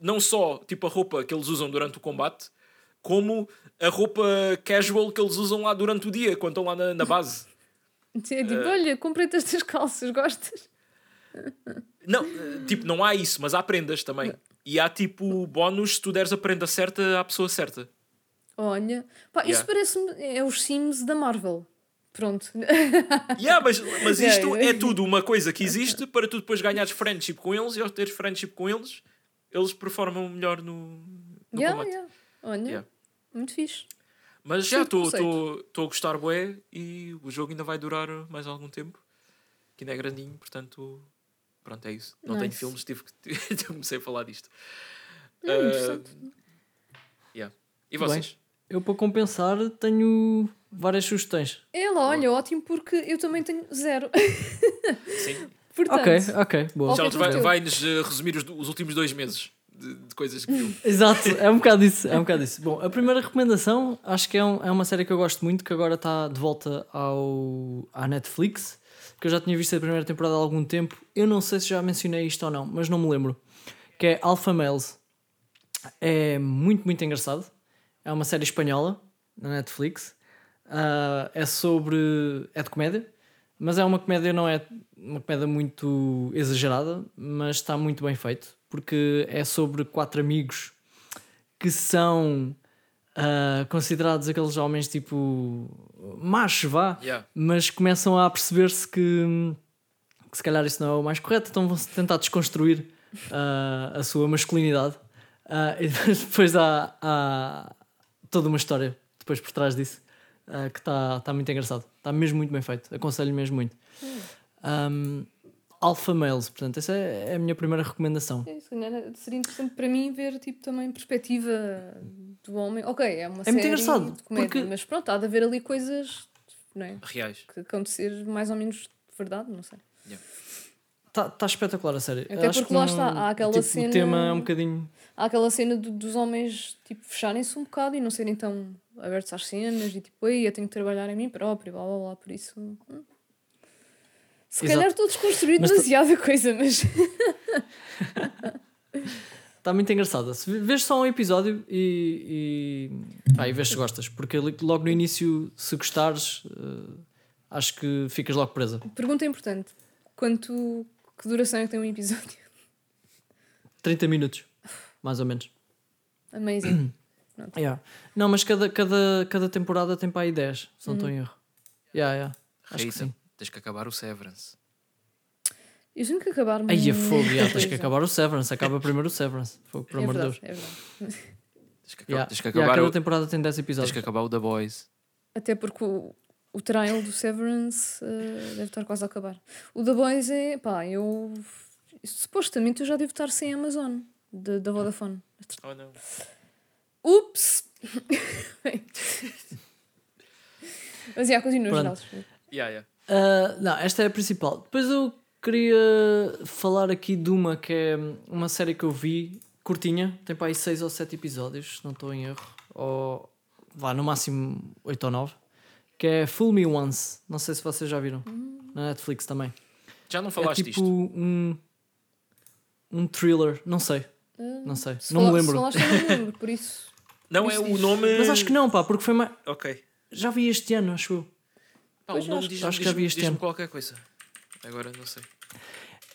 Não só tipo a roupa que eles usam durante o combate, como a roupa casual que eles usam lá durante o dia, quando estão lá na, na base. [LAUGHS] É tipo, Eh, olha, comprei-te estas calças, gostas? Não, eh, tipo, não há isso, mas há prendas também. E há tipo bónus se tu deres a prenda certa à pessoa certa. Olha, pá, isso Yeah. parece-me. É os Sims da Marvel. Pronto. [LAUGHS] Yeah, mas, mas isto é tudo uma coisa que existe para tu depois ganhares friendship com eles e ao teres friendship com eles, eles performam melhor no, no yeah, combate. yeah. Olha, Yeah. muito fixe. Mas já estou a gostar bué e o jogo ainda vai durar mais algum tempo. Que ainda é grandinho, portanto, pronto, é isso. Não tenho Nice. filmes, tive que [LAUGHS] comecei a falar disto. Não, Ah, interessante. yeah. E Muito bem. vocês? Eu, para compensar, tenho várias sugestões. É lá, olha, ótimo, porque eu também tenho zero. [LAUGHS] Sim. Portanto, Ok, ok, boa. Ok. Charles vai, vai-nos eh, resumir os, os últimos dois meses de, de coisas que viu. [LAUGHS] Exato, é um bocado isso. É um bocado isso. Bom, a primeira recomendação acho que é, um- é uma série que eu gosto muito, que agora está de volta ao, à Netflix, que eu já tinha visto a primeira temporada há algum tempo. Eu não sei se já mencionei isto ou não, mas não me lembro. Que é Alpha Males. É muito, muito engraçado. É uma série espanhola na Netflix. Ah, é sobre. É de comédia, mas é uma comédia, não é uma comédia muito exagerada, mas está muito bem feito, porque é sobre quatro amigos que são ah, considerados aqueles homens tipo machos, vá, Yeah. mas começam a perceber-se que, que se calhar isso não é o mais correto, então vão tentar desconstruir ah, a sua masculinidade. Ah, [LAUGHS] e depois há, há toda uma história depois por trás disso que está tá muito engraçado. Está mesmo muito bem feito. Aconselho mesmo muito. Um, Alpha Males, portanto, essa é, é a minha primeira recomendação. É, calhar seria interessante para mim ver tipo, também perspectiva do homem. Ok, é uma muito série engraçado, de comédia, porque- mas pronto, há de haver ali coisas não é? Reais. que acontecer mais ou menos de verdade, não sei. Está tá espetacular a série. Até Acho porque que lá não- está, há aquela tipo, cena- O tema é um bocadinho. Há aquela cena do- dos homens tipo, fecharem-se um bocado e não serem tão abertos às cenas e tipo, ei, eu tenho que trabalhar em mim próprio, blá blá blá, por isso. hum. Se Exato. calhar estou a desconstruir Mas- demasiada coisa, mas. [LAUGHS] Está muito engraçada. Vês só um episódio e, e, pá, e vês se gostas, porque logo no início, se gostares, eh, acho que ficas logo presa. Pergunta importante: quanto. Que duração é que tem um episódio? 30 minutos, mais ou menos. Amazing. [CLEARS THROAT] Yeah. Não, mas cada, cada, cada temporada tem para aí 10, se não estou em erro. Yeah, yeah. Acho que Rita, sim. tens que acabar o Severance. Eu tenho que acabar Aí é muita fogo, yeah, tens que acabar o Severance. Acaba primeiro o Severance. Fogo, por É amor de verdade, Deus. é verdade. Tens que, acabar, Yeah. tens que Yeah, acabar cada o, temporada tem 10 tens episódios. que acabar o The Boys. Até porque o, o trial do Severance eh, deve estar quase a acabar. O The Boys é. pá, eu. Supostamente eu já devo estar sem Amazon da da Vodafone. Oh não. Ups! [LAUGHS] Mas já, continua, Pronto. Geraldo. Yeah, yeah. Ah, não, esta é a principal. Depois eu queria falar aqui de uma que é uma série que eu vi, curtinha, tem para aí 6 ou 7 episódios, se não estou em erro, ou vá, no máximo 8 ou 9, que é Fool Me Once. Não sei se vocês já viram. Na Netflix também. Já não É falaste tipo disto? um, um thriller, não sei. Não sei, Se não me lembro. Se falaste, não me lembro, [LAUGHS] por isso. Não é o nome. Mas acho que não, pá, porque foi mais. Ok. Já vi este ano, acho eu. Pá, o nome acho- diz, acho que já diz, vi este diz-me ano. qualquer coisa. Agora não sei.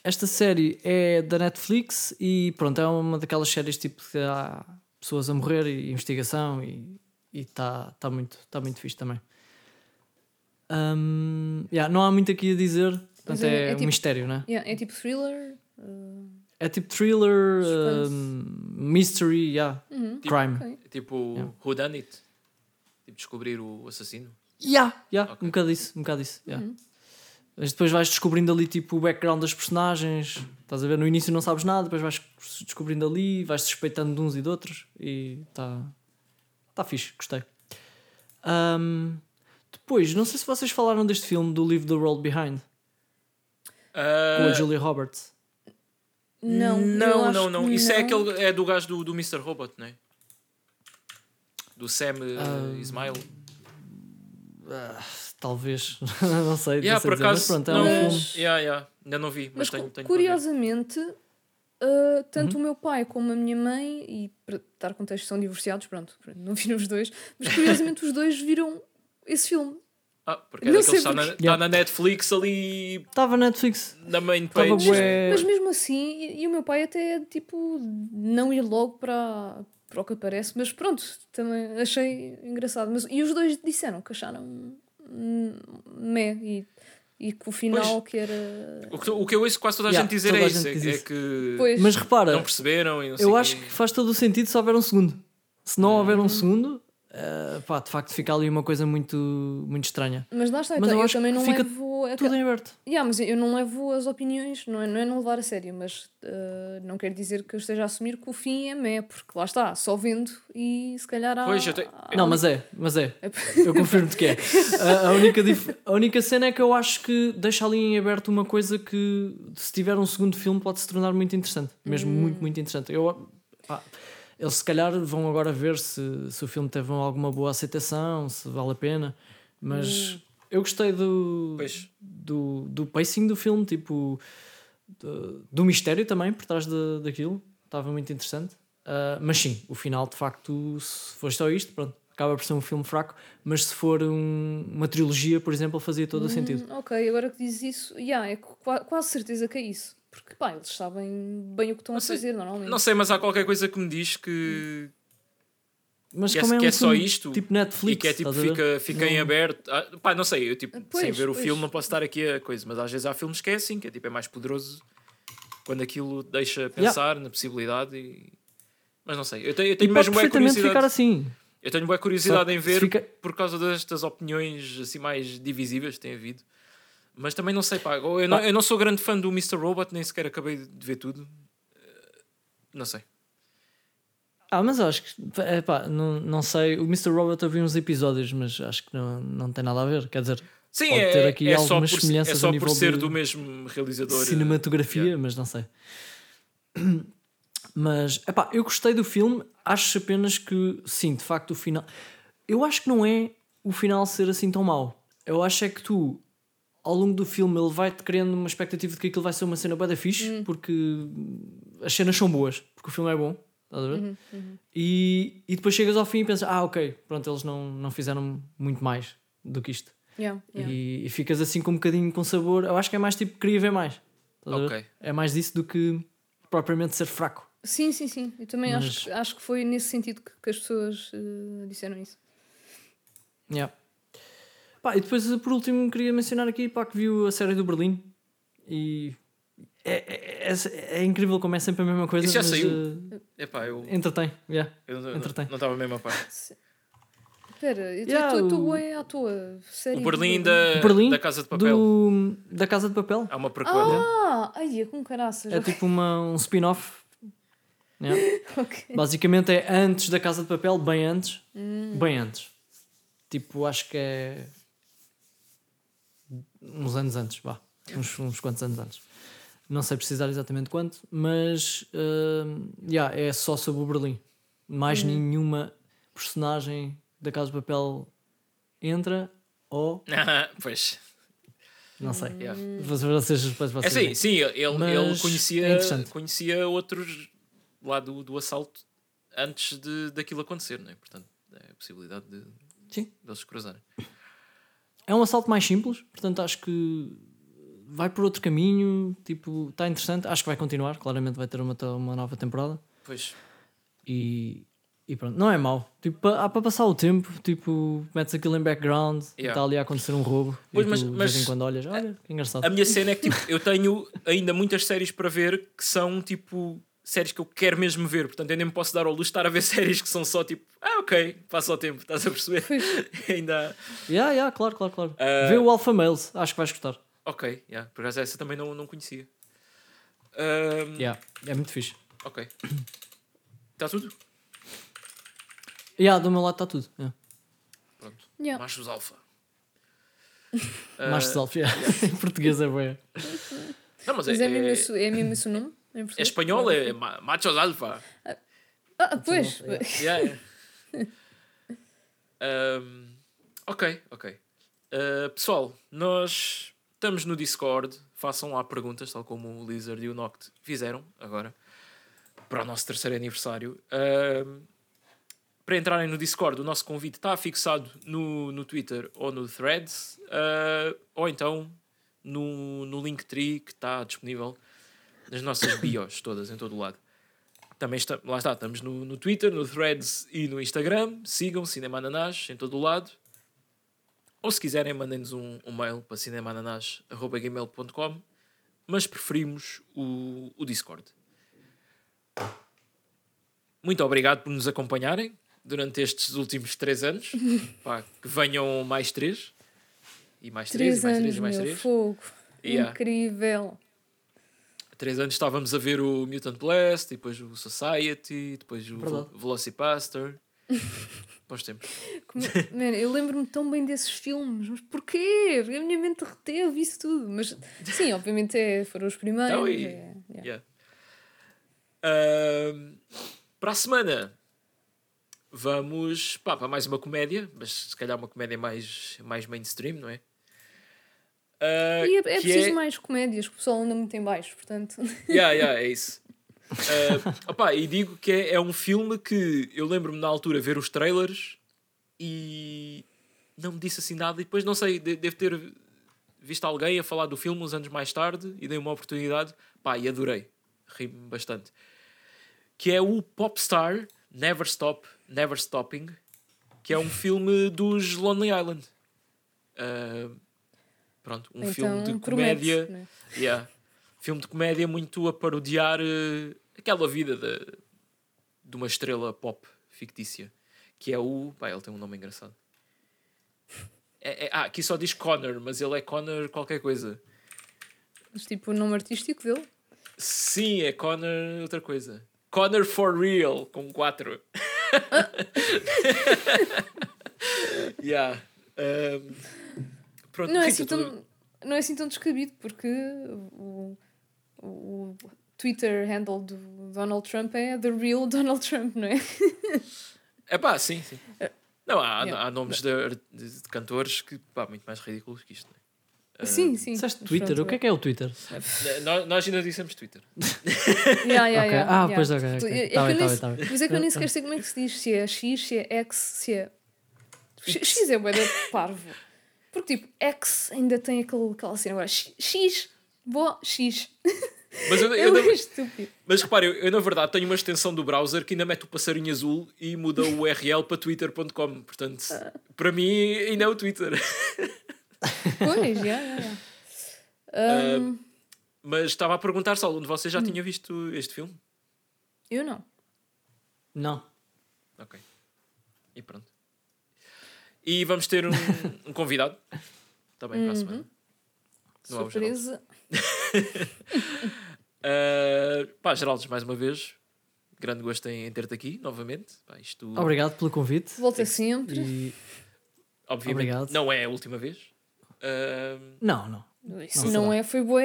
Esta série é da Netflix e pronto, é uma daquelas séries tipo que há pessoas a morrer e investigação e está tá muito, tá muito fixe também. Um, yeah, não há muito aqui a dizer, portanto é- é, é um tipo- mistério, né? Yeah, é tipo thriller. uh, É tipo thriller, um, mystery, yeah, uhum, crime. ok. Tipo, Yeah. Who Done It? Tipo, descobrir o assassino. Yeah, yeah, Ok. um bocado isso, um bocado isso. Yeah. Uhum. Mas depois vais descobrindo ali tipo o background das personagens. Estás a ver? No início não sabes nada, depois vais descobrindo ali, vais suspeitando de uns e de outros e está tá fixe, gostei. Ahm, depois, não sei se vocês falaram deste filme do Leave the World Behind com a Ah, Julia Roberts. Não, não, não, não. que Isso é não. aquele. É do gajo do, do Mr. Robot, não é? Do Sam uh, Ismail. Ah, talvez, [LAUGHS] não sei, Yeah, não sei por dizer, mas acaso. pronto, é não, um Mas- filme. yeah, yeah. Ainda não vi, mas, Mas tenho, tenho curiosamente, uh, tanto Uhum. o meu pai como a minha mãe, e para dar contexto, são divorciados, pronto, não viram os dois, mas curiosamente os dois viram esse filme. [LAUGHS] Ah, porque é Não daquele que sei está na, está na Netflix ali Estava na Netflix. na main page. bué. Mas mesmo assim, e, e o meu pai até, tipo, não ir logo para, para o que aparece, mas pronto, também achei engraçado. Mas, e os dois disseram que acharam meh, e, e que o final que era... O que, o que eu ouço quase toda a Yeah, gente dizer toda é a isso. gente É, diz é que Pois, Mas repara, não perceberam e não sei eu acho que faz todo o sentido se houver um segundo. Se não houver um segundo, eh, pá, de facto fica ali uma coisa muito, muito estranha. mas lá está, Mas então, eu eu, também não fica levo... a- Tudo em aberto. Yeah, mas eu não levo as opiniões, não é, não é não levar a sério, mas uh, não quer dizer que eu esteja a assumir que o fim é mé, porque lá está, só vendo e se calhar há. Pois, eu te- há- Não, mas é, mas é. É- Eu confirmo-te que é. A, a única dif- a única cena é que eu acho que deixa ali em aberto uma coisa que, se tiver um segundo filme, pode se tornar muito interessante. Mesmo muito, muito interessante. Eu, pá, eles se calhar vão agora ver se, se o filme teve alguma boa aceitação, se vale a pena. Mas eu gostei do, Pois. do, do pacing do filme, tipo, do, do mistério também por trás de, daquilo. Estava muito interessante. Ah, mas sim, o final, de facto, se for só isto, pronto, acaba por ser um filme fraco. Mas se for um- uma trilogia, por exemplo, fazia todo o sentido. Hum, ok, agora que dizes isso, yeah, é qua- quase certeza que é isso. Porque pá, eles sabem bem o que estão Não a sei- fazer normalmente. Não sei, mas há qualquer coisa que me diz que, Mas que é, como é, que um é só filme isto tipo Netflix, e que é tipo, fica, fica em aberto. Ah, pá, não sei, eu tipo, Pois, sem ver o pois. filme não posso estar aqui a coisa, mas às vezes há filmes que é assim, que é tipo, é mais poderoso quando aquilo deixa pensar na possibilidade e. Mas não sei, eu tenho, eu E tenho pode mesmo boa perfeitamente curiosidade. ficar assim. Eu tenho boa curiosidade Só em ver fica- por causa destas opiniões assim mais divisíveis que tem havido. Mas também não sei, pá. Eu não, eu não sou grande fã do Mr. Robot, nem sequer acabei de ver tudo. Eh, Não sei. Ah, mas acho que, é, pá, não, não sei. O Mr. Robot eu vi uns episódios, mas acho que não, não tem nada a ver. Quer dizer, Sim, Pode é, ter aqui é só algumas por, é semelhanças só a por ser do mesmo realizador. eh, cinematografia, yeah. mas não sei. [CLEARS THROAT] Mas, epá, eu gostei do filme, acho apenas que, sim, de facto, o final. Eu acho que não é o final ser assim tão mau. Eu acho é que tu, ao longo do filme, ele vai-te criando uma expectativa de que aquilo vai ser uma cena bué da fixe, porque as cenas são boas, porque o filme é bom, estás a ver? E, e depois chegas ao fim e pensas, ah, ok, pronto, eles não, não fizeram muito mais do que isto. Yeah, yeah. E, e ficas assim com um bocadinho com sabor. Eu acho que é mais tipo, queria ver mais. Estás a ver? Ok. É mais disso do que propriamente ser fraco. Sim, sim, sim. Eu também Mas- acho, que- acho que foi nesse sentido que, que as pessoas eh, disseram isso. Yeah. Pá, e depois, por último, queria mencionar aqui pá, que viu a série do Berlim e é, é, é- é incrível como é sempre a mesma coisa. Isso já mas, saiu? eh, Epá, eu, entretém, yeah. eu não- entretém. não estava mesmo a par. Espera, eu Yeah, estou o- bem à toa. Série O Berlim do- da, Berlim da Casa de Papel. do, da Casa de Papel. Há uma prequela. Ah, ai, é com caraças. É tipo uma, um spin-off. [LAUGHS] Yeah. Ok. Basicamente é antes da Casa de Papel, bem antes. Hum. Bem antes. Tipo, acho que é. Uns anos antes, vá. Uns, uns quantos anos antes. Não sei precisar exatamente quanto, mas. hum, yeah, é só sobre o Berlim. Mais Uhum. nenhuma personagem da Casa de Papel entra ou. [LAUGHS] pois. Não sei. Yeah. Vocês, depois É vocês sim, sim, ele, Mas ele é conhecia, interessante. conhecia outros lá do, do assalto antes de, daquilo acontecer, não é? Portanto, é a possibilidade de, Sim. deles se cruzarem. É um assalto mais simples, portanto acho que vai por outro caminho, tipo, está interessante. Acho que vai continuar, claramente vai ter uma, uma nova temporada. Pois. E, e pronto, não é mau. Tipo, há para passar o tempo, tipo, metes aquilo em background e Yeah. está ali a acontecer um roubo. Pois, mas- tu, de mas- vez em quando olhas, olha, que engraçado. A minha cena é que tipo, eu tenho ainda muitas séries para ver que são tipo séries que eu quero mesmo ver. Portanto, eu nem me posso dar ao luxo de estar a ver [LAUGHS] séries que são só tipo, ah, ok, passa o tempo, estás a perceber? [LAUGHS] ainda. há- Yeah, yeah, claro, claro, claro. Ah. Vê o Alpha Males, acho que vais gostar. Ok, yeah, por acaso essa também não, não conhecia. Ahm, Yeah, é muito fixe. Ok. Está tudo? Yeah, do meu lado está tudo. Yeah. Pronto. Yeah. Machos alfa. [LAUGHS] Machos Alpha, yeah. em português é boa. Não, mas, Mas é, é mesmo é, é mesmo esse o nome? Em é espanhol, é ma- machos alfa. Ah, pois. [LAUGHS] Yeah, yeah. Ahm, ok, ok. Ah, pessoal, nós estamos no Discord. Façam lá perguntas, tal como o Lizard e o Noct fizeram agora, para o nosso terceiro aniversário. Ahm, para entrarem no Discord, o nosso convite está fixado no, no Twitter ou no Threads, ah, ou então no, no Linktree que está disponível nas nossas bios todas, em todo o lado. Também está, lá está, estamos no, no Twitter, no Threads e no Instagram. Sigam Cinema Ananás em todo o lado. Ou se quiserem, mandem-nos um, um mail para cinemananás.gmail.com mas preferimos o, o Discord. Muito obrigado por nos acompanharem durante estes últimos três anos. [LAUGHS] Pá, que venham mais três. E mais três, Três e mais anos, três, e mais meu três. fogo. Yeah. Incrível. Há três anos estávamos a ver o Mutant Blast, depois o Society, depois o. Vel- Velocipaster. [LAUGHS] Bons tempos. Como- Man, eu lembro-me tão bem desses filmes, mas porquê? Porque a minha mente reteve isso tudo. Mas sim, obviamente é, foram os primeiros. Então, e- é, yeah. Yeah. Ahm, para a semana vamos pá, para mais uma comédia, mas se calhar uma comédia mais, mais mainstream, não é? Ah, E é, é preciso mais comédias, que o pessoal anda muito em baixo, portanto. [LAUGHS] Yeah, yeah, é isso. Ah, opá, e digo que é, é um filme que eu lembro-me na altura ver os trailers e não me disse assim nada. E depois, não sei, de- devo ter visto alguém a falar do filme uns anos mais tarde e dei uma oportunidade. Pá, e adorei. Ri-me bastante. Que é o Popstar Never Stop, Never Stopping, que é um filme dos Lonely Island. Ah, pronto, um filme de então, comédia. né? Yeah. Filme de comédia muito a parodiar eh, aquela vida de, de uma estrela pop fictícia. Que é o. Pá, ele tem um nome engraçado. É- é- ah, aqui só diz Connor, mas ele é Connor qualquer coisa. Mas tipo o nome artístico dele. Sim, é Connor outra coisa. Connor for real, com 4. [LAUGHS] [LAUGHS] yeah. Um, pronto, Não é, [LAUGHS] assim tão, não é assim tão descabido, porque o, o, o Twitter handle do Donald Trump é The Real [LAUGHS] Donald Trump, não é? É pá, sim, sim. Não, há, Yeah. há nomes de, de- de cantores que, pá, muito mais ridículos que isto. não é? Ah, sim, sim. Disseste Twitter, pronto, o que é que é o Twitter? Nós, nós ainda dissemos Twitter. [LAUGHS] Yeah, yeah, Ok. yeah, Ah, yeah. pois, ok, ok. Tu- é- é Tá que bem, eu tá nem bem, se- tá bem. Mas é que eu nem sequer sei como é que se diz, se é X, se é X, se é. X, X é de parvo. Porque tipo, X ainda tem aquele, aquela cena agora. X, X, boa, X. [LAUGHS] Mas, eu, É eu, na- estúpido. mas repare, eu, eu, na verdade tenho uma extensão do browser que ainda mete o passarinho azul e muda o [LAUGHS] URL para twitter.com. Portanto, para mim ainda é o Twitter. [LAUGHS] Pois, já, já, já. Um, Mas estava a perguntar se algum de vocês já Hum. tinha visto este filme. eu não. Não. Ok. E pronto. E vamos ter um, um convidado também para a semana. Não é o Geraldo. Surpresa. Uh, [LAUGHS] pá, Geraldes, mais uma vez, grande gosto em, em ter-te aqui novamente. Pá, isto, Obrigado pelo convite. Volta sempre. E... obviamente, obrigado. não é a última vez. Uh, Não, não. Isso Não não, é, foi boa,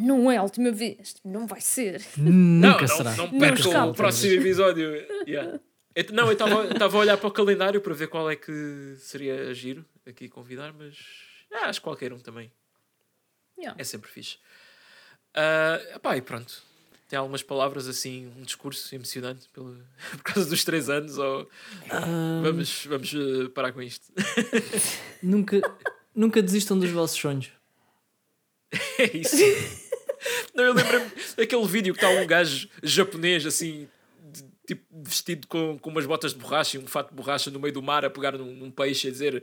não é a última vez. Não vai ser. Nunca não, será. não, não Não percam o próximo episódio. Yeah. Eu- não, eu estava a olhar para o calendário para ver qual é que seria giro aqui convidar, mas ah, acho que qualquer um também. Yeah. É sempre fixe. Uh, epá, e pronto. Tem algumas palavras assim, um discurso emocionante pelo, [LAUGHS] por causa dos três anos, ou Ah, vamos, vamos uh, parar com isto. [LAUGHS] nunca, nunca desistam dos vossos sonhos. [LAUGHS] é isso? Não, eu lembro-me daquele vídeo que está um gajo japonês assim, tipo, vestido com, com umas botas de borracha e um fato de borracha no meio do mar a pegar num, num peixe a dizer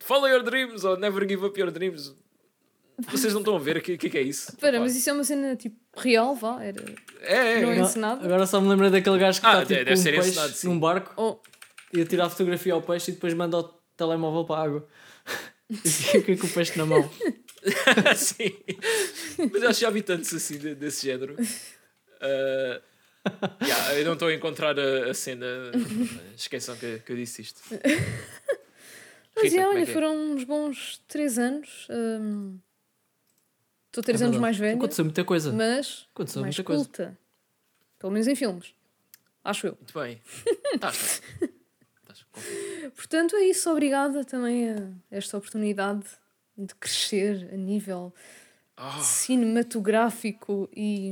Follow your dreams ou never give up your dreams. Vocês não estão a ver o que, que, que é isso? Espera, mas isso é uma cena tipo real, vá? Era... É, é, não é é. encenado? Agora só me lembrei daquele gajo que Ah, está tipo, um ser peixe encenado, sim. num barco Oh, e a tirar fotografia ao peixe e depois manda o telemóvel para a água. [LAUGHS] E fica com o peixe na mão. [LAUGHS] Sim. Mas eu acho que já vi tantos assim de- desse género. Uh, [LAUGHS] [LAUGHS] yeah, eu não estou a encontrar a, a cena. Esqueçam que, que eu disse isto. [LAUGHS] Mas Rita, é olha, é? foram uns bons três anos. hum, Estou três É anos mais velha, Aconteceu muita coisa. mas Aconteceu mais muita coisa. culta. Pelo menos em filmes. Acho eu. Muito bem. [LAUGHS] Estás. Portanto, é isso. Obrigada também a esta oportunidade de crescer a nível Ah, cinematográfico e.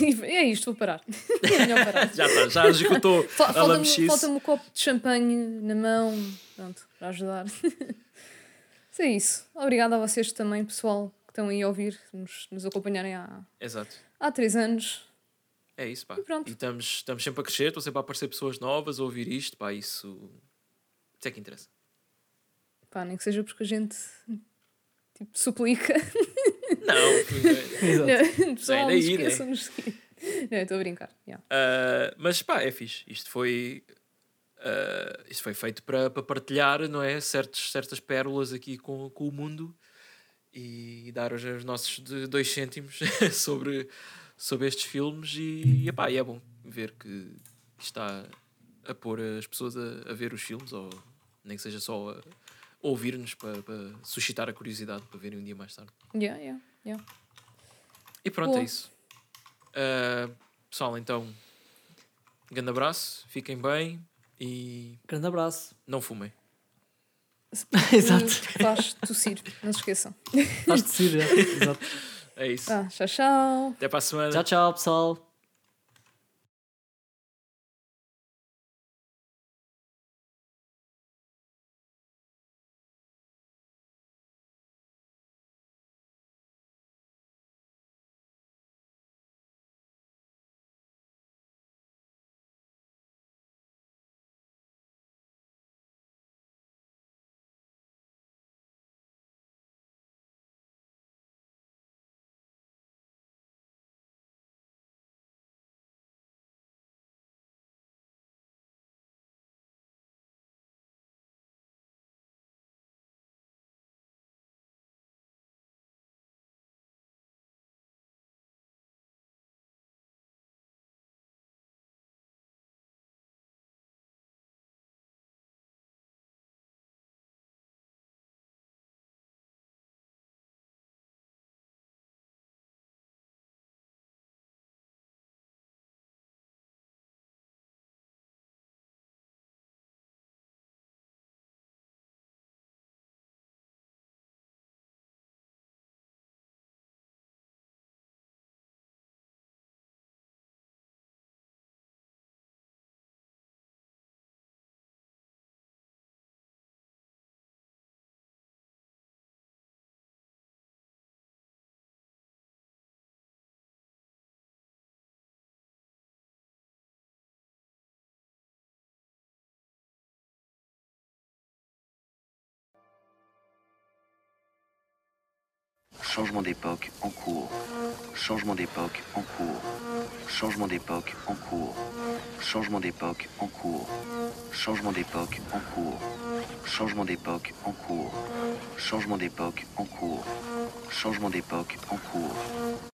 e [LAUGHS] é isto, vou parar. É parar. [LAUGHS] já está, já [LAUGHS] a Falta-me falta um copo de champanhe na mão, pronto, para ajudar. Mas é isso. Obrigada a vocês também, pessoal, que estão aí a ouvir, nos, nos acompanharem há, Exato. há três anos. É isso, pá. E pronto. estamos, estamos sempre a crescer, estão sempre a aparecer pessoas novas a ouvir isto, pá. Isso. Isso é que interessa. Pá, nem que seja porque a gente tipo, suplica. Não, [LAUGHS] Exato. Pessoal, não né? esqueçam de nos seguir. Não, estou a brincar. yeah. Uh, mas pá, é fixe. Isto foi. uh, isto foi feito para para partilhar, não é? Certos, certas pérolas aqui com, com o mundo e dar os, os nossos de dois cêntimos [LAUGHS] sobre, sobre estes filmes. E, epá, e é bom ver que está a pôr as pessoas a, a ver os filmes, ou nem que seja só a ouvir-nos para, para suscitar a curiosidade para verem um dia mais tarde. Yeah, yeah, yeah. E pronto, Boa. é isso. Uh, pessoal, então, grande abraço, fiquem bem e Grande abraço. não fumem. [LAUGHS] Exato. Faz tossir, não se esqueçam. Faz tossir, já. Exato. É isso. Ah, tchau, tchau. Até para a semana. Tchau, tchau, pessoal. Changement d'époque en cours. Changement d'époque en cours. Changement d'époque en cours. Changement d'époque en cours. Changement d'époque en cours. Changement d'époque en cours. Changement d'époque en cours. Changement d'époque en cours.